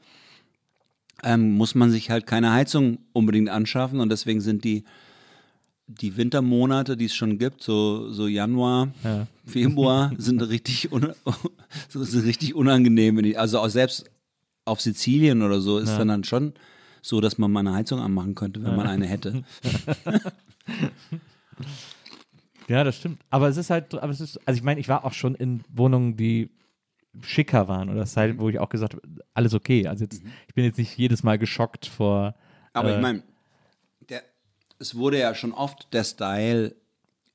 ähm, muss man sich halt keine Heizung unbedingt anschaffen und deswegen sind die die Wintermonate, die es schon gibt, so, so Januar, Februar, sind richtig, un sind richtig unangenehm. Also auch selbst auf Sizilien oder so ist dann, dann schon so, dass man mal eine Heizung anmachen könnte, wenn man eine hätte. Ja, das stimmt. Aber es ist halt, aber es ist, also ich meine, ich war auch schon in Wohnungen, die schicker waren oder Mhm. halt, wo ich auch gesagt habe, alles okay. Also jetzt, ich bin jetzt nicht jedes Mal geschockt vor. Aber äh, ich meine, es wurde ja schon oft der Style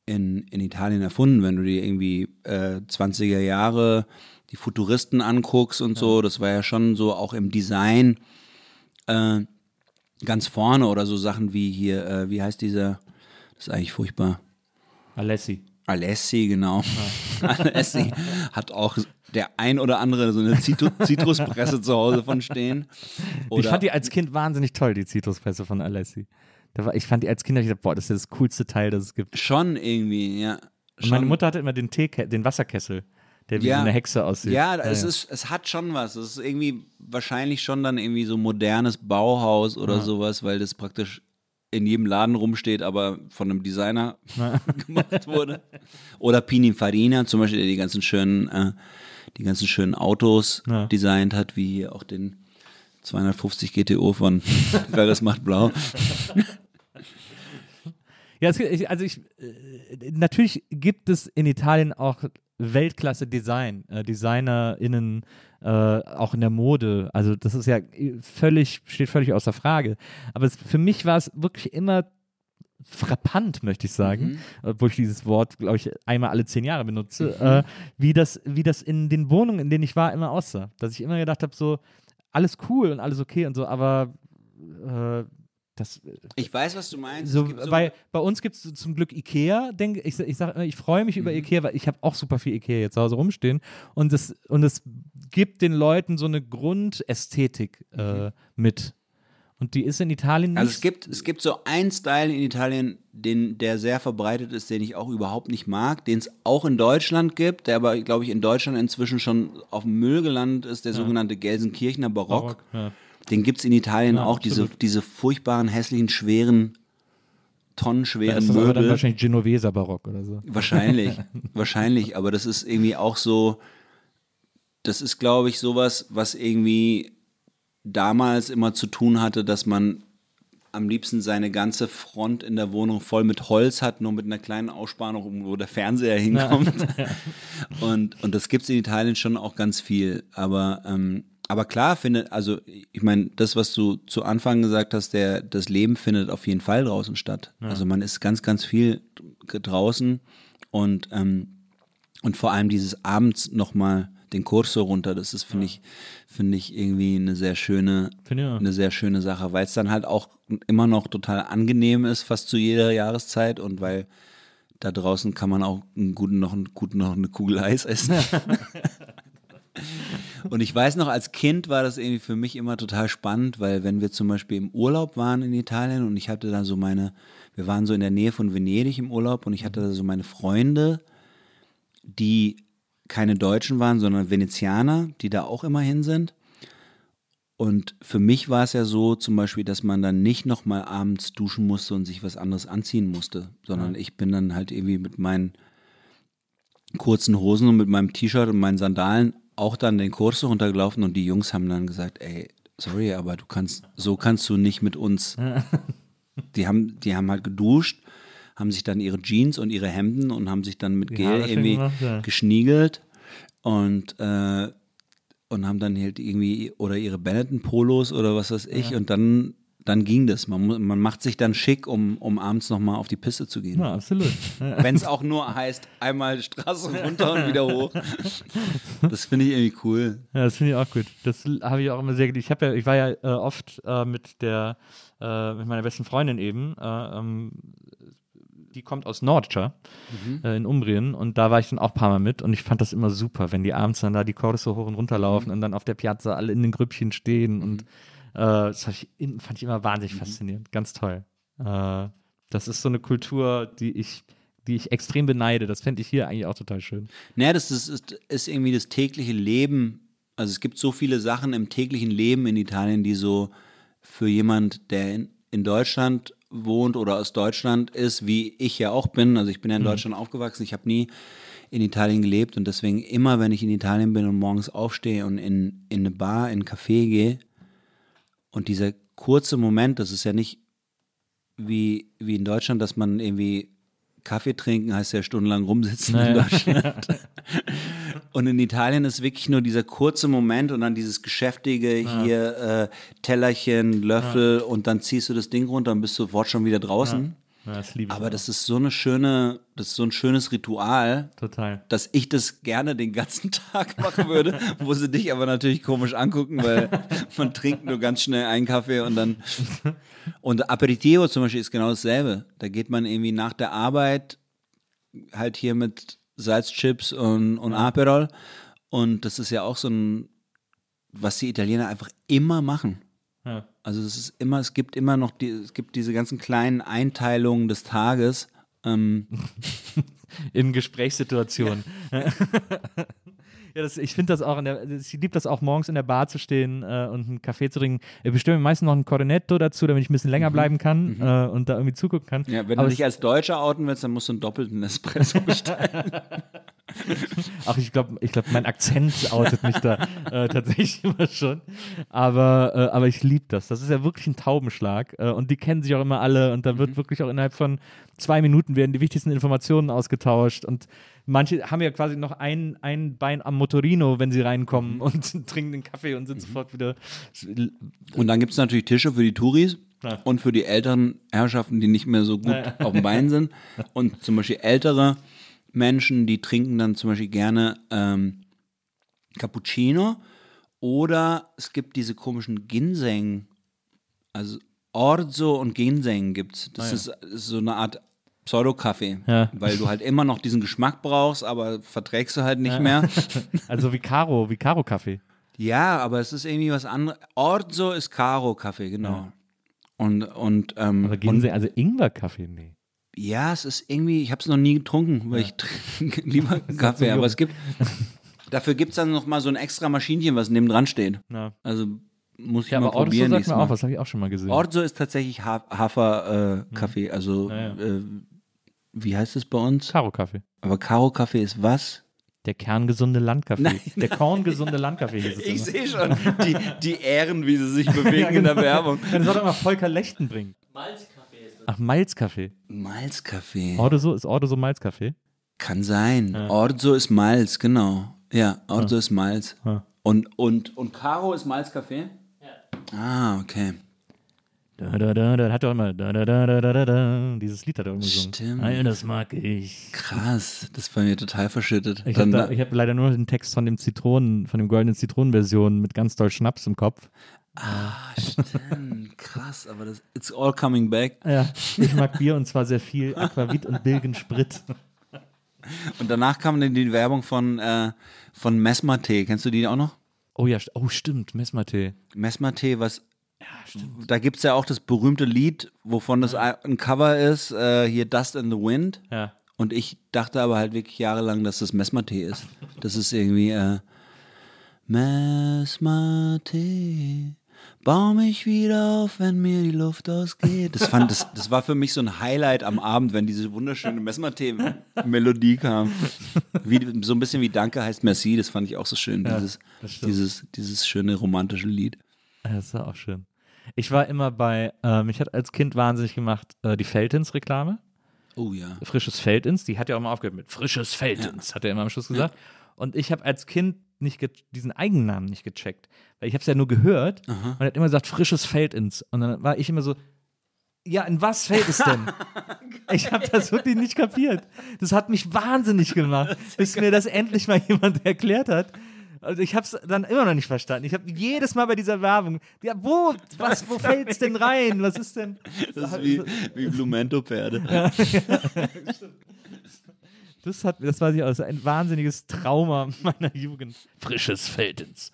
in, in Italien erfunden, wenn du dir irgendwie äh, 20er Jahre die Futuristen anguckst und so, das war ja schon so auch im Design äh, ganz vorne oder so Sachen wie hier, äh, wie heißt dieser, das ist eigentlich furchtbar. Alessi. Alessi, genau. Alessi hat auch der ein oder andere so eine Zitru- Zitruspresse zu Hause von stehen. ich Oder- fand die als Kind wahnsinnig toll, die Zitruspresse von Alessi. Da war, ich fand die als Kind, ich gedacht, boah, das ist das coolste Teil, das es gibt. Schon irgendwie, ja. Und meine Schon. Mutter hatte immer den Tee, den Wasserkessel, der wie Ja. so eine Hexe aussieht. Ja, es, Ist, es hat schon was. Es ist irgendwie wahrscheinlich schon dann irgendwie so modernes Bauhaus oder sowas, weil das praktisch in jedem Laden rumsteht, aber von einem Designer gemacht wurde. Oder Pininfarina, zum Beispiel, der die ganzen schönen, äh, die ganzen schönen Autos Ja. designt hat, wie hier auch den 250 GTO von Ferris macht blau. Ja, es, also ich, äh, natürlich gibt es in Italien auch Weltklasse-Design, äh, DesignerInnen, äh, auch in der Mode. Also das ist ja völlig, steht völlig außer Frage. Aber es, für mich war es wirklich immer frappant, möchte ich sagen, obwohl ich dieses Wort, glaube ich, einmal alle zehn Jahre benutze, äh, wie, das, wie das in den Wohnungen, in denen ich war, immer aussah. Dass ich immer gedacht habe, so, alles cool und alles okay und so, aber äh, das, Ich weiß, was du meinst. so, gibt bei, bei uns gibt es zum Glück Ikea, denke ich, ich sag, ich freue mich Mhm. über Ikea, weil ich habe auch super viel Ikea jetzt zu Hause rumstehen und es, und gibt den Leuten so eine Grundästhetik äh, mit. Und die ist in Italien nicht. Also es gibt, es gibt so einen Style in Italien, den, der sehr verbreitet ist, den ich auch überhaupt nicht mag, den es auch in Deutschland gibt, der aber, glaube ich, in Deutschland inzwischen schon auf dem Müll gelandet ist, der sogenannte Gelsenkirchener Barock. Barock, ja. Den gibt es in Italien Ja, auch, diese, absolut. diese furchtbaren, hässlichen, schweren, da tonnenschweren ist das aber dann Möbel. wahrscheinlich Genoveser Barock oder so. Wahrscheinlich, wahrscheinlich, aber das ist irgendwie auch so, das ist, glaube ich, sowas, was irgendwie damals immer zu tun hatte, dass man am liebsten seine ganze Front in der Wohnung voll mit Holz hat, nur mit einer kleinen Aussparung, wo der Fernseher hinkommt. und, und das gibt es in Italien schon auch ganz viel. Aber, ähm, aber klar findet, also ich meine, das, was du zu Anfang gesagt hast, der, das Leben findet auf jeden Fall draußen statt. Also man ist ganz, ganz viel draußen und, ähm, und vor allem dieses abends nochmal den Corso runter, das ist, finde ich, finde ich irgendwie eine sehr schöne, eine sehr schöne Sache, weil es dann halt auch immer noch total angenehm ist, fast zu jeder Jahreszeit und weil da draußen kann man auch einen guten, noch, einen guten, noch eine Kugel Eis essen. und ich weiß noch, als Kind war das irgendwie für mich immer total spannend, weil wenn wir zum Beispiel im Urlaub waren in Italien und ich hatte da so meine, wir waren so in der Nähe von Venedig im Urlaub und ich hatte da so meine Freunde, die keine Deutschen waren, sondern Venezianer, die da auch immer hin sind. Und für mich war es ja so zum Beispiel, dass man dann nicht nochmal abends duschen musste und sich was anderes anziehen musste, sondern ich bin dann halt irgendwie mit meinen kurzen Hosen und mit meinem T-Shirt und meinen Sandalen auch dann den Kurs runtergelaufen und die Jungs haben dann gesagt, ey, sorry, aber du kannst, so kannst du nicht mit uns. Die haben, die haben halt geduscht, haben sich dann ihre Jeans und ihre Hemden und haben sich dann mit Die Gel irgendwie gemacht, ja. geschniegelt und äh, und haben dann halt irgendwie oder ihre Benetton-Polos oder was weiß ich und dann dann ging das. Man, man macht sich dann schick, um, um abends nochmal auf die Piste zu gehen. Ja, absolut. Wenn es auch nur heißt, einmal Straße runter und wieder hoch. Das finde ich irgendwie cool. Ja, das finde ich auch gut. Das habe ich auch immer sehr geliebt. Ich ja, ich war ja äh, oft äh, mit der, äh, mit meiner besten Freundin eben. Äh, ähm, die kommt aus Nordscha äh, in Umbrien und da war ich dann auch ein paar Mal mit und ich fand das immer super, wenn die abends dann da die Corso hoch und runter laufen und dann auf der Piazza alle in den Grüppchen stehen und äh, das hab ich, fand ich immer wahnsinnig faszinierend. Ganz toll. Äh, das ist so eine Kultur, die ich, die ich extrem beneide. Das fände ich hier eigentlich auch total schön. Naja, das ist, ist, ist irgendwie das tägliche Leben. Also es gibt so viele Sachen im täglichen Leben in Italien, die so für jemand, der in, in Deutschland wohnt oder aus Deutschland ist, wie ich ja auch bin. Also ich bin ja in Deutschland aufgewachsen. Ich habe nie in Italien gelebt und deswegen immer, wenn ich in Italien bin und morgens aufstehe und in, in eine Bar, in ein Café gehe und dieser kurze Moment, das ist ja nicht wie, wie in Deutschland, dass man irgendwie Kaffee trinken heißt ja stundenlang rumsitzen in Naja. Deutschland. Und in Italien ist wirklich nur dieser kurze Moment und dann dieses geschäftige hier äh, Tellerchen, Löffel und dann ziehst du das Ding runter und bist sofort schon wieder draußen. Ja, das liebe ich Aber auch. das ist so eine schöne, das ist so ein schönes Ritual, total. dass ich das gerne den ganzen Tag machen würde, wo sie dich aber natürlich komisch angucken, weil man trinkt nur ganz schnell einen Kaffee und dann. Und Aperitivo zum Beispiel ist genau dasselbe. Da geht man irgendwie nach der Arbeit halt hier mit Salzchips und, und Aperol. Und das ist ja auch so ein, was die Italiener einfach immer machen. Ja. Also es ist immer, es gibt immer noch die, es gibt diese ganzen kleinen Einteilungen des Tages. Ähm, in Gesprächssituationen. Ja. das, ich finde das auch, in der, ich liebe das auch morgens in der Bar zu stehen äh, und einen Kaffee zu trinken. Ich bestimme mir meistens noch ein Cornetto dazu, damit ich ein bisschen länger bleiben kann äh, und da irgendwie zugucken kann. Mhm. ja, wenn Aber du dich als Deutscher outen willst, dann musst du einen doppelten Espresso bestellen. Ach, ich glaube, ich glaub, mein Akzent outet mich da äh, tatsächlich immer schon. Aber, äh, aber ich liebe das. Das ist ja wirklich ein Taubenschlag. Äh, und die kennen sich auch immer alle. Und da wird wirklich auch innerhalb von zwei Minuten werden die wichtigsten Informationen ausgetauscht. Und manche haben ja quasi noch ein, ein Bein am Motorino, wenn sie reinkommen und trinken den Kaffee und sind sofort wieder. Und dann gibt es natürlich Tische für die Touris Ja. und für die älteren Herrschaften, die nicht mehr so gut Ja. auf dem Bein sind. Und zum Beispiel ältere Menschen, die trinken dann zum Beispiel gerne ähm, Cappuccino oder es gibt diese komischen Ginseng, also Orzo und Ginseng gibt's. Das ist, ist so eine Art Pseudo-Kaffee, Ja. weil du halt immer noch diesen Geschmack brauchst, aber verträgst du halt nicht mehr. Also wie Caro, wie Caro-Kaffee. Ja, aber es ist irgendwie was anderes. Orzo ist Karo-Kaffee, genau. Und, und, ähm, Aber und Ginseng, also Ingwer-Kaffee, nee. ja, es ist irgendwie, ich habe es noch nie getrunken, weil ich trinke lieber Kaffee, aber es gibt, dafür gibt es dann noch mal so ein extra Maschinchen, was neben dran steht. Ja. Also muss ich Ja, mal aber Orzo probieren sagt nächstes mir auch, was habe ich auch schon mal gesehen. Orzo ist tatsächlich ha Hafer-Kaffee, also Ja, ja. Äh, wie heißt es bei uns? Caro-Kaffee. Aber Karo-Kaffee ist was? Der kerngesunde Landkaffee. Nein, der korngesunde Landkaffee hieß es Ich sehe schon die, die Ähren, wie sie sich bewegen in der Werbung. Ja, das soll doch mal Volker Lechten bringen. Malzkaffee ist das. Ach, Malzkaffee. Malzkaffee. Ordo ist Ordo so Malzkaffee? Kann sein. Orzo ist Malz, genau. Ja, Orzo ist Malz. Ja. Und, und, und Caro ist Malzkaffee? Ja. Ah, okay. Da, da, da, da, hat doch immer da, da, da, da, da, da. Dieses Lied hat er irgendwie gesungen. Stimmt. Nein, das mag ich. Krass, das war mir total verschüttet. Ich habe hab leider nur den Text von dem Zitronen, von dem goldenen Zitronenversion mit ganz doll Schnaps im Kopf. ah, stimmt, krass, aber das, it's all coming back. Ja, ich mag Bier und zwar sehr viel Aquavit und Bilgen Sprit. Und danach kam dann die Werbung von, äh, von Mesmer-Tee. Kennst du die auch noch? Oh ja, oh stimmt, Mesmatee. Mesmer-Tee, was. Da gibt es ja auch das berühmte Lied, wovon das ein Cover ist, äh, hier Dust in the Wind. Ja. Und ich dachte aber halt wirklich jahrelang, dass das Mesmer-Tee ist. Das ist irgendwie äh, Mesmer-Tee. Bau mich wieder auf, wenn mir die Luft ausgeht. Das, fand, das, das war für mich so ein Highlight am Abend, wenn diese wunderschöne Mesmer-Melodie kam. Wie, so ein bisschen wie Danke heißt Merci, das fand ich auch so schön, Ja, dieses, dieses, dieses schöne romantische Lied. Ja, Das war auch schön. Ich war immer bei, äh, mich hat als Kind wahnsinnig gemacht, äh, die Feldins-Reklame. Oh ja. Frisches Feldins, die hat ja auch mal aufgehört mit Frisches Feldins, hat er immer am Schluss gesagt. Und ich habe als Kind nicht diesen Eigennamen nicht gecheckt. Weil ich habe es ja nur gehört und er hat immer gesagt, frisches Feldins. Und dann war ich immer so, ja, in was fällt es denn? ich habe das wirklich nicht kapiert. Das hat mich wahnsinnig gemacht, bis mir das endlich mal jemand erklärt hat. Also ich habe es dann immer noch nicht verstanden. Ich habe jedes Mal bei dieser Werbung, ja, wo, was, wo fällt es denn rein? Was ist denn? Das ist wie, wie Blumento-Pferde. Das, hat, das war also ein wahnsinniges Trauma meiner Jugend. Frisches Feldins.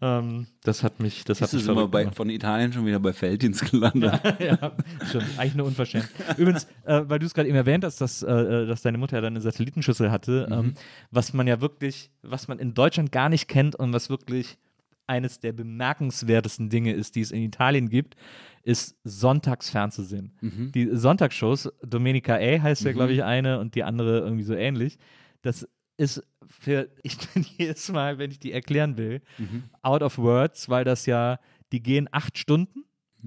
Ähm, das hat mich, das hat Das mich ist immer bei, von Italien schon wieder bei Feldins gelandet. ja, stimmt. Eigentlich nur unverschämt. Übrigens, äh, weil du es gerade eben erwähnt hast, dass, äh, äh, dass deine Mutter ja dann eine Satellitenschüssel hatte, ähm, was man ja wirklich, was man in Deutschland gar nicht kennt und was wirklich eines der bemerkenswertesten Dinge ist, die es in Italien gibt, ist sonntags fernzusehen. Die Sonntagsshows, Domenica A heißt ja, glaube ich, eine und die andere irgendwie so ähnlich. Das ist für, ich bin jedes Mal, wenn ich die erklären will, out of words, weil das ja, die gehen acht Stunden.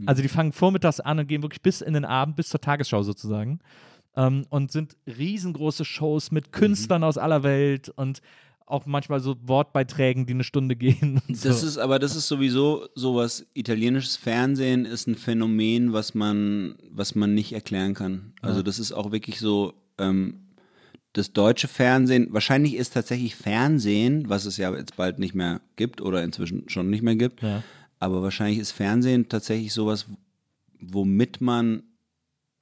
Also die fangen vormittags an und gehen wirklich bis in den Abend, bis zur Tagesschau sozusagen. Ähm, und sind riesengroße Shows mit Künstlern aus aller Welt und auch manchmal so Wortbeiträgen, die eine Stunde gehen. So. Das ist, aber das ist sowieso sowas, italienisches Fernsehen ist ein Phänomen, was man, was man nicht erklären kann. Also das ist auch wirklich so, ähm, das deutsche Fernsehen, wahrscheinlich ist tatsächlich Fernsehen, was es ja jetzt bald nicht mehr gibt oder inzwischen schon nicht mehr gibt, Ja. aber wahrscheinlich ist Fernsehen tatsächlich sowas, womit man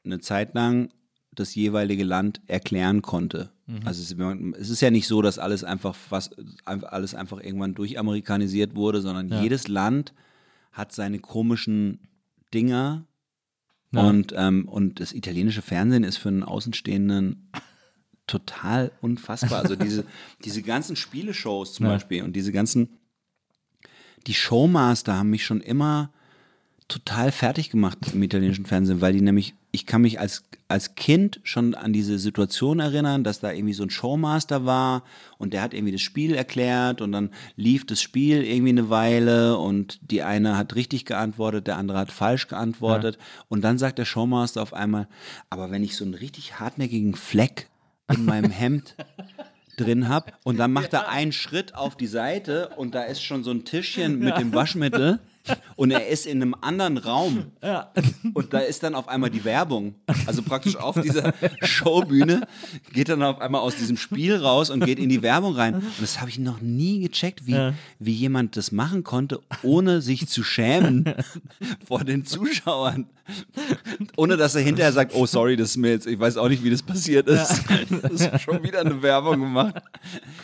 eine Zeit lang das jeweilige Land erklären konnte. Also es, es ist ja nicht so, dass alles einfach fast, alles einfach irgendwann durchamerikanisiert wurde, sondern Ja. jedes Land hat seine komischen Dinger Ja. und, ähm, und das italienische Fernsehen ist für einen Außenstehenden total unfassbar. Also diese, diese ganzen Spieleshows zum Ja. Beispiel und diese ganzen, die Showmaster haben mich schon immer total fertig gemacht im italienischen Fernsehen, weil die nämlich, ich kann mich als, als Kind schon an diese Situation erinnern, dass da irgendwie so ein Showmaster war und der hat irgendwie das Spiel erklärt und dann lief das Spiel irgendwie eine Weile und die eine hat richtig geantwortet, der andere hat falsch geantwortet und dann sagt der Showmaster auf einmal, aber wenn ich so einen richtig hartnäckigen Fleck in meinem Hemd drin hab und dann macht er einen Schritt auf die Seite und da ist schon so ein Tischchen mit dem Waschmittel und er ist in einem anderen Raum und da ist dann auf einmal die Werbung. Also praktisch auf dieser Showbühne geht dann auf einmal aus diesem Spiel raus und geht in die Werbung rein. Und das habe ich noch nie gecheckt, wie, wie jemand das machen konnte, ohne sich zu schämen vor den Zuschauern. Ohne dass er hinterher sagt, oh sorry, das ist mir jetzt, ich weiß auch nicht, wie das passiert ist. Das ist schon wieder eine Werbung gemacht.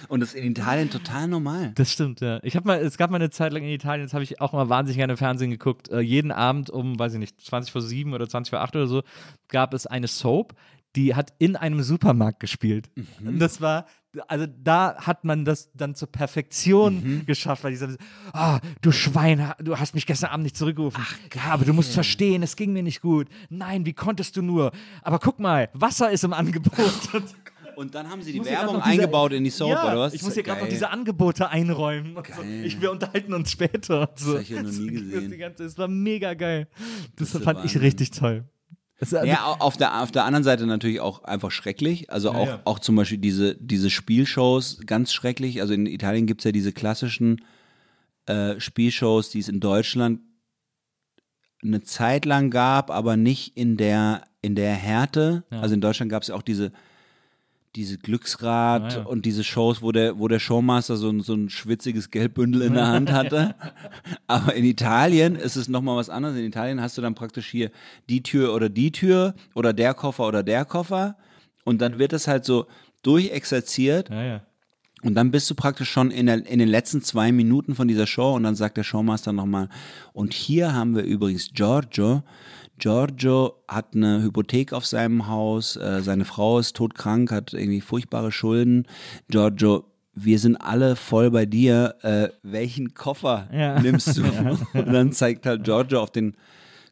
Und das ist in Italien total normal. Das stimmt, ja. Ich habe mal, es gab mal eine Zeit lang in Italien, das habe ich auch mal wahnsinnig gerne Fernsehen geguckt. Äh, jeden Abend um, weiß ich nicht, 20 vor 7 oder 20 vor 8 oder so, gab es eine Soap, die hat in einem Supermarkt gespielt. Und das war, also da hat man das dann zur Perfektion geschafft, weil die sagen, ah, du Schwein, du hast mich gestern Abend nicht zurückgerufen. ja, aber du musst verstehen, es ging mir nicht gut. Nein, wie konntest du nur? Aber guck mal, Wasser ist im Angebot. Und dann haben sie die Werbung eingebaut in die Soap, ja, oder was? Ich Das muss hier ja gerade noch diese Angebote einräumen. So. ich, wir unterhalten uns später. So. hab ich ja noch nie Das- gesehen. Das, ganze, das war mega geil. Das, der fand ich richtig toll. Das, Ja, au- auf der, auf der anderen Seite natürlich auch einfach schrecklich. Also auch, ja. auch zum Beispiel diese, diese Spielshows ganz schrecklich. Also in Italien gibt's ja diese klassischen äh, Spielshows, die es in Deutschland eine Zeit lang gab, aber nicht in der, in der Härte. Ja. Also in Deutschland gab's ja auch diese, diese Glücksrad Ah, ja. und diese Shows, wo der, wo der Showmaster so ein, so ein schwitziges Geldbündel in der Hand hatte. Aber in Italien ist es nochmal was anderes. In Italien hast du dann praktisch hier die Tür oder die Tür oder der Koffer oder der Koffer. Und dann wird es halt so durchexerziert ja, ja. und dann bist du praktisch schon in, der, in den letzten zwei Minuten von dieser Show und dann sagt der Showmaster nochmal, und hier haben wir übrigens Giorgio. Giorgio hat eine Hypothek auf seinem Haus, äh, seine Frau ist todkrank, hat irgendwie furchtbare Schulden. Giorgio, wir sind alle voll bei dir. Äh, welchen Koffer Ja. nimmst du? Und dann zeigt halt Giorgio auf den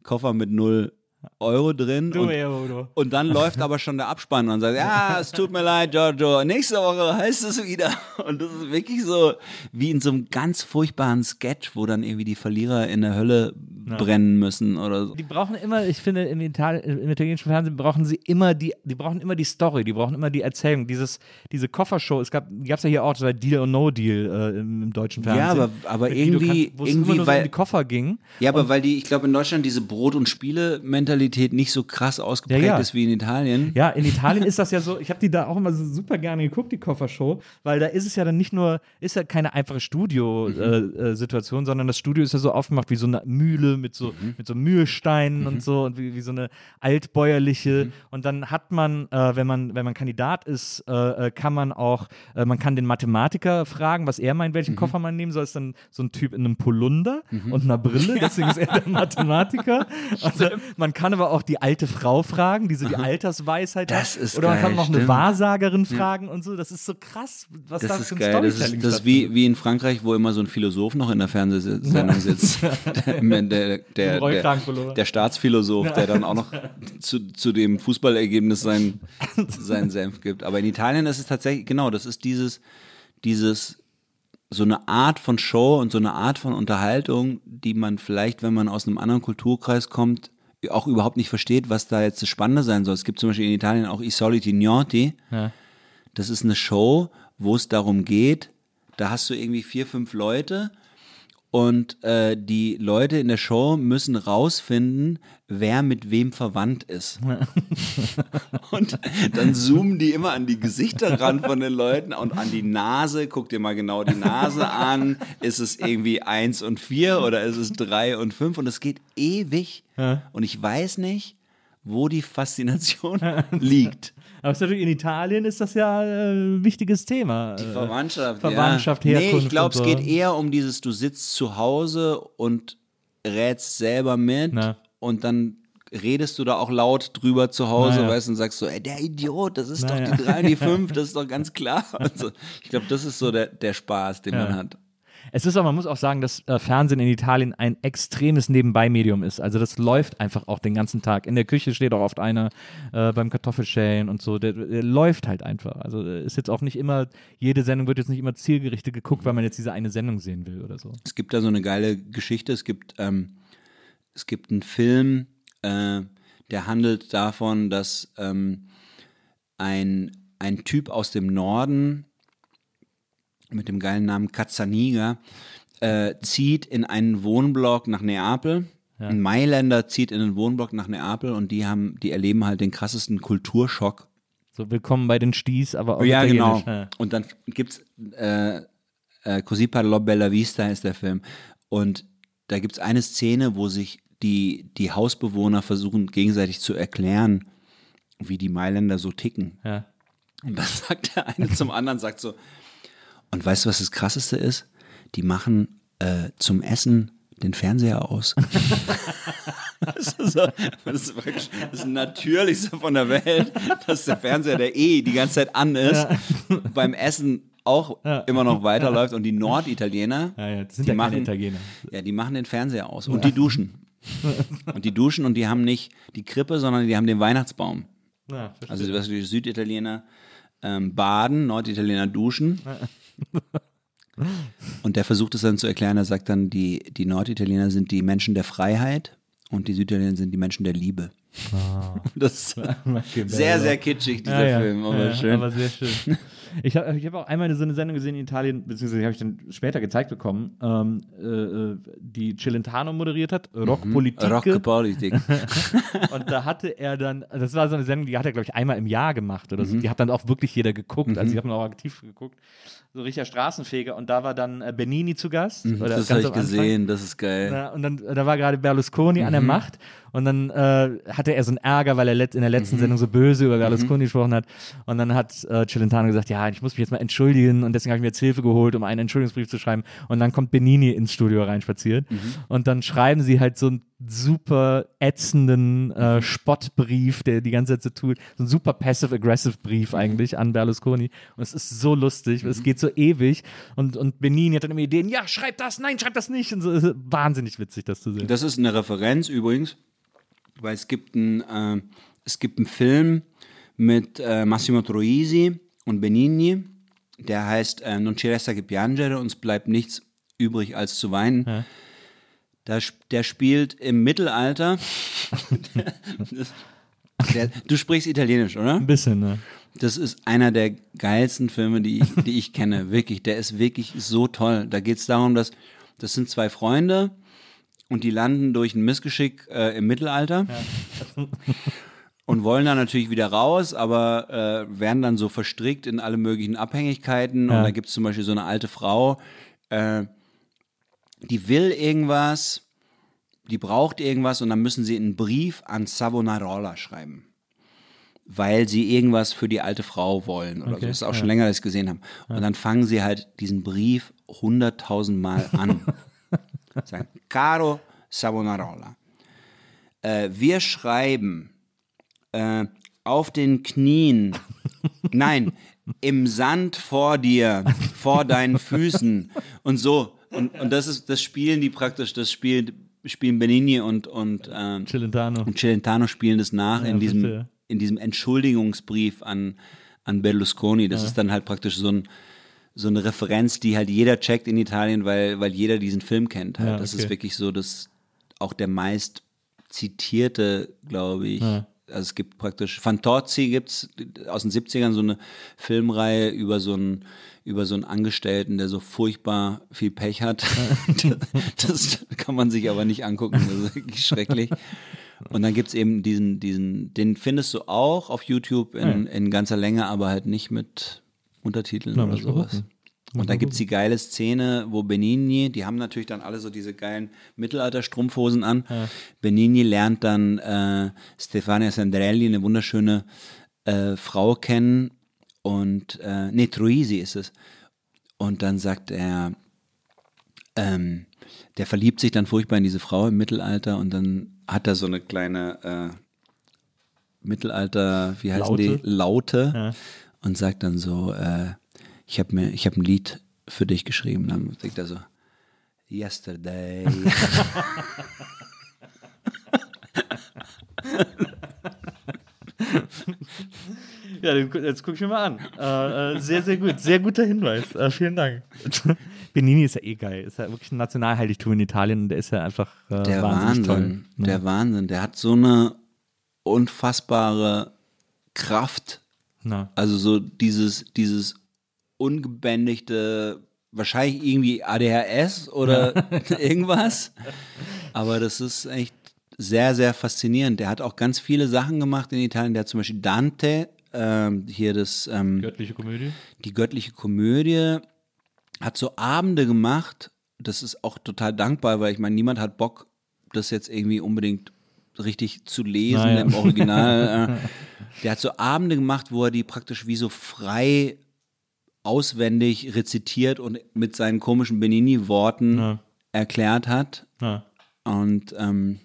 Koffer mit null Euro drin. und, Euro. und dann läuft aber schon der Abspann und sagt, ja, es tut mir leid, Giorgio, nächste Woche heißt es wieder. Und das ist wirklich so wie in so einem ganz furchtbaren Sketch, wo dann irgendwie die Verlierer in der Hölle brennen müssen oder so. Die brauchen immer, ich finde, im, Ital im italienischen Fernsehen brauchen sie immer die, die brauchen immer die Story, die brauchen immer die Erzählung. Dieses, diese Koffershow, es gab, es ja hier auch, war Deal or No Deal äh, im, im deutschen Fernsehen. Ja, aber, aber irgendwie, es irgendwie nur so um weil, die Koffer ging. ja, aber weil die, ich glaube in Deutschland diese Brot- und Spiele-Mentalität nicht so krass ausgeprägt Ja, ja. ist wie in Italien. Ja, in Italien ist das ja so, ich habe die da auch immer so super gerne geguckt, die Koffershow, weil da ist es ja dann nicht nur, ist ja keine einfache Studio-Situation, sondern das Studio ist ja so aufgemacht wie so eine Mühle mit so, mit so Mühlsteinen und so und wie, wie so eine altbäuerliche. Und dann hat man, äh, wenn man, wenn man Kandidat ist, äh, äh, kann man auch, äh, man kann den Mathematiker fragen, was er meint, welchen Koffer man nehmen soll. Ist dann so ein Typ in einem Polunder und einer Brille, deswegen ist er der Mathematiker. Also, man kann aber auch die alte Frau fragen, die so die Altersweisheit Das hat. ist Oder man kann geil, noch eine stimmt. Wahrsagerin fragen und so. Das ist so krass, was da Das für ist ein geil. Das Storytelling ist, das ist wie, wie in Frankreich, wo immer so ein Philosoph noch in der Fernsehsendung sitzt. Der, der, der, der, der Staatsphilosoph, der dann auch noch zu, zu dem Fußballergebnis seinen, seinen Senf gibt. Aber in Italien ist es tatsächlich, genau, das ist dieses, dieses, so eine Art von Show und so eine Art von Unterhaltung, die man vielleicht, wenn man aus einem anderen Kulturkreis kommt, auch überhaupt nicht versteht, was da jetzt das Spannende sein soll. Es gibt zum Beispiel in Italien auch I Soliti Gnoti. Ja. Das ist eine Show, wo es darum geht, da hast du irgendwie vier, fünf Leute und äh, die Leute in der Show müssen rausfinden, wer mit wem verwandt ist. und dann zoomen die immer an die Gesichter ran von den Leuten und an die Nase. Guck dir mal genau die Nase an. Ist es irgendwie eins und vier oder ist es drei und fünf? Und es geht ewig. Und ich weiß nicht, wo die Faszination liegt. Aber es ist natürlich in Italien ist das ja äh, ein wichtiges Thema. Die Äh, Verwandtschaft. Verwandtschaft, ja. Herkunft Nee, ich glaube, und es so. geht eher um dieses, du sitzt zu Hause und rätst selber mit Na. und dann redest du da auch laut drüber zu Hause, Na ja. weißt du, und sagst so, ey, der Idiot, das ist Na doch die 3 und die 5, das ist doch ganz klar. So. Ich glaube, das ist so der, der Spaß, den Ja. man hat. Es ist aber, man muss auch sagen, dass äh, Fernsehen in Italien ein extremes Nebenbei-Medium ist. Also das läuft einfach auch den ganzen Tag. In der Küche steht auch oft einer äh, beim Kartoffelschälen und so. Der, der läuft halt einfach. Also äh, ist jetzt auch nicht immer, jede Sendung wird jetzt nicht immer zielgerichtet geguckt, weil man jetzt diese eine Sendung sehen will oder so. Es gibt da so eine geile Geschichte. Es gibt, ähm, es gibt einen Film, äh, der handelt davon, dass ähm, ein, ein Typ aus dem Norden mit dem geilen Namen Cazzaniga äh, zieht in einen Wohnblock nach Neapel. Ein Mailänder zieht in einen Wohnblock nach Neapel und die haben, die erleben halt den krassesten Kulturschock So, willkommen bei den Sties, aber auch ja, genau. Ja. Und dann gibt's äh, äh, Così parlò Bella Vista ist der Film. Und da gibt's eine Szene, wo sich die, die Hausbewohner versuchen, gegenseitig zu erklären, wie die Mailänder so ticken. Ja. Und dann sagt der eine zum anderen, sagt so, und weißt du, was das Krasseste ist? Die machen äh, zum Essen den Fernseher aus. das, ist so, das, ist das Natürlichste von der Welt, dass der Fernseher, der eh die ganze Zeit an ist, beim Essen auch immer noch weiterläuft. Und die Norditaliener, Ja, ja, die ja machen, Italiener. ja, die machen den Fernseher aus. Und die duschen. Und die duschen und die haben nicht die Krippe, sondern die haben den Weihnachtsbaum. Ja. Also die Süditaliener ähm, baden, Norditaliener duschen. Und der versucht es dann zu erklären, er sagt dann, die, die Norditaliener sind die Menschen der Freiheit und die Süditaliener sind die Menschen der Liebe. Das ist sehr, sehr kitschig, dieser Ja, ja. Film, aber Ja, schön. Aber sehr schön. Ich habe ich hab auch einmal so eine Sendung gesehen in Italien, beziehungsweise habe ich dann später gezeigt bekommen, ähm, äh, äh, die Celentano moderiert hat, Rockpolitik. Rockpolitik. Und da hatte er dann, das war so eine Sendung, die hat er, glaube ich, einmal im Jahr gemacht oder Mhm. so. Die hat dann auch wirklich jeder geguckt. Also, die hat man auch aktiv geguckt. So richtiger Straßenfeger. Und da war dann äh, Benini zu Gast. Mhm, Das habe ich gesehen, das ist geil. Ja, und dann da war gerade Berlusconi an der Mhm. Macht und dann äh, hatte er so einen Ärger, weil er in der Mhm. letzten Sendung so böse über Berlusconi gesprochen hat. Und dann hat äh, Celentano gesagt, ja, ich muss mich jetzt mal entschuldigen und deswegen habe ich mir jetzt Hilfe geholt, um einen Entschuldigungsbrief zu schreiben. Und dann kommt Benini ins Studio reinspaziert Mhm. und dann schreiben sie halt so einen super ätzenden Mhm. äh, Spottbrief, der die ganze Zeit so tut, so ein super passive-aggressive Brief Mhm. eigentlich an Berlusconi. Und es ist so lustig, es geht so ewig und, und Benini hat dann immer Ideen, ja, schreib das, nein, schreib das nicht. Und so, ist wahnsinnig witzig, das zu sehen. Das ist eine Referenz übrigens, weil es gibt einen, äh, es gibt einen Film mit äh, Massimo Troisi und Benigni, der heißt äh, Non ci resta che piangere, uns bleibt nichts übrig als zu weinen. Da, der spielt im Mittelalter. der, du sprichst Italienisch, oder? Ein bisschen, ne? Das ist einer der geilsten Filme, die, ich- die ich kenne. Wirklich, der ist wirklich so toll. Da geht es darum, dass das sind zwei Freunde und die landen durch ein Missgeschick äh, im Mittelalter und wollen dann natürlich wieder raus, aber äh, werden dann so verstrickt in alle möglichen Abhängigkeiten. Ja. Und da gibt es zum Beispiel so eine alte Frau, äh, die will irgendwas, die braucht irgendwas und dann müssen sie einen Brief an Savonarola schreiben weil sie irgendwas für die alte Frau wollen oder so. Okay, Das ist auch ja. schon länger, dass ich es gesehen habe. Und dann fangen sie halt diesen Brief hunderttausend Mal an. Sagen, caro Savonarola, äh, wir schreiben äh, auf den Knien, nein, im Sand vor dir, vor deinen Füßen und so. Und, und das ist, das spielen die praktisch, das spielt, spielen Benigni und, und ähm, Celentano. und Celentano spielen das nach Ja, in, diesem, verstehe. in diesem Entschuldigungsbrief an, an Berlusconi. Das ist dann halt praktisch so, ein, so eine Referenz, die halt jeder checkt in Italien, weil, weil jeder diesen Film kennt. Halt. Ja, Das okay. ist wirklich so, dass auch der meist zitierte, glaube ich. Also es gibt praktisch, Fantozzi gibt's aus den 70ern so eine Filmreihe über so einen, über so einen Angestellten, der so furchtbar viel Pech hat. das kann man sich aber nicht angucken, das ist wirklich schrecklich. Und dann gibt's eben diesen, diesen, den findest du auch auf YouTube in, in ganzer Länge, aber halt nicht mit Untertiteln Na, oder sowas. gucken. Und da gibt's die geile Szene, wo Benigni, die haben natürlich dann alle so diese geilen Mittelalter-Strumpfhosen an. Benigni lernt dann äh, Stefania Sandrelli, eine wunderschöne äh, Frau kennen. Und, äh, nee, Troisi ist es. Und dann sagt er, ähm, der verliebt sich dann furchtbar in diese Frau im Mittelalter und dann hat er so eine kleine äh, Mittelalter, wie heißen Laute? die? Laute Ja. und sagt dann so, äh, ich habe mir, ich habe ein Lied für dich geschrieben. Dann singt er so, Yesterday. Ja, jetzt gucke ich mir mal an. Äh, äh, sehr, sehr gut. Sehr guter Hinweis. Äh, vielen Dank. Benini ist ja eh geil. Ist ja wirklich ein Nationalheiligtum in Italien und der ist ja einfach äh, der wahnsinnig Wahnsinn, toll. der Wahnsinn. Der hat so eine unfassbare Kraft. Na. Also so dieses, dieses ungebändigte, wahrscheinlich irgendwie ADHS oder irgendwas. Aber das ist echt sehr, sehr faszinierend. Der hat auch ganz viele Sachen gemacht in Italien. Der hat zum Beispiel Dante, ähm, hier das, ähm, Göttliche Komödie. die göttliche Komödie, hat so Abende gemacht. Das ist auch total dankbar, weil ich meine, niemand hat Bock, das jetzt irgendwie unbedingt richtig zu lesen Naja. im Original. äh. Der hat so Abende gemacht, wo er die praktisch wie so frei auswendig rezitiert und mit seinen komischen Benini-Worten Ja. erklärt hat. Ja. Und ähm,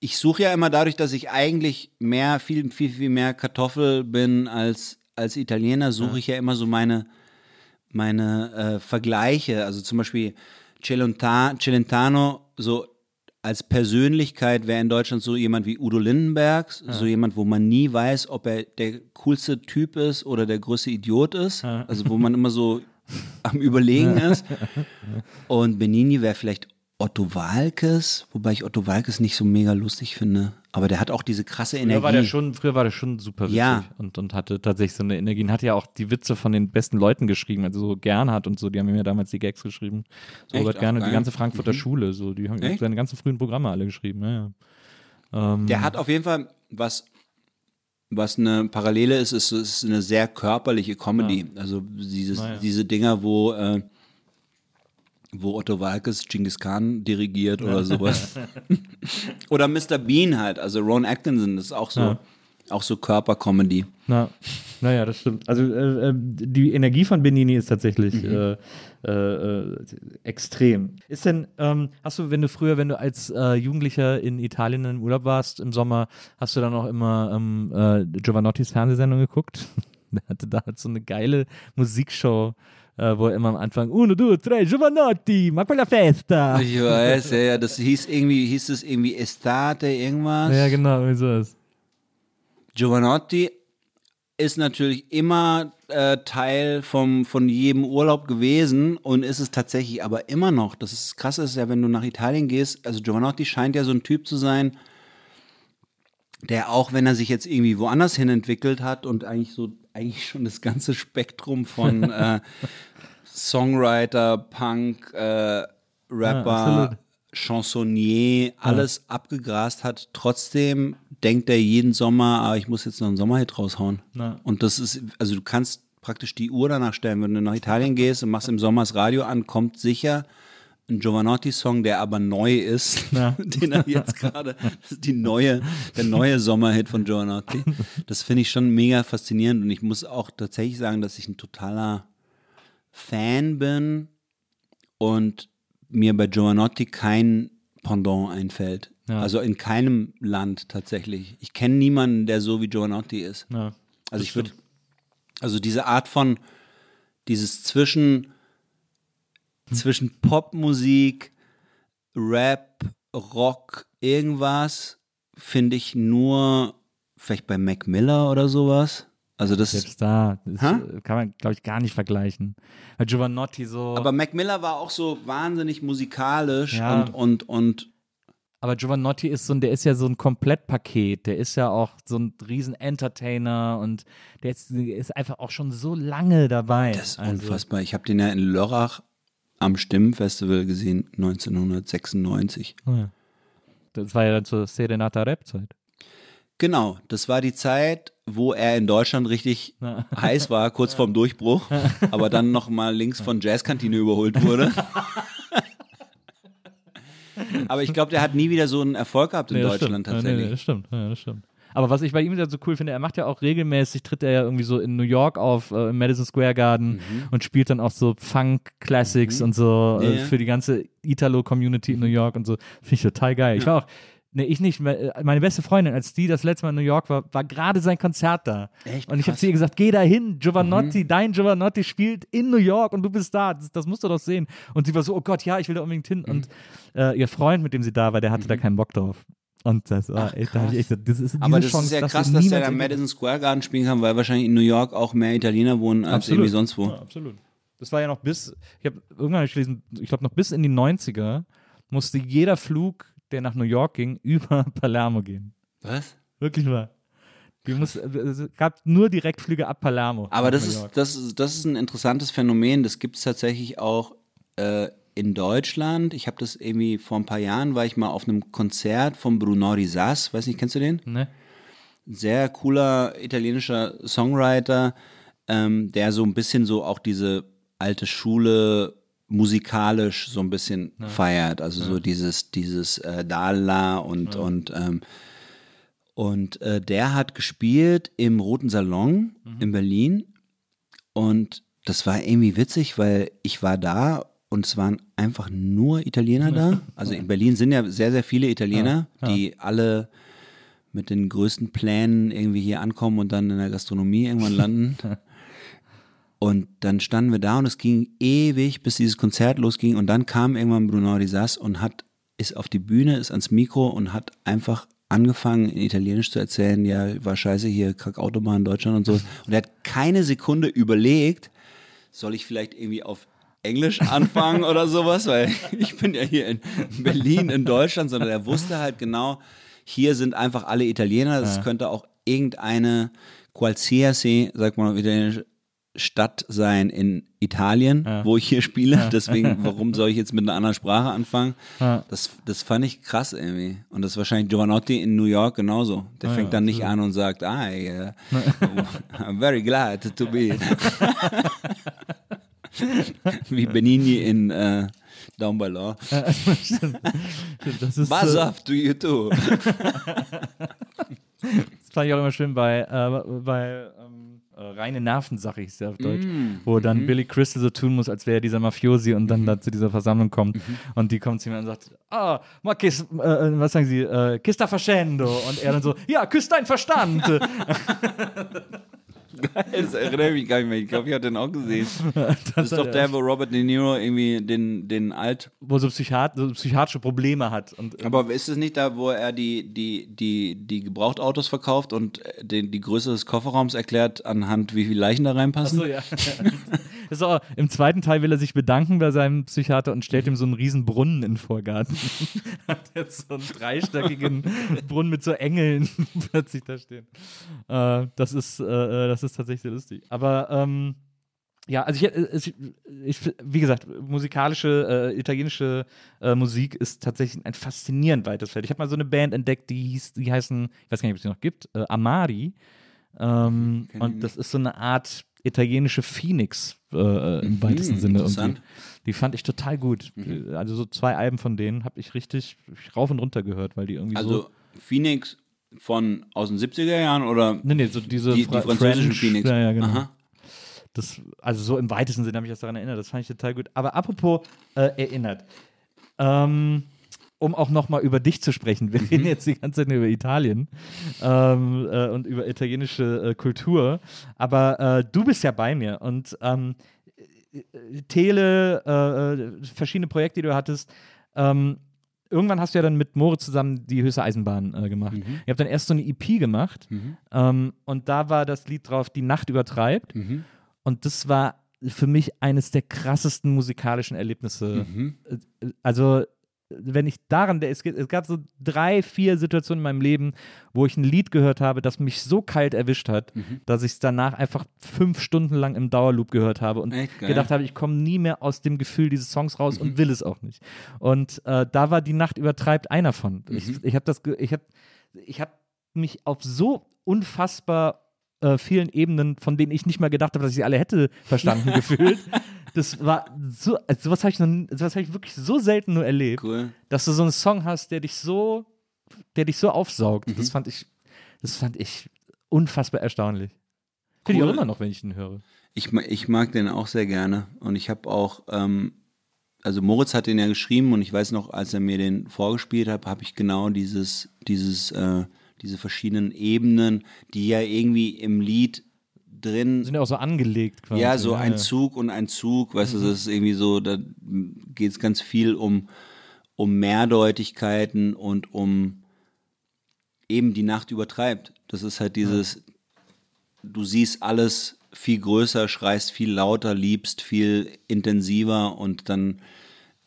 ich suche ja immer dadurch, dass ich eigentlich mehr, viel, viel, viel mehr Kartoffel bin als, als Italiener, suche ich ja immer so meine, meine äh, Vergleiche. Also zum Beispiel Celenta, Celentano, so als Persönlichkeit wäre in Deutschland so jemand wie Udo Lindenberg, so jemand, wo man nie weiß, ob er der coolste Typ ist oder der größte Idiot ist. Also wo man immer so am Überlegen ist. Und Benini wäre vielleicht Otto Walkes, wobei ich Otto Walkes nicht so mega lustig finde. Aber der hat auch diese krasse Energie. Früher war, der schon, früher war der schon super witzig Ja. und, und hatte tatsächlich so eine Energie. Und hat ja auch die Witze von den besten Leuten geschrieben, also so Gernhardt und so, die haben ihm ja damals die Gags geschrieben. So Echt? Robert Gerne, die ganze Frankfurter Schule, so, die haben Echt? seine ganzen frühen Programme alle geschrieben. Ja, ja. Der hat auf jeden Fall was, was eine Parallele ist, ist, ist eine sehr körperliche Comedy. Also dieses, ja. diese Dinger, wo, äh, wo Otto Walkes Genghis Khan dirigiert oder sowas. oder Mr. Bean halt, also Ron Atkinson, das ist auch so, Ja. auch so Körpercomedy. Na, naja, das stimmt. Also äh, äh, die Energie von Benini ist tatsächlich äh, äh, äh, extrem. Ist denn, ähm, hast du, wenn du früher, wenn du als äh, Jugendlicher in Italien im Urlaub warst im Sommer, hast du dann auch immer ähm, äh, Giovanottis Fernsehsendung geguckt? Der hatte da halt so eine geile Musikshow. Äh, wo er immer am Anfang Uno, due, tre, Giovanotti, ma quella festa. Ich weiß, ja, ja, das hieß irgendwie, hieß es irgendwie Estate, irgendwas. Ja, genau, wie so ist. Giovanotti ist natürlich immer äh, Teil vom, von jedem Urlaub gewesen und ist es tatsächlich aber immer noch. Das ist krass, ist ja, wenn du nach Italien gehst, also Giovanotti scheint ja so ein Typ zu sein, der auch, wenn er sich jetzt irgendwie woanders hin entwickelt hat und eigentlich so, eigentlich schon das ganze Spektrum von äh, Songwriter, Punk, äh, Rapper, absolut. Chansonnier, alles abgegrast hat, trotzdem denkt er jeden Sommer, ah, ich muss jetzt noch einen Sommerhit raushauen. Ja. Und das ist, also du kannst praktisch die Uhr danach stellen, wenn du nach Italien gehst und machst im Sommer das Radio an, kommt sicher ein Giovanotti-Song, der aber neu ist, Ja. den er jetzt gerade, das ist die neue, der neue Sommerhit von Giovanotti. Das finde ich schon mega faszinierend und ich muss auch tatsächlich sagen, dass ich ein totaler Fan bin und mir bei Giovanotti kein Pendant einfällt. Ja. Also in keinem Land tatsächlich. Ich kenne niemanden, der so wie Giovanotti ist. Ja. Also ich würde, also diese Art von, dieses zwischen, zwischen Popmusik, Rap, Rock, irgendwas, finde ich nur vielleicht bei Mac Miller oder sowas. Also das ist, Selbst da, das äh, kann man, glaube ich, gar nicht vergleichen. Weil Giovanotti so. aber Mac Miller war auch so wahnsinnig musikalisch Ja. und, und, und Aber Giovanotti ist so ein, der ist ja so ein Komplettpaket. Der ist ja auch so ein riesen Entertainer und der ist, ist einfach auch schon so lange dabei. das ist also, unfassbar. Ich habe den ja in Lörrach am Stimmenfestival gesehen, 1996. oh ja. Das war ja dann zur Serenata Rap-Zeit. Genau, das war die Zeit, wo er in Deutschland richtig heiß war, kurz vorm Durchbruch, aber dann noch mal links von Jazzkantine überholt wurde. aber ich glaube, der hat nie wieder so einen Erfolg gehabt in Nee, Deutschland stimmt. Tatsächlich. Nee, nee, das stimmt. Ja, das stimmt. Aber was ich bei ihm so cool finde, er macht ja auch regelmäßig, tritt er ja irgendwie so in New York auf, äh, im Madison Square Garden und spielt dann auch so Funk-Classics und so Mhm. Ja, äh, ja. für die ganze Italo-Community in New York und so. Finde ich total geil. Ich war auch, nee, ich nicht, äh, meine beste Freundin, als die das letzte Mal in New York war, war gerade sein Konzert da. Echt und ich habe zu ihr gesagt, geh da hin, Giovanotti, Mhm. dein Giovanotti spielt in New York und du bist da, das, das musst du doch sehen. Und sie war so, oh Gott, ja, ich will da unbedingt hin. Mhm. Und äh, ihr Freund, mit dem sie da war, der hatte da keinen Bock drauf. Und das war, ey, da hab ich echt, gesagt, das ist Aber das Chance, ist ja dass krass, dass der da Madison Square Garden spielen kann, weil wahrscheinlich in New York auch mehr Italiener wohnen als irgendwie sonst wo. Ja, absolut. Das war ja noch bis, ich habe irgendwann gelesen, ich glaube noch bis in die 90er musste jeder Flug, der nach New York ging, über Palermo gehen. Was? Wirklich wahr. Die muss, es gab nur Direktflüge ab Palermo. Aber das ist, das, ist, das ist ein interessantes Phänomen. Das gibt es tatsächlich auch äh, in Deutschland. Ich habe das irgendwie vor ein paar Jahren, war ich mal auf einem Konzert von Bruno Risas. Weiß nicht, kennst du den? Ne? Sehr cooler italienischer Songwriter, ähm, der so ein bisschen so auch diese alte Schule musikalisch so ein bisschen feiert. Also so dieses, dieses äh, Dalla und, und ähm, und äh, der hat gespielt im Roten Salon in Berlin. Und das war irgendwie witzig, weil ich war da und es waren einfach nur Italiener da. Also in Berlin sind ja sehr, sehr viele Italiener, die alle mit den größten Plänen irgendwie hier ankommen und dann in der Gastronomie irgendwann landen. Und dann standen wir da und es ging ewig, bis dieses Konzert losging. Und dann kam irgendwann Bruno Risas und hat, ist auf die Bühne, ist ans Mikro und hat einfach angefangen, in Italienisch zu erzählen, ja, war scheiße hier, Kackautobahn in Deutschland und so. Und er hat keine Sekunde überlegt, soll ich vielleicht irgendwie auf Englisch anfangen oder sowas, weil ich bin ja hier in Berlin, in Deutschland, sondern er wusste halt genau, hier sind einfach alle Italiener, das könnte auch irgendeine qualsiasi, sagt man auf Italienisch, Stadt sein in Italien, wo ich hier spiele. Deswegen, warum soll ich jetzt mit einer anderen Sprache anfangen? Ja. Das, das fand ich krass irgendwie. Und das ist wahrscheinlich Giovanotti in New York genauso. Der fängt dann nicht an und sagt, ah, yeah, I'm very glad to be. Wie Benigni in äh, Down by Law. Das ist, Was äh, up to you too? fand ich auch immer schön bei, äh, bei ähm, äh, reine Nervensache, hieß der auf Deutsch, Mm, wo dann mhm. Billy Crystal so tun muss, als wäre er dieser Mafiosi und dann da zu dieser Versammlung kommt Mhm. und die kommt zu ihm und sagt, ah, ma kiss, äh, äh, was sagen sie, äh, kiss da facendo und er dann so, ja, küss dein Verstand. Das erinnere ich mich gar nicht mehr. Ich glaube, ich habe den auch gesehen. Das ist hat doch er- der, wo Robert De Niro irgendwie den, den Alt. wo so, Psychiat so psychiatrische Probleme hat und Aber ist es nicht da, wo er die, die, die, die Gebrauchtautos verkauft und äh, den, die Größe des Kofferraums erklärt, anhand wie viele Leichen da reinpassen? So, ja. Das ist auch, Im zweiten Teil will er sich bedanken bei seinem Psychiater und stellt ihm so einen riesen Brunnen in den Vorgarten. Hat jetzt so einen dreistöckigen Brunnen mit so Engeln plötzlich da stehen. Äh, das, ist, äh, äh, das ist tatsächlich sehr lustig. Aber ähm, ja, also ich, äh, ich, wie gesagt, musikalische, äh, italienische äh, Musik ist tatsächlich ein faszinierend weites Feld. Ich habe mal so eine Band entdeckt, die hieß, die heißen, ich weiß gar nicht, ob es die noch gibt, äh, Amari. Ähm, und das ist so eine Art italienische Phoenix äh, im weitesten Sinne. Die, interessant. die fand ich total gut. Also so zwei Alben von denen habe ich richtig rauf und runter gehört, weil die irgendwie so. Also Phoenix von aus den 70er Jahren oder Nee, nee, so diese die, die Fra- französischen French- Phoenix? Ja, ja, genau. Aha. Das, also so im weitesten Sinne habe ich das daran erinnert. Das fand ich total gut. Aber apropos äh, erinnert. Ähm, um auch nochmal über dich zu sprechen. Wir reden jetzt die ganze Zeit nur über Italien ähm, äh, und über italienische äh, Kultur. Aber äh, du bist ja bei mir und ähm, äh, Tele, äh, äh, verschiedene Projekte, die du hattest. Ähm, irgendwann hast du ja dann mit Moritz zusammen die höchste Eisenbahn äh, gemacht. Mhm. Ihr habt dann erst so eine EP gemacht ähm, und da war das Lied drauf, Die Nacht übertreibt. Mhm. Und das war für mich eines der krassesten musikalischen Erlebnisse. Mhm. Äh, Also, wenn ich daran, es, es gab so drei, vier Situationen in meinem Leben, wo ich ein Lied gehört habe, das mich so kalt erwischt hat, Mhm. dass ich es danach einfach fünf Stunden lang im Dauerloop gehört habe und Echt gedacht habe, ich komme nie mehr aus dem Gefühl dieses Songs raus Mhm. und will es auch nicht. Und äh, da war die Nacht übertreibt einer von. Mhm. Ich, ich habe das, ich habe, ich habe mich auf so unfassbar äh, vielen Ebenen, von denen ich nicht mal gedacht habe, dass ich sie alle hätte verstanden gefühlt. Das war so, also sowas habe ich noch, nie- sowas habe ich wirklich so selten nur erlebt, Cool. dass du so einen Song hast, der dich so, der dich so aufsaugt. Mhm. Das fand ich, das fand ich unfassbar erstaunlich. Finde ich auch immer noch, wenn ich ihn höre. Ich, ich mag den auch sehr gerne. Und ich habe auch, ähm, also Moritz hat den ja geschrieben und ich weiß noch, als er mir den vorgespielt hat, habe ich genau dieses, dieses, äh, diese verschiedenen Ebenen, die ja irgendwie im Lied drin Sind ja auch so angelegt quasi. Ja, so ein ja. Zug und ein Zug, weißt du, das ist irgendwie so, da geht es ganz viel um, um Mehrdeutigkeiten und um eben die Nacht übertreibt. Das ist halt dieses, du siehst alles viel größer, schreist viel lauter, liebst viel intensiver und dann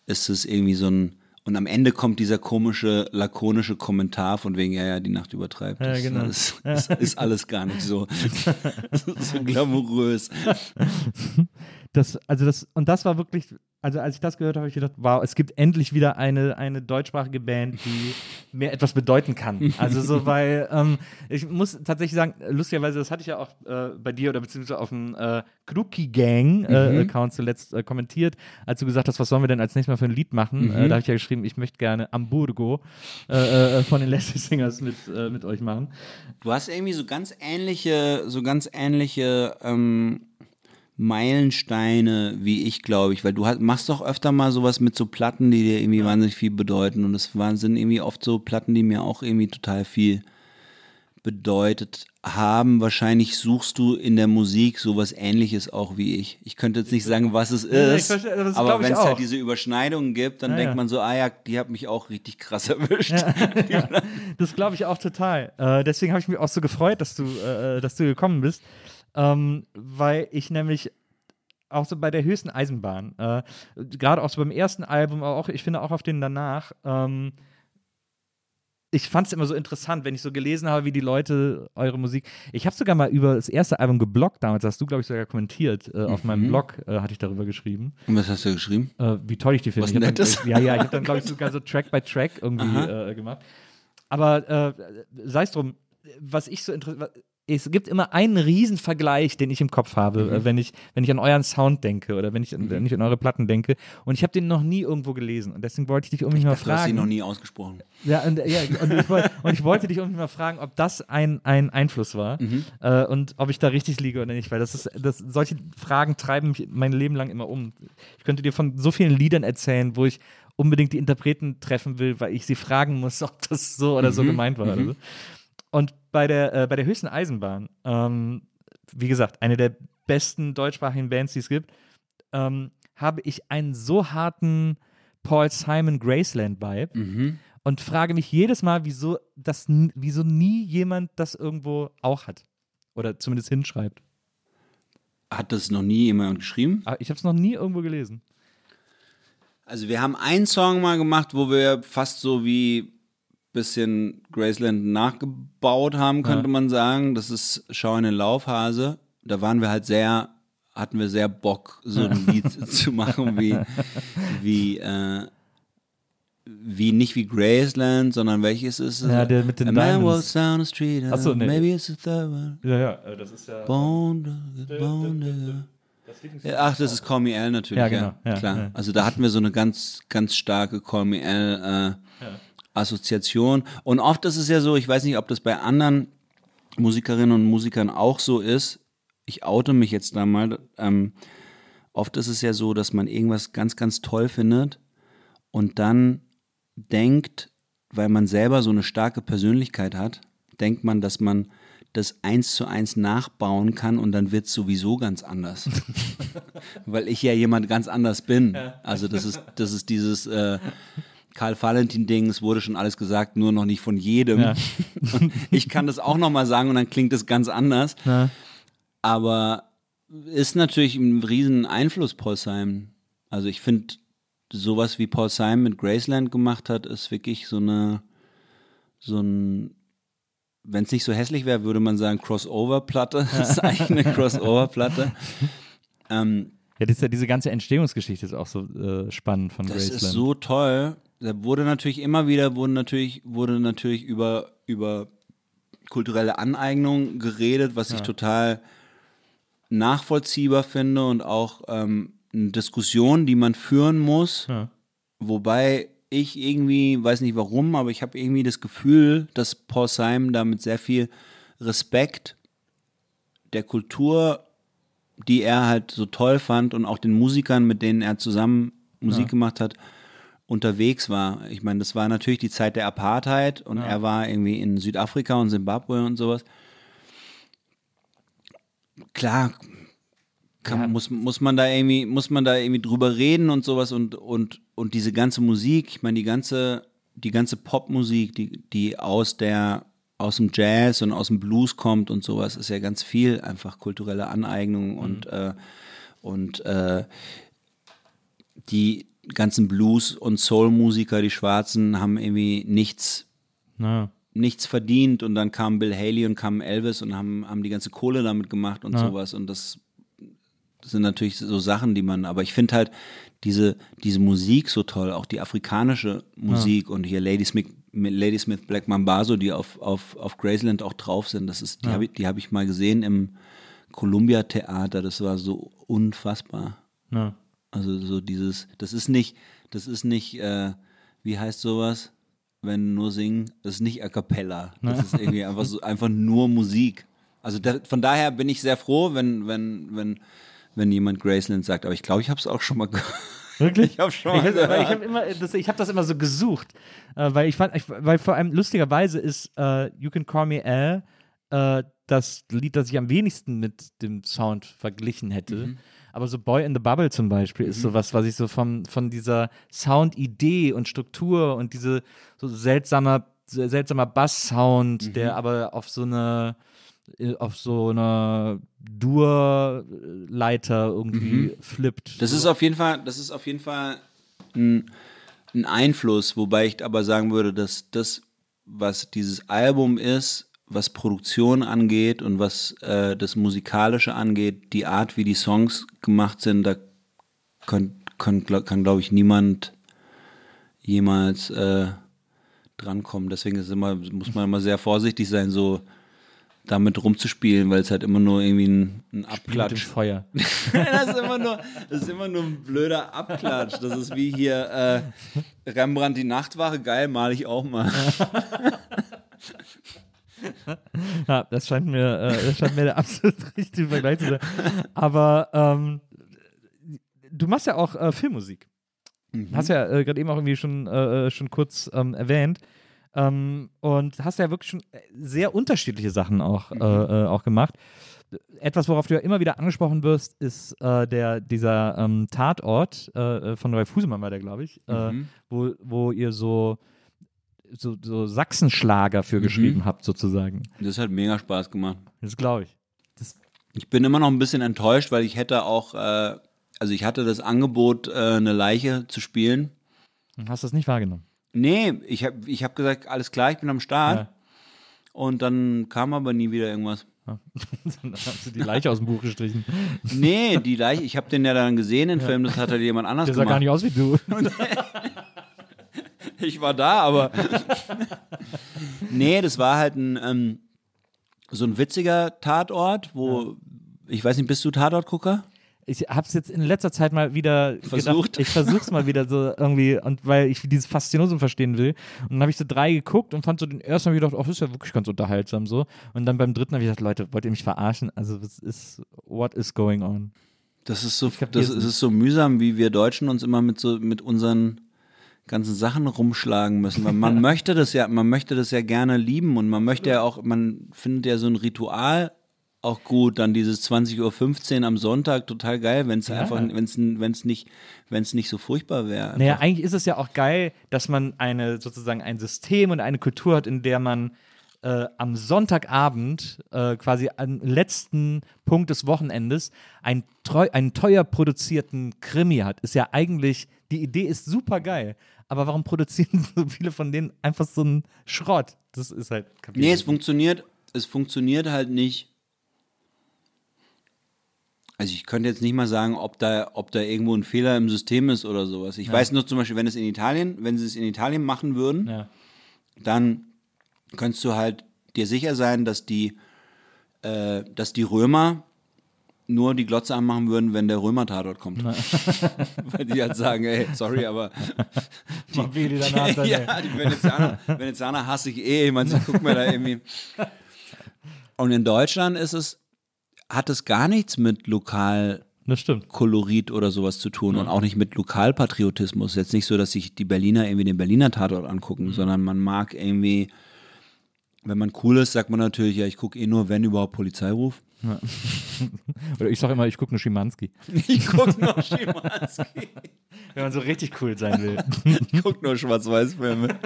ist es irgendwie so ein, und am Ende kommt dieser komische, lakonische Kommentar von wegen, ja, ja, die Nacht übertreibt. Ja, Das, genau. das, das ist alles gar nicht so, so glamourös. Das, also das, und das war wirklich, also als ich das gehört habe, habe ich gedacht, wow, es gibt endlich wieder eine, eine deutschsprachige Band, die mir etwas bedeuten kann. Also so, weil ähm, ich muss tatsächlich sagen, lustigerweise, das hatte ich ja auch äh, bei dir oder beziehungsweise auf dem äh, Kruki Gang äh, Account zuletzt äh, kommentiert, als du gesagt hast, was sollen wir denn als nächstes Mal für ein Lied machen? Äh, da habe ich ja geschrieben, ich möchte gerne Hamburgo äh, äh, von den Leslie Singers mit, äh, mit euch machen. Du hast irgendwie so ganz ähnliche, so ganz ähnliche ähm, Meilensteine wie ich, glaube ich, weil du hast, machst doch öfter mal sowas mit so Platten, die dir irgendwie wahnsinnig viel bedeuten und es sind irgendwie oft so Platten, die mir auch irgendwie total viel bedeutet haben. Wahrscheinlich suchst du in der Musik sowas ähnliches auch wie ich. Ich könnte jetzt nicht sagen, was es ist, verstehe, das aber wenn es halt diese Überschneidungen gibt, dann Ja, denkt ja. man so, ah ja, die hat mich auch richtig krass erwischt. Das glaube ich auch total. Äh, deswegen habe ich mich auch so gefreut, dass du, äh, dass du gekommen bist, ähm, weil ich nämlich auch so bei der höchsten Eisenbahn, äh, gerade auch so beim ersten Album, aber auch, ich finde auch auf den danach, ähm, ich fand es immer so interessant, wenn ich so gelesen habe, wie die Leute eure Musik. Ich habe sogar mal über das erste Album geblockt damals, hast du, glaube ich, sogar kommentiert. Äh, Auf meinem Blog äh, hatte ich darüber geschrieben Und was hast du geschrieben? äh, wie toll ich die finde. Was Ich hab dann, Nettes. ja, ja, ich habe dann, glaube ich, sogar so Track by Track irgendwie äh, gemacht. Aber äh, sei es drum, was ich so interessiert, es gibt immer einen Riesenvergleich, den ich im Kopf habe, Mhm. äh, wenn, ich, wenn ich an euren Sound denke oder wenn ich, an- wenn ich an eure Platten denke. Und ich habe den noch nie irgendwo gelesen. Und deswegen wollte ich dich irgendwie mal Du hast ihn fragen. noch nie ausgesprochen. Ja, und, ja und, ich wollte, und ich wollte dich irgendwie mal fragen, ob das ein, ein Einfluss war Mhm. äh, und ob ich da richtig liege oder nicht, weil das ist, das, solche Fragen treiben mich mein Leben lang immer um. Ich könnte dir von so vielen Liedern erzählen, wo ich unbedingt die Interpreten treffen will, weil ich sie fragen muss, ob das so oder Mhm. so gemeint war. Oder so. Und bei der, äh, bei der höchsten Eisenbahn, ähm, wie gesagt, eine der besten deutschsprachigen Bands, die es gibt, ähm, habe ich einen so harten Paul Simon Graceland-Vibe Mhm. und frage mich jedes Mal, wieso, das, wieso nie jemand das irgendwo auch hat. Oder zumindest hinschreibt. Hat das noch nie jemand geschrieben? Aber ich habe es noch nie irgendwo gelesen. Also wir haben einen Song mal gemacht, wo wir fast so wie bisschen Graceland nachgebaut haben, könnte man sagen. Das ist Schau in den Laufhase. Da waren wir halt sehr, hatten wir sehr Bock, so ein Lied zu machen wie, wie, äh, wie nicht wie Graceland, sondern welches ist es? Ja, der mit den A man Diamonds. walks down the street, Ach so, nee. maybe it's the third one. Ja, ja, das ist ja. Bone, bone, ja, ach, das ist Call Me Al natürlich, Ja, ja, genau, ja, klar. ja. Also da hatten wir so eine ganz, ganz starke Call Me Al äh, Assoziation. Und oft ist es ja so, ich weiß nicht, ob das bei anderen Musikerinnen und Musikern auch so ist. Ich oute mich jetzt da mal. Ähm, oft ist es ja so, dass man irgendwas ganz, ganz toll findet und dann denkt, weil man selber so eine starke Persönlichkeit hat, denkt man, dass man das eins zu eins nachbauen kann und dann wird es sowieso ganz anders. weil ich ja jemand ganz anders bin. Also das ist, das ist dieses äh, Karl Valentin-Ding, es wurde schon alles gesagt, nur noch nicht von jedem. Ja. Ich kann das auch nochmal sagen und dann klingt es ganz anders. Ja. Aber ist natürlich ein riesen Einfluss, Paul Simon. Also ich finde, sowas wie Paul Simon mit Graceland gemacht hat, ist wirklich so eine, so ein, wenn es nicht so hässlich wäre, würde man sagen Crossover-Platte. Das ist eigentlich eine Crossover-Platte. Ähm, Ja, das ja diese ganze Entstehungsgeschichte ist auch so äh, spannend von das Graceland. ist so toll. Da wurde natürlich immer wieder, wurde natürlich, wurde natürlich über, über kulturelle Aneignung geredet, was ich total nachvollziehbar finde und auch ähm, eine Diskussion, die man führen muss. Ja. Wobei ich irgendwie, weiß nicht warum, aber ich habe irgendwie das Gefühl, dass Paul Simon da mit sehr viel Respekt der Kultur, die er halt so toll fand und auch den Musikern, mit denen er zusammen Musik gemacht hat, unterwegs war. Ich meine, das war natürlich die Zeit der Apartheid und er war irgendwie in Südafrika und Zimbabwe und sowas. Klar, kann, muss, muss man da irgendwie, muss man da irgendwie drüber reden und sowas und, und, und diese ganze Musik, ich meine, die ganze, die ganze Popmusik, die, die aus der, aus dem Jazz und aus dem Blues kommt und sowas, ist ja ganz viel einfach kulturelle Aneignung und, äh, und äh, die ganzen Blues- und Soul-Musiker, die Schwarzen, haben irgendwie nichts Ja. nichts verdient und dann kam Bill Haley und kam Elvis und haben, haben die ganze Kohle damit gemacht und Ja. sowas und das sind natürlich so Sachen, die man, aber ich finde halt diese, diese Musik so toll, auch die afrikanische Musik und hier Lady Smith, Lady Smith Black Mambazo, die auf, auf, auf Graceland auch drauf sind, das ist, die habe ich, die habe ich mal gesehen im Columbia Theater, das war so unfassbar. Ja. Also so dieses, das ist nicht, das ist nicht, äh, wie heißt sowas, wenn nur singen, das ist nicht a cappella. Das ist irgendwie einfach so, einfach nur Musik. Also da, von daher bin ich sehr froh, wenn, wenn, wenn, wenn jemand Graceland sagt, aber ich glaube, ich habe es auch schon mal gehört. Wirklich? Ich habe schon mal Ich habe hab immer, das, ich hab das immer so gesucht, äh, weil ich fand, ich, weil vor allem lustigerweise ist äh, You Can Call Me Al äh, das Lied, das ich am wenigsten mit dem Sound verglichen hätte. Mhm. Aber so Boy in the Bubble zum Beispiel ist sowas, was ich so vom, von dieser Soundidee und Struktur und diese so seltsamer, seltsamer Bass-Sound, Mhm. der aber auf so eine äh, auf so einer Dur-Leiter irgendwie flippt. Mhm. Das ist auf jeden Fall, das ist auf jeden Fall ein, ein Einfluss, wobei ich aber sagen würde, dass das, was dieses Album ist, was Produktion angeht und was äh, das Musikalische angeht, die Art, wie die Songs gemacht sind, da kann, kann, kann glaube ich, niemand jemals äh, drankommen. Deswegen ist immer, muss man immer sehr vorsichtig sein, so damit rumzuspielen, weil es halt immer nur irgendwie ein, ein Mit dem Abklatsch. Feuer. das, ist immer nur, das ist immer nur ein blöder Abklatsch. Das ist wie hier äh, Rembrandt die Nachtwache, geil, male ich auch mal. Ja, das scheint mir, äh, das scheint mir der absolut richtige Vergleich zu sein. Aber ähm, du machst ja auch äh, Filmmusik. Hast ja äh, gerade eben auch irgendwie schon, äh, äh, schon kurz ähm, erwähnt. Ähm, und hast ja wirklich schon sehr unterschiedliche Sachen auch, äh, äh, auch gemacht. Etwas, worauf du ja immer wieder angesprochen wirst, ist äh, der, dieser ähm, Tatort äh, äh, von Ralf Husemann war der, glaube ich, äh, wo, wo ihr so, so, so Sachsenschlager für geschrieben habt, sozusagen. Das hat mega Spaß gemacht. Das glaube ich. Ich bin immer noch ein bisschen enttäuscht, weil ich hätte auch, äh, also ich hatte das Angebot, äh, eine Leiche zu spielen. Hast du das nicht wahrgenommen? Nee, ich habe ich hab gesagt, alles klar, ich bin am Start. Ja. Und dann kam aber nie wieder irgendwas. Dann hast du die Leiche aus dem Buch gestrichen. Nee, die Leiche, ich habe den ja dann gesehen, den Film, das hat halt jemand anders Der sah gemacht. gar nicht aus wie du. Ich war da, aber. nee, das war halt ein, ähm, so ein witziger Tatort, wo, ich weiß nicht, bist du Tatortgucker? Ich hab's jetzt in letzter Zeit mal wieder Versucht. Gedacht, ich versuch's mal wieder so irgendwie, und weil ich dieses Faszinosum verstehen will. Und dann habe ich so drei geguckt und fand so den ersten, habe ich gedacht, oh, das ist ja wirklich ganz unterhaltsam so. Und dann beim dritten habe ich gedacht, Leute, wollt ihr mich verarschen? Also, was ist, what is going on? Das ist so, das ist so mühsam, wie wir Deutschen uns immer mit so, mit unseren ganzen Sachen rumschlagen müssen. Weil man möchte das ja, man möchte das ja gerne lieben und man möchte ja auch, man findet ja so ein Ritual auch gut, dann dieses 20.15 Uhr am Sonntag, total geil, wenn es einfach, wenn es wenn's nicht, wenn es nicht so furchtbar wäre. Naja, eigentlich ist es ja auch geil, dass man eine sozusagen ein System und eine Kultur hat, in der man äh, am Sonntagabend äh, quasi am letzten Punkt des Wochenendes ein treu, einen teuer produzierten Krimi hat. Ist ja eigentlich, die Idee ist super geil. Aber warum produzieren so viele von denen einfach so einen Schrott? Das ist halt kapiert. Nee, es funktioniert, es funktioniert halt nicht. Also ich könnte jetzt nicht mal sagen, ob da, ob da irgendwo ein Fehler im System ist oder sowas. Ich weiß nur zum Beispiel, wenn es in Italien, wenn sie es in Italien machen würden, Ja. dann könntest du halt dir sicher sein, dass die, äh, dass die Römer nur die Glotze anmachen würden, wenn der Römer-Tatort kommt. Weil die halt sagen, ey, sorry, aber Die Willi danach dann, ja, die Venezianer, Venezianer hasse ich eh. Ich meine, sie gucken mir da irgendwie. Und in Deutschland ist es, hat es gar nichts mit Lokalkolorit Das stimmt. oder sowas zu tun und auch nicht mit Lokalpatriotismus. Jetzt nicht so, dass sich die Berliner irgendwie den Berliner Tatort angucken, Mhm. sondern man mag irgendwie, wenn man cool ist, sagt man natürlich, ja, ich gucke eh nur, wenn überhaupt Polizeiruf. Oder ich sag immer, ich gucke nur Schimanski. Ich gucke nur Schimanski. Wenn man so richtig cool sein will. Ich guck nur Schwarz-Weiß-Filme.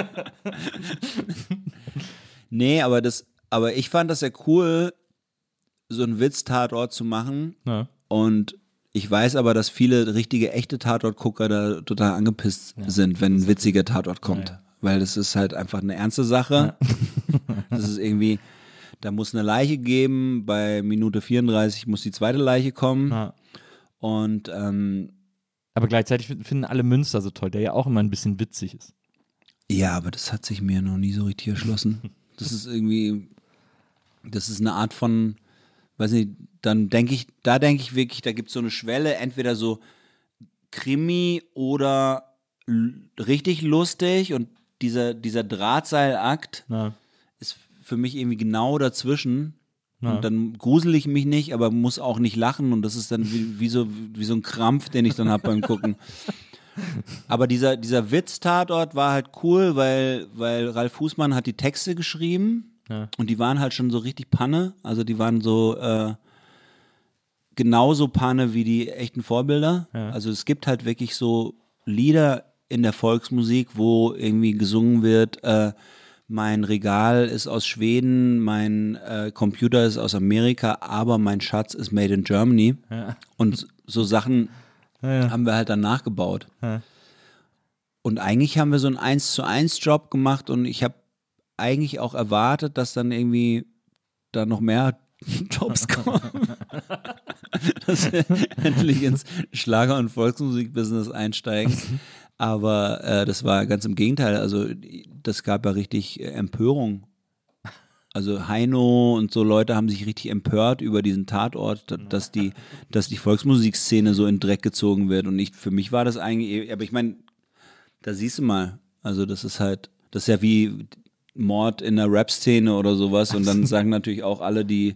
nee, aber das, aber ich fand das ja cool, so einen Witz-Tatort zu machen. Ja. Und ich weiß aber, dass viele richtige, echte Tatort-Gucker da total angepisst sind, wenn ein witziger Tatort kommt. Ja, ja. Weil das ist halt einfach eine ernste Sache. das ist irgendwie, da muss eine Leiche geben, bei Minute 34 muss die zweite Leiche kommen. Ja. Und ähm, Aber gleichzeitig finden alle Münster so toll, der ja auch immer ein bisschen witzig ist. Ja, aber das hat sich mir noch nie so richtig erschlossen. Das ist irgendwie, das ist eine Art von, weiß nicht, dann denke ich, da denke ich wirklich, da gibt es so eine Schwelle, entweder so Krimi oder richtig lustig und dieser, dieser Drahtseilakt Ja. ist für mich irgendwie genau dazwischen. Ja. Und dann grusel ich mich nicht, aber muss auch nicht lachen und das ist dann wie, wie, so, wie so ein Krampf, den ich dann habe beim Gucken. Aber dieser, dieser Witz-Tatort war halt cool, weil, weil Ralf Fußmann hat die Texte geschrieben Ja. und die waren halt schon so richtig Panne. Also die waren so äh, genauso Panne wie die echten Vorbilder. Ja. Also es gibt halt wirklich so Lieder in der Volksmusik, wo irgendwie gesungen wird, äh, mein Regal ist aus Schweden, mein äh, Computer ist aus Amerika, aber mein Schatz ist made in Germany. Und so Sachen Ja. haben wir halt dann nachgebaut. Ja. Und eigentlich haben wir so einen 1 zu 1 Job gemacht und ich habe eigentlich auch erwartet, dass dann irgendwie da noch mehr Jobs kommen. dass wir endlich ins Schlager- und Volksmusikbusiness einsteigen. Aber äh, das war ganz im Gegenteil. Also das gab ja richtig äh, Empörung Also Heino und so Leute haben sich richtig empört über diesen Tatort, da- dass die, dass die Volksmusikszene so in Dreck gezogen wird. Und ich, für mich war das eigentlich, aber ich meine, da siehst du mal, also das ist halt, das ist ja wie Mord in der Rap-Szene oder sowas. Und dann sagen natürlich auch alle, die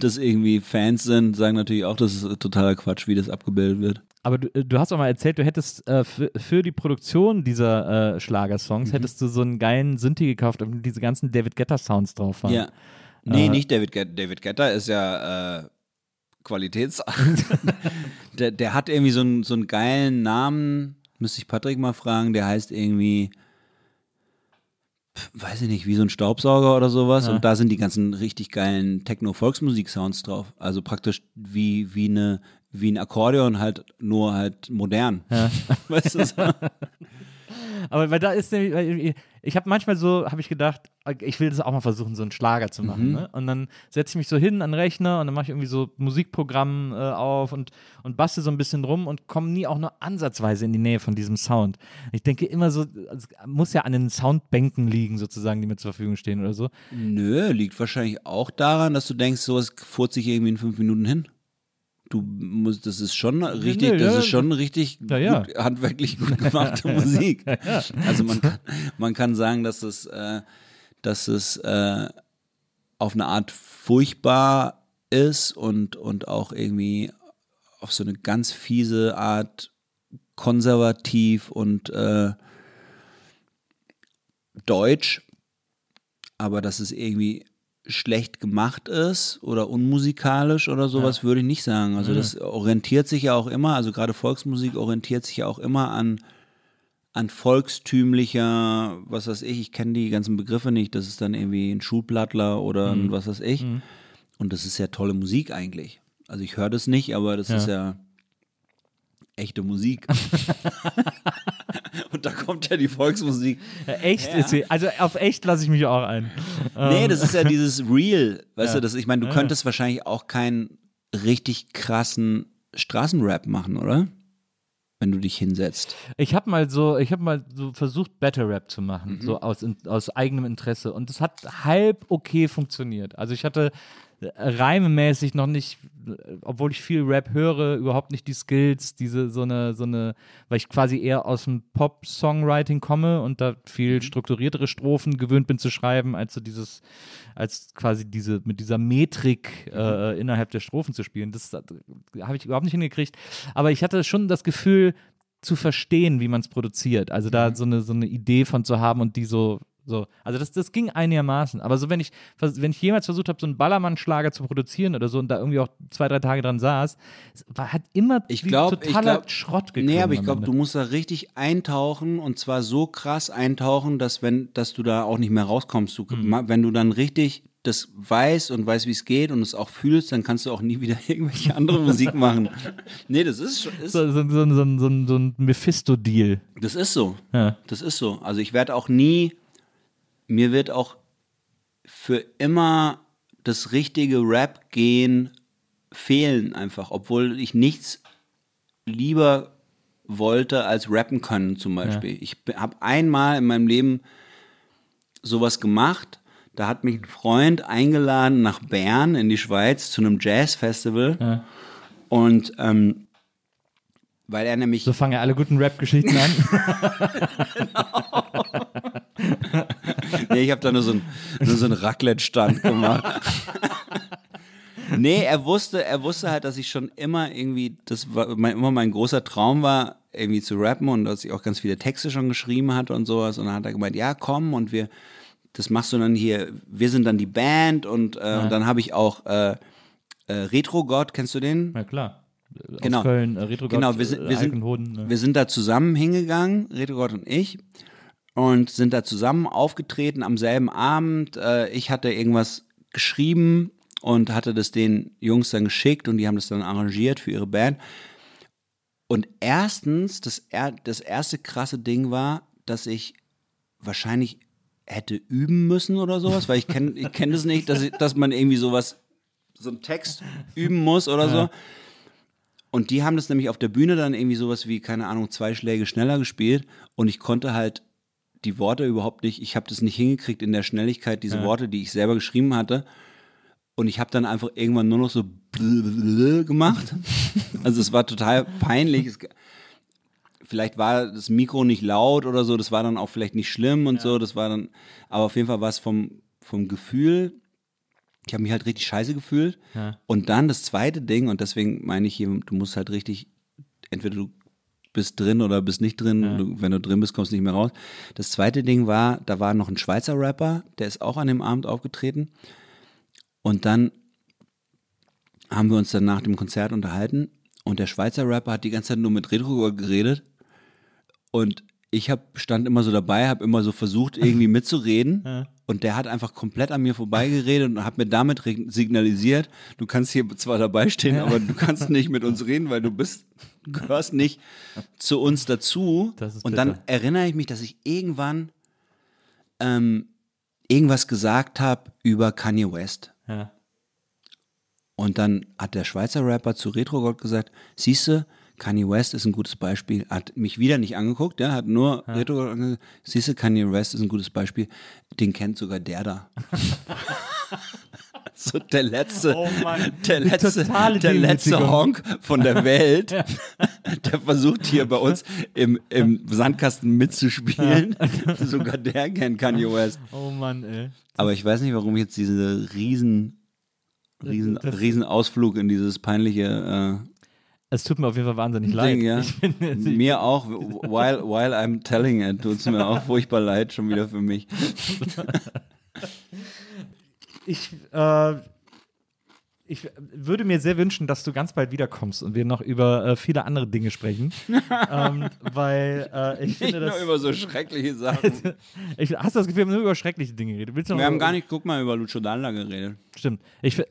das irgendwie Fans sind, sagen natürlich auch, das ist totaler Quatsch, wie das abgebildet wird. Aber du, du hast auch mal erzählt, du hättest äh, für, für die Produktion dieser äh, Schlagersongs, Mhm. hättest du so einen geilen Synthi gekauft, auf dem diese ganzen David Guetta Sounds drauf waren. Ja. Nee, Äh, nicht David Guetta. David Guetta ist ja äh, Qualitäts. der, der hat irgendwie so einen, so einen geilen Namen, müsste ich Patrick mal fragen, der heißt irgendwie, weiß ich nicht, wie so ein Staubsauger oder sowas. Und da sind die ganzen richtig geilen Techno-Volksmusik-Sounds drauf. Also praktisch wie, wie, eine, wie ein Akkordeon, halt nur halt modern. Weißt du? So? Aber weil da ist nämlich, ich habe manchmal so, habe ich gedacht, ich will das auch mal versuchen, so einen Schlager zu machen. Ne? Und dann setze ich mich so hin an den Rechner und dann mache ich irgendwie so Musikprogramm äh, auf und, und bastel so ein bisschen rum und komme nie auch nur ansatzweise in die Nähe von diesem Sound. Ich denke immer so, es muss ja an den Soundbänken liegen, sozusagen, die mir zur Verfügung stehen oder so. Nö, liegt wahrscheinlich auch daran, dass du denkst, sowas furzt sich irgendwie in fünf Minuten hin. Du musst, das ist schon richtig, nö, das ja. ist schon richtig Ja, ja. Gut, handwerklich gut gemachte Musik. Also man, kann- man kann sagen, dass es, äh, dass es äh, auf eine Art furchtbar ist und, und auch irgendwie auf so eine ganz fiese Art konservativ und äh, deutsch, aber dass es irgendwie schlecht gemacht ist oder unmusikalisch oder sowas, würde ich nicht sagen. Also das orientiert sich ja auch immer, also gerade Volksmusik orientiert sich ja auch immer an, an volkstümlicher, was weiß ich, ich kenne die ganzen Begriffe nicht, das ist dann irgendwie ein Schulplattler oder ein was weiß ich. Und das ist ja tolle Musik eigentlich. Also ich höre das nicht, aber das ist ja echte Musik. Und da kommt ja die Volksmusik. Ja, echt ist sie. Also auf echt lasse ich mich auch ein. Nee, das ist ja dieses Real, weißt du, das, ich meine, du könntest wahrscheinlich auch keinen richtig krassen Straßenrap machen, oder? Wenn du dich hinsetzt. Ich habe mal so, ich habe mal so versucht, Battle Rap zu machen, Mhm. so aus, aus eigenem Interesse. Und das hat halb okay funktioniert. Also ich hatte reimemäßig noch nicht, obwohl ich viel Rap höre, überhaupt nicht die Skills, diese so eine, so eine, weil ich quasi eher aus dem Pop-Songwriting komme und da Mhm. viel strukturiertere Strophen gewöhnt bin zu schreiben, als so dieses, als quasi diese, mit dieser Metrik Mhm. äh, innerhalb der Strophen zu spielen. Das äh, habe ich überhaupt nicht hingekriegt. Aber ich hatte schon das Gefühl, zu verstehen, wie man es produziert. Also da Mhm. so eine, so eine Idee von zu haben und die so, so. Also das, das ging einigermaßen. Aber so, wenn ich, wenn ich jemals versucht habe, so einen Ballermann-Schlager zu produzieren oder so und da irgendwie auch zwei, drei Tage dran saß, war, hat immer Ich wie glaube, ich totaler glaub, Schrott geklungen. Nee, aber ich glaube, du musst da richtig eintauchen und zwar so krass eintauchen, dass wenn, dass du da auch nicht mehr rauskommst. Du, Mhm. Wenn du dann richtig das weißt und weißt, wie es geht und es auch fühlst, dann kannst du auch nie wieder irgendwelche andere Musik machen. Nee, das ist schon, ist, so, so, so, so, so, so, so ein Mephisto-Deal. das ist so. Ja. Das ist so. Also ich werde auch nie, mir wird auch für immer das richtige Rap-Gehen fehlen einfach, obwohl ich nichts lieber wollte als rappen können zum Beispiel. Ich habe einmal in meinem Leben sowas gemacht. Da hat mich ein Freund eingeladen nach Bern in die Schweiz zu einem Jazz-Festival. Und ähm, weil er nämlich So fangen ja alle guten Rap-Geschichten an. Nee, ich habe da nur so, ein, nur so einen Raclette-Stand gemacht. nee, er wusste, er wusste halt, dass ich schon immer irgendwie, das war mein, immer mein großer Traum war, irgendwie zu rappen und dass ich auch ganz viele Texte schon geschrieben hatte und sowas. Und dann hat er gemeint, ja, komm und wir, das machst du dann hier, wir sind dann die Band und, äh, und dann habe ich auch äh, äh, Retro God, kennst du den? Na klar. Aus Genau. Köln, äh, Retro Genau, wir sind, wir, sind, ne? wir sind da zusammen hingegangen, Reto Gott und ich, und sind da zusammen aufgetreten am selben Abend. Äh, ich hatte irgendwas geschrieben und hatte das den Jungs dann geschickt und die haben das dann arrangiert für ihre Band. Und erstens, das, er, das erste krasse Ding war, dass ich wahrscheinlich hätte üben müssen oder sowas, weil ich kenne ich kenn das nicht, dass, ich, dass man irgendwie sowas, so einen Text üben muss oder so. Und die haben das nämlich auf der Bühne dann irgendwie sowas wie, keine Ahnung, zwei Schläge schneller gespielt und ich konnte halt die Worte überhaupt nicht, ich habe das nicht hingekriegt in der Schnelligkeit, diese Worte, die ich selber geschrieben hatte. Und ich habe dann einfach irgendwann nur noch so gemacht. Also es war total peinlich. Es, vielleicht war das Mikro nicht laut oder so, das war dann auch vielleicht nicht schlimm und so, das war dann, aber auf jeden Fall war es vom, vom Gefühl, ich habe mich halt richtig scheiße gefühlt. Ja. Und dann das zweite Ding, und deswegen meine ich hier, du musst halt richtig, entweder du bist drin oder bist nicht drin. Du, wenn du drin bist, kommst du nicht mehr raus. Das zweite Ding war, da war noch ein Schweizer Rapper, der ist auch an dem Abend aufgetreten. Und dann haben wir uns dann nach dem Konzert unterhalten und der Schweizer Rapper hat die ganze Zeit nur mit Retro geredet und ich hab, stand immer so dabei, habe immer so versucht, irgendwie mitzureden. Und der hat einfach komplett an mir vorbeigeredet und hat mir damit signalisiert, du kannst hier zwar dabei stehen, aber du kannst nicht mit uns reden, weil du bist, gehörst nicht zu uns dazu. Und dann erinnere ich mich, dass ich irgendwann ähm, irgendwas gesagt habe über Kanye West. Ja. Und dann hat der Schweizer Rapper zu Retrogott gesagt, siehste, Kanye West ist ein gutes Beispiel, hat mich wieder nicht angeguckt, ja, hat nur Retrogott angeguckt, siehste, Kanye West ist ein gutes Beispiel, den kennt sogar der da. so der letzte, Oh Mann, der letzte, der letzte. Honk von der Welt, der versucht hier bei uns im, im Sandkasten mitzuspielen. sogar der kennt Kanye West. Oh Mann, ey. Aber ich weiß nicht, warum ich jetzt diese riesen, riesen, Das- riesen Ausflug in dieses peinliche Es tut mir auf jeden Fall wahnsinnig äh, leid. Ding, ja. Mir auch, while, while I'm telling it, tut es mir auch furchtbar leid, schon wieder für mich. Ich, äh, ich würde mir sehr wünschen, dass du ganz bald wiederkommst und wir noch über äh, viele andere Dinge sprechen. ähm, weil äh, ich Nicht finde, nur das, über so schreckliche Sachen. ich, hast du das Gefühl, wir haben nur über schreckliche Dinge geredet? Willst du noch Wir haben gar nicht, guck mal, über Lucio Dalla geredet. Stimmt. Ich, äh,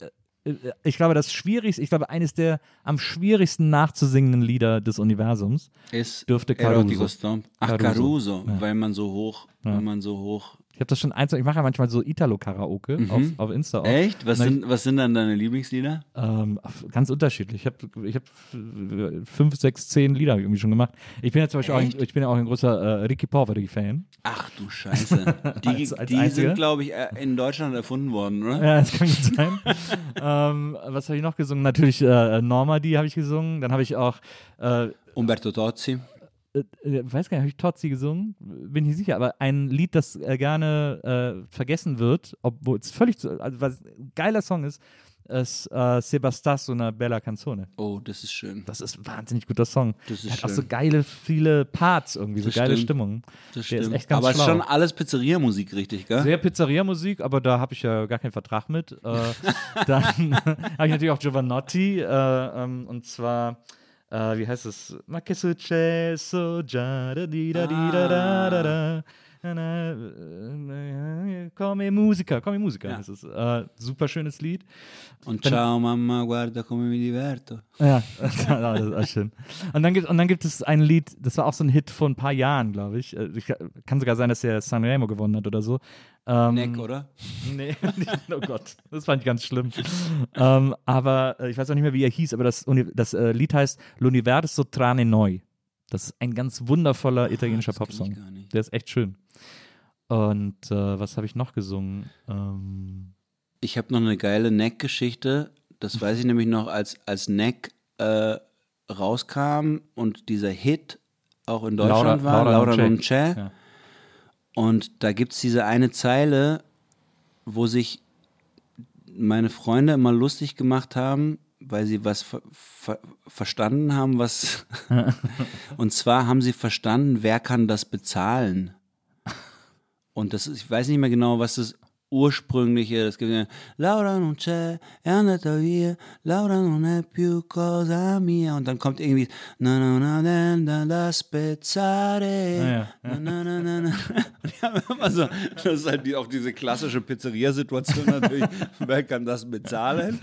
ich glaube, das schwierigste, ich glaube, eines der am schwierigsten nachzusingenden Lieder des Universums Ist Dürfte Caruso. Erotico Stomp. Ach, Caruso. Caruso, weil man so hoch, weil man so hoch. Ich habe das schon eins, ich mache ja manchmal so Italo-Karaoke auf, auf Insta auch. Mhm. Echt? Was sind, was sind dann deine Lieblingslieder? Ähm, ganz unterschiedlich. Ich habe ich hab äh, fünf, sechs, zehn Lieder irgendwie schon gemacht. Ich bin ja zum Beispiel auch ein, ich bin ja auch ein großer äh, Ricky Poveri-Fan. Ach du Scheiße. Die, Als- als die Einzige? sind, glaube ich, äh, in Deutschland erfunden worden, oder? Ja, das kann gut sein. ähm, was habe ich noch gesungen? Natürlich äh, Normandy habe ich gesungen. Dann habe ich auch, äh, Umberto Tozzi. Äh, äh, weiß gar nicht, habe ich Totzi gesungen? Bin nicht sicher, aber ein Lied, das äh, gerne äh, vergessen wird, obwohl es völlig, zu, also was ein geiler Song ist, ist äh, Sebastas una bella canzone. Oh, das ist schön. Das ist ein wahnsinnig guter Song. Das ist Der hat auch so geile, viele Parts irgendwie, so Das geile stimmt. Stimmung. Das Der ist stimmt. echt ganz Aber es ist schon alles Pizzeria-Musik, richtig, gell? Sehr Pizzeria-Musik, aber da habe ich ja gar keinen Vertrag mit. Äh, dann habe ich natürlich auch Giovanotti äh, ähm, und zwar, äh, wie heißt es? Da di da di da da da da. Na, na, äh, Come Musica, Come Musica Ja. heißt es. Äh, super schönes Lied. Und ciao Mama, guarda come mi diverto. Ja, das ist auch schön. Und dann, gibt, und dann gibt es ein Lied, das war auch so ein Hit vor ein paar Jahren, glaube ich. Äh, ich. Kann sogar sein, dass der Sanremo gewonnen hat oder so. Ähm, Neck, oder? Nee, oh Gott, das fand ich ganz schlimm. ähm, aber äh, ich weiß auch nicht mehr, wie er hieß, aber das, das äh, Lied heißt L'Universo Trane Noi. Das ist ein ganz wundervoller italienischer kenn ich Popsong. Der ist echt schön. Und äh, was habe ich noch gesungen? Ähm, Ich habe noch eine geile Neck-Geschichte. Das weiß ich nämlich noch, als, als Neck äh, rauskam und dieser Hit auch in Deutschland war, Laura non c'è. Und da gibt es diese eine Zeile, wo sich meine Freunde immer lustig gemacht haben, weil sie was ver ver verstanden haben, was. und zwar haben sie verstanden, wer kann das bezahlen. Und das ist, ich weiß nicht mehr genau, was das ursprüngliche, das gibt Laura non c'è, è andata via, Laura non è più cosa mia. Und dann kommt irgendwie, na na na na na da spezzare, Ah, na na na na na. Und die haben immer so, das ist halt die, auch diese klassische Pizzeria-Situation natürlich, wer kann das bezahlen?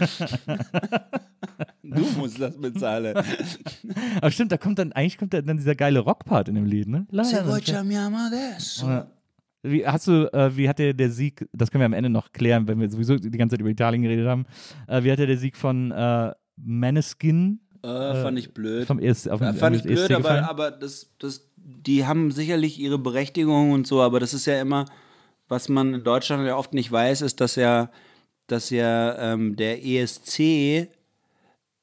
Du musst das bezahlen. Aber stimmt, da kommt dann, eigentlich kommt da dann dieser geile Rockpart in dem Lied, ne? Se vuoi chiamiamo adesso. Wie, hast du, äh, wie hat der, der Sieg, das können wir am Ende noch klären, wenn wir sowieso die ganze Zeit über Italien geredet haben, äh, wie hat der, der Sieg von äh, Maneskin Äh, fand ich blöd. Vom ESC, auf dem, fand ich ESC blöd, aber, gefallen? aber das, das, die haben sicherlich ihre Berechtigung und so, aber das ist ja immer, was man in Deutschland ja oft nicht weiß, ist, dass ja, dass ja ähm, der ESC,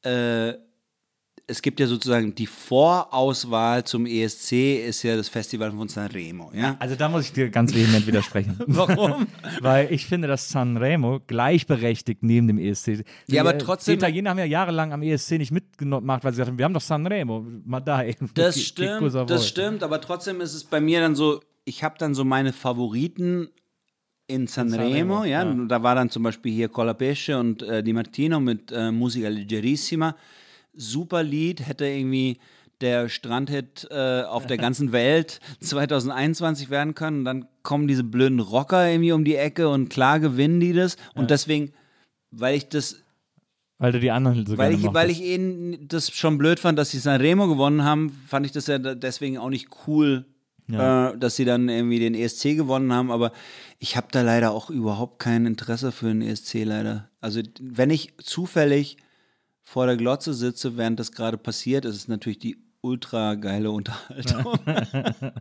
äh, es gibt ja sozusagen die Vorauswahl zum ESC ist ja das Festival von Sanremo, ja? Also da muss ich dir ganz vehement widersprechen. Warum? Weil ich finde, dass Sanremo gleichberechtigt neben dem ESC. Ja, aber Die, äh, trotzdem- Die Italiener haben ja jahrelang am ESC nicht mitgemacht, weil sie gesagt haben, wir haben doch Sanremo, mal da eben. Das stimmt, das stimmt, aber trotzdem ist es bei mir dann so, ich habe dann so meine Favoriten in Sanremo, Sanremo, ja, ja. da war dann zum Beispiel hier Colapesce und äh, Di Martino mit äh, Musica Leggerissima, super Lied, hätte irgendwie der Strandhit äh, auf der ganzen Welt 2021 werden können und dann kommen diese blöden Rocker irgendwie um die Ecke und klar gewinnen die das und deswegen, weil ich das Weil du die anderen so weil ich, mochtest. weil ich eben das schon blöd fand, dass sie Sanremo gewonnen haben, fand ich das ja deswegen auch nicht cool, Ja. äh, dass sie dann irgendwie den ESC gewonnen haben. Aber ich habe da leider auch überhaupt kein Interesse für den ESC leider. Also wenn ich zufällig vor der Glotze sitze, während das gerade passiert, ist es natürlich die ultra geile Unterhaltung.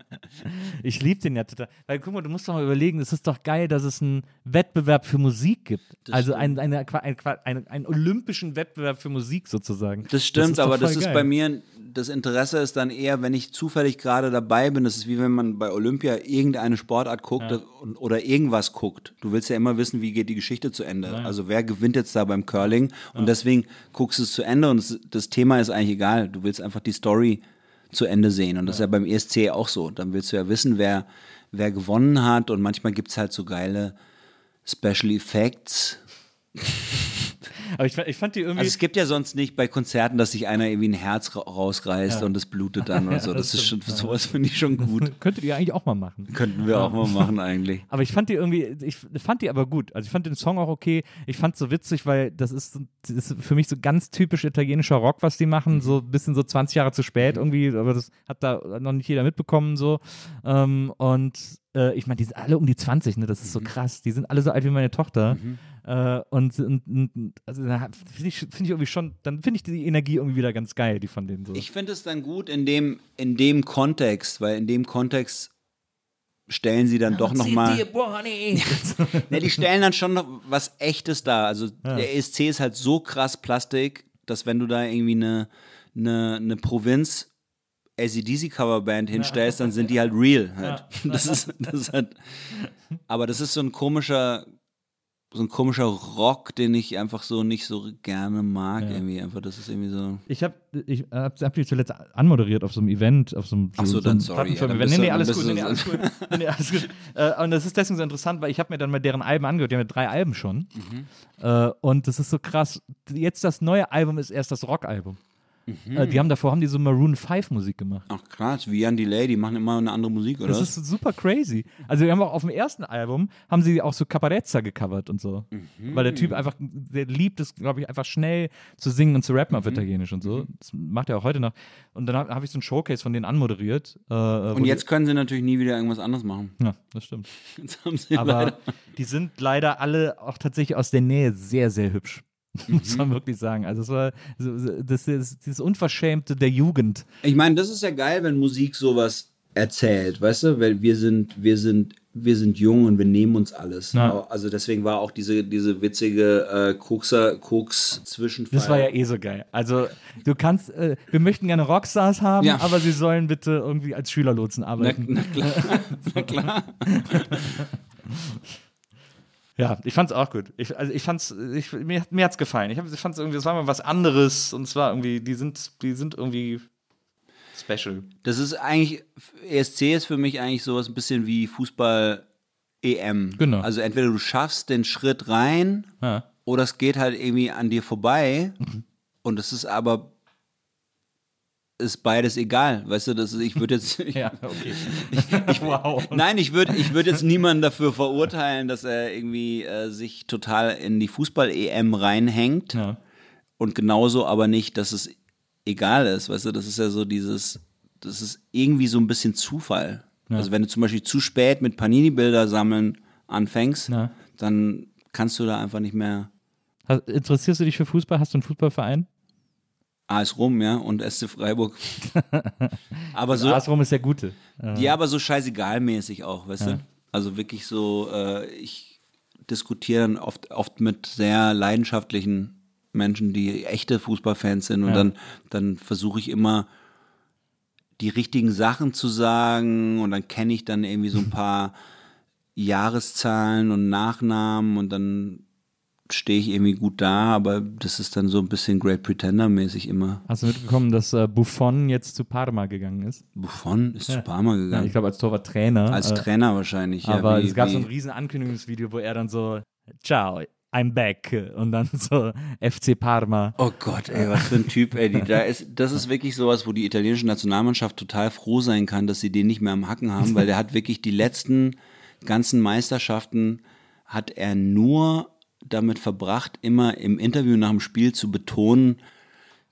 Ich liebe den ja total. Weil guck mal, du musst doch mal überlegen, es ist doch geil, dass es einen Wettbewerb für Musik gibt. also einen, eine, eine, eine, einen olympischen Wettbewerb für Musik sozusagen. Das stimmt, doch aber das ist geil. bei mir, das Interesse ist dann eher, wenn ich zufällig gerade dabei bin. Das ist wie wenn man bei Olympia irgendeine Sportart guckt und- oder irgendwas guckt. Du willst ja immer wissen, wie geht die Geschichte zu Ende. Also wer gewinnt jetzt da beim Curling? Und deswegen guckst du es zu Ende und das Thema ist eigentlich egal. Du willst einfach die Story zu Ende sehen. Und das ist ja beim ESC auch so. Dann willst du ja wissen, wer, wer gewonnen hat. Und manchmal gibt es halt so geile Special Effects. Aber ich, fand- ich fand die irgendwie. Also es gibt ja sonst nicht bei Konzerten, dass sich einer irgendwie ein Herz ra rausreißt und es blutet dann und so. Das, ist schon, sowas finde ich schon gut. könntet ihr eigentlich auch mal machen. Könnten wir auch mal machen eigentlich. Aber ich fand die irgendwie, ich fand die aber gut. Also ich fand den Song auch okay. Ich fand es so witzig, weil das ist, das ist für mich so ganz typisch italienischer Rock, was die machen. So ein bisschen so 20 Jahre zu spät irgendwie, aber das hat da noch nicht jeder mitbekommen so. Ähm, und äh, ich meine, die sind alle um die 20, ne? Das ist so krass. Die sind alle so alt wie meine Tochter. Äh, und, und, und also da finde ich, find ich irgendwie schon, dann finde ich die Energie irgendwie wieder ganz geil, die von denen so. Ich finde es dann gut in dem, in dem Kontext, weil in dem Kontext stellen sie dann doch nochmal. Ne, die stellen dann schon noch was Echtes dar. Also der ESC ist halt so krass Plastik, dass wenn du da irgendwie eine, eine, eine Provinz ACDC-Coverband hinstellst, dann sind die halt real. Halt. Das, ist, das ist halt. Aber das ist so ein komischer, so ein komischer Rock, den ich einfach so nicht so gerne mag. Irgendwie einfach, das ist irgendwie so. Ich habe ich hab, hab die zuletzt anmoderiert auf so einem Event, auf so einem, Ach so, so dann sorry, ja, dann nee, nee, alles gut, nee, alles gut. nee, nee, alles gut. Äh, und das ist deswegen so interessant, weil ich habe mir dann mal deren Alben angehört, die haben ja drei Alben schon. Mhm. Äh, und das ist so krass. Jetzt das neue Album ist erst das Rockalbum. Mhm. Äh, die haben davor haben die so Maroon 5 Musik gemacht. Ach krass, wie Jan Delay, die machen immer eine andere Musik, oder? Das ist super crazy. Also wir haben auch auf dem ersten Album haben sie auch so Caparezza gecovert und so. Mhm. Weil der Typ einfach, der liebt es, glaube ich, einfach schnell zu singen und zu rappen Mhm. auf Italienisch und so. Das macht er auch heute noch. Und dann habe hab ich so ein Showcase von denen anmoderiert. Äh, Und jetzt können sie natürlich nie wieder irgendwas anderes machen. Ja, das stimmt. Aber die sind leider alle auch tatsächlich aus der Nähe sehr, sehr hübsch. Muss Mhm. man wirklich sagen. Also es war das ist dieses Unverschämte der Jugend. Ich meine, das ist ja geil, wenn Musik sowas erzählt, weißt du? Weil wir sind, wir sind, wir sind jung und wir nehmen uns alles. Ja. Also deswegen war auch diese, diese witzige äh, Kokser, Koks Zwischenfall. Das war ja eh so geil. Also du kannst, äh, wir möchten gerne Rockstars haben, Ja. aber sie sollen bitte irgendwie als Schülerlotsen na, arbeiten. na klar, na klar. Ja, ich fand's auch gut. Ich, also ich fand's, ich, mir, mir hat's gefallen. Ich, hab, ich fand's irgendwie, es war mal was anderes und zwar irgendwie, die sind, die sind irgendwie special. Das ist eigentlich, ESC ist für mich eigentlich sowas ein bisschen wie Fußball EM. Genau. Also entweder du schaffst den Schritt rein Ja. oder es geht halt irgendwie an dir vorbei und es ist aber ist beides egal, weißt du, das ist, ich würde jetzt ich, Ja, okay. wow. Nein, ich würde ich würd jetzt niemanden dafür verurteilen, dass er irgendwie äh, sich total in die Fußball-EM reinhängt. Ja. Und genauso aber nicht, dass es egal ist. Weißt du, das ist ja so dieses, das ist irgendwie so ein bisschen Zufall. Also wenn du zum Beispiel zu spät mit Panini-Bilder sammeln anfängst, Ja. dann kannst du da einfach nicht mehr. Interessierst du dich für Fußball? Hast du einen Fußballverein? AS Rom, ja, und SC Freiburg. aber so, AS Rom ist der Gute. ja, aber so scheißegal-mäßig auch, weißt du? Also wirklich so, äh, ich diskutiere dann oft, oft mit sehr leidenschaftlichen Menschen, die echte Fußballfans sind und Ja. dann, dann versuche ich immer die richtigen Sachen zu sagen und dann kenne ich dann irgendwie so ein paar Jahreszahlen und Nachnamen und dann stehe ich irgendwie gut da, aber das ist dann so ein bisschen Great Pretender-mäßig immer. Hast du mitbekommen, dass äh, Buffon jetzt zu Parma gegangen ist? Buffon ist zu Parma Ja, gegangen. ich glaube als Torwarttrainer. Als äh, Trainer wahrscheinlich, ja. Aber wie, es gab wie, so ein riesen Ankündigungsvideo, wo er dann so, ciao, I'm back. Und dann so FC Parma. Oh Gott, ey, was für ein Typ, ey. Die, da ist, das ist wirklich sowas, wo die italienische Nationalmannschaft total froh sein kann, dass sie den nicht mehr am Hacken haben, weil der hat wirklich die letzten ganzen Meisterschaften hat er nur damit verbracht, immer im Interview nach dem Spiel zu betonen,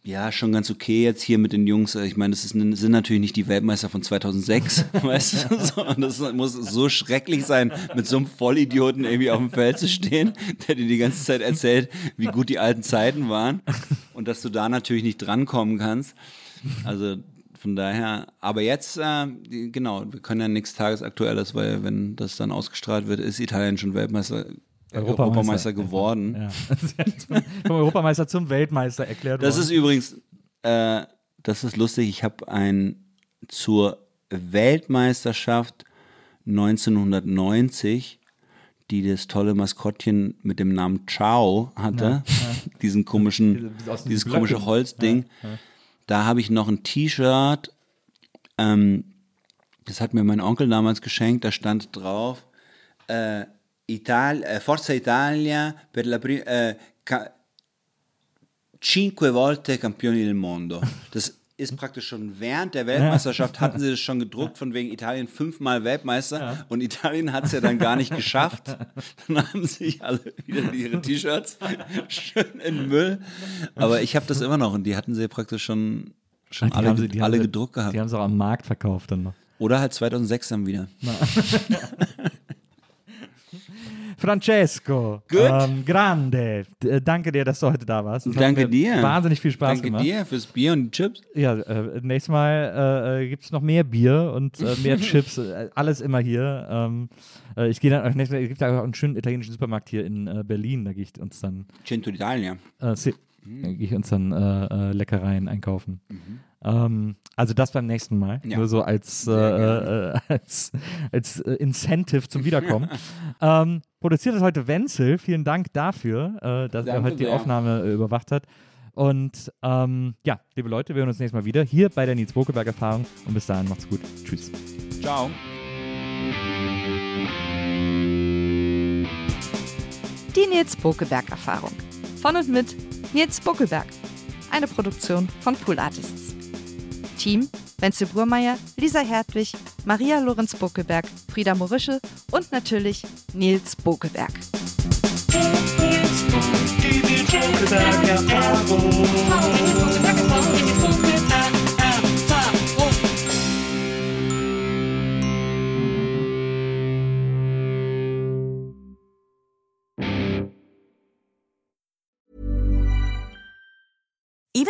ja, schon ganz okay jetzt hier mit den Jungs. Ich meine, das ist, sind natürlich nicht die Weltmeister von 2006, weißt du? So, und das muss so schrecklich sein, mit so einem Vollidioten irgendwie auf dem Feld zu stehen, der dir die ganze Zeit erzählt, wie gut die alten Zeiten waren und dass du da natürlich nicht drankommen kannst. Also von daher, aber jetzt, äh, genau, wir können ja nichts Tagesaktuelles, weil wenn das dann ausgestrahlt wird, ist Italien schon Weltmeister, Europameister. Europameister geworden. Ja. Vom Europameister zum Weltmeister erklärt Das worden. ist übrigens, äh, das ist lustig, ich habe ein zur Weltmeisterschaft 1990, die das tolle Maskottchen mit dem Namen Ciao hatte, diesen komischen, Diese- aus diesen dieses Blöcken. komische Holzding, da habe ich noch ein T-Shirt, ähm, das hat mir mein Onkel damals geschenkt, da stand drauf, äh, Ital äh, Forza Italia per la prima, äh, ca- cinque volte Campioni del Mondo. Das ist praktisch schon während der Weltmeisterschaft hatten sie das schon gedruckt, von wegen Italien fünfmal Weltmeister und Italien hat es ja dann gar nicht geschafft. Dann haben sich alle wieder ihre T-Shirts schön in Müll. Aber ich habe das immer noch und die hatten sie praktisch schon, schon Die alle, haben sie- haben alle sie- gedruckt gehabt. Die haben es auch am Markt verkauft dann noch. Oder halt 2006 dann wieder. Francesco, ähm, grande. Äh, danke dir, dass du heute da warst. Es hat Danke dir. Wahnsinnig viel Spaß Danke gemacht. dir fürs Bier und Chips. Ja, äh, nächstes Mal äh, gibt es noch mehr Bier und äh, mehr Chips, äh, alles immer hier. Ähm, äh, ich gehe dann, nächstes Mal gibt es auch einen schönen italienischen Supermarkt hier in äh, Berlin, da gehe ich uns dann, Cento d'Italia. äh, da gehe ich uns dann äh, äh, Leckereien einkaufen. Ähm, also das beim nächsten Mal, Ja. nur so als, äh, Sehr äh, als, als äh, Incentive zum Wiederkommen. ähm, produziert ist heute Wenzel, vielen Dank dafür, äh, dass er heute die sehr. Aufnahme äh, überwacht hat. Und ähm, ja, liebe Leute, wir hören uns nächstes Mal wieder hier bei der Nils Bokeberg Erfahrung und bis dahin macht's gut. Tschüss. Ciao. Die Nils Bokeberg Erfahrung. Von und mit Nils Bokeberg. Eine Produktion von Pool Artists. Team Wenzel Burmeier, Lisa Hertwig, Maria Lorenz Bokeberg, Frieda Morische und natürlich Nils Bokeberg.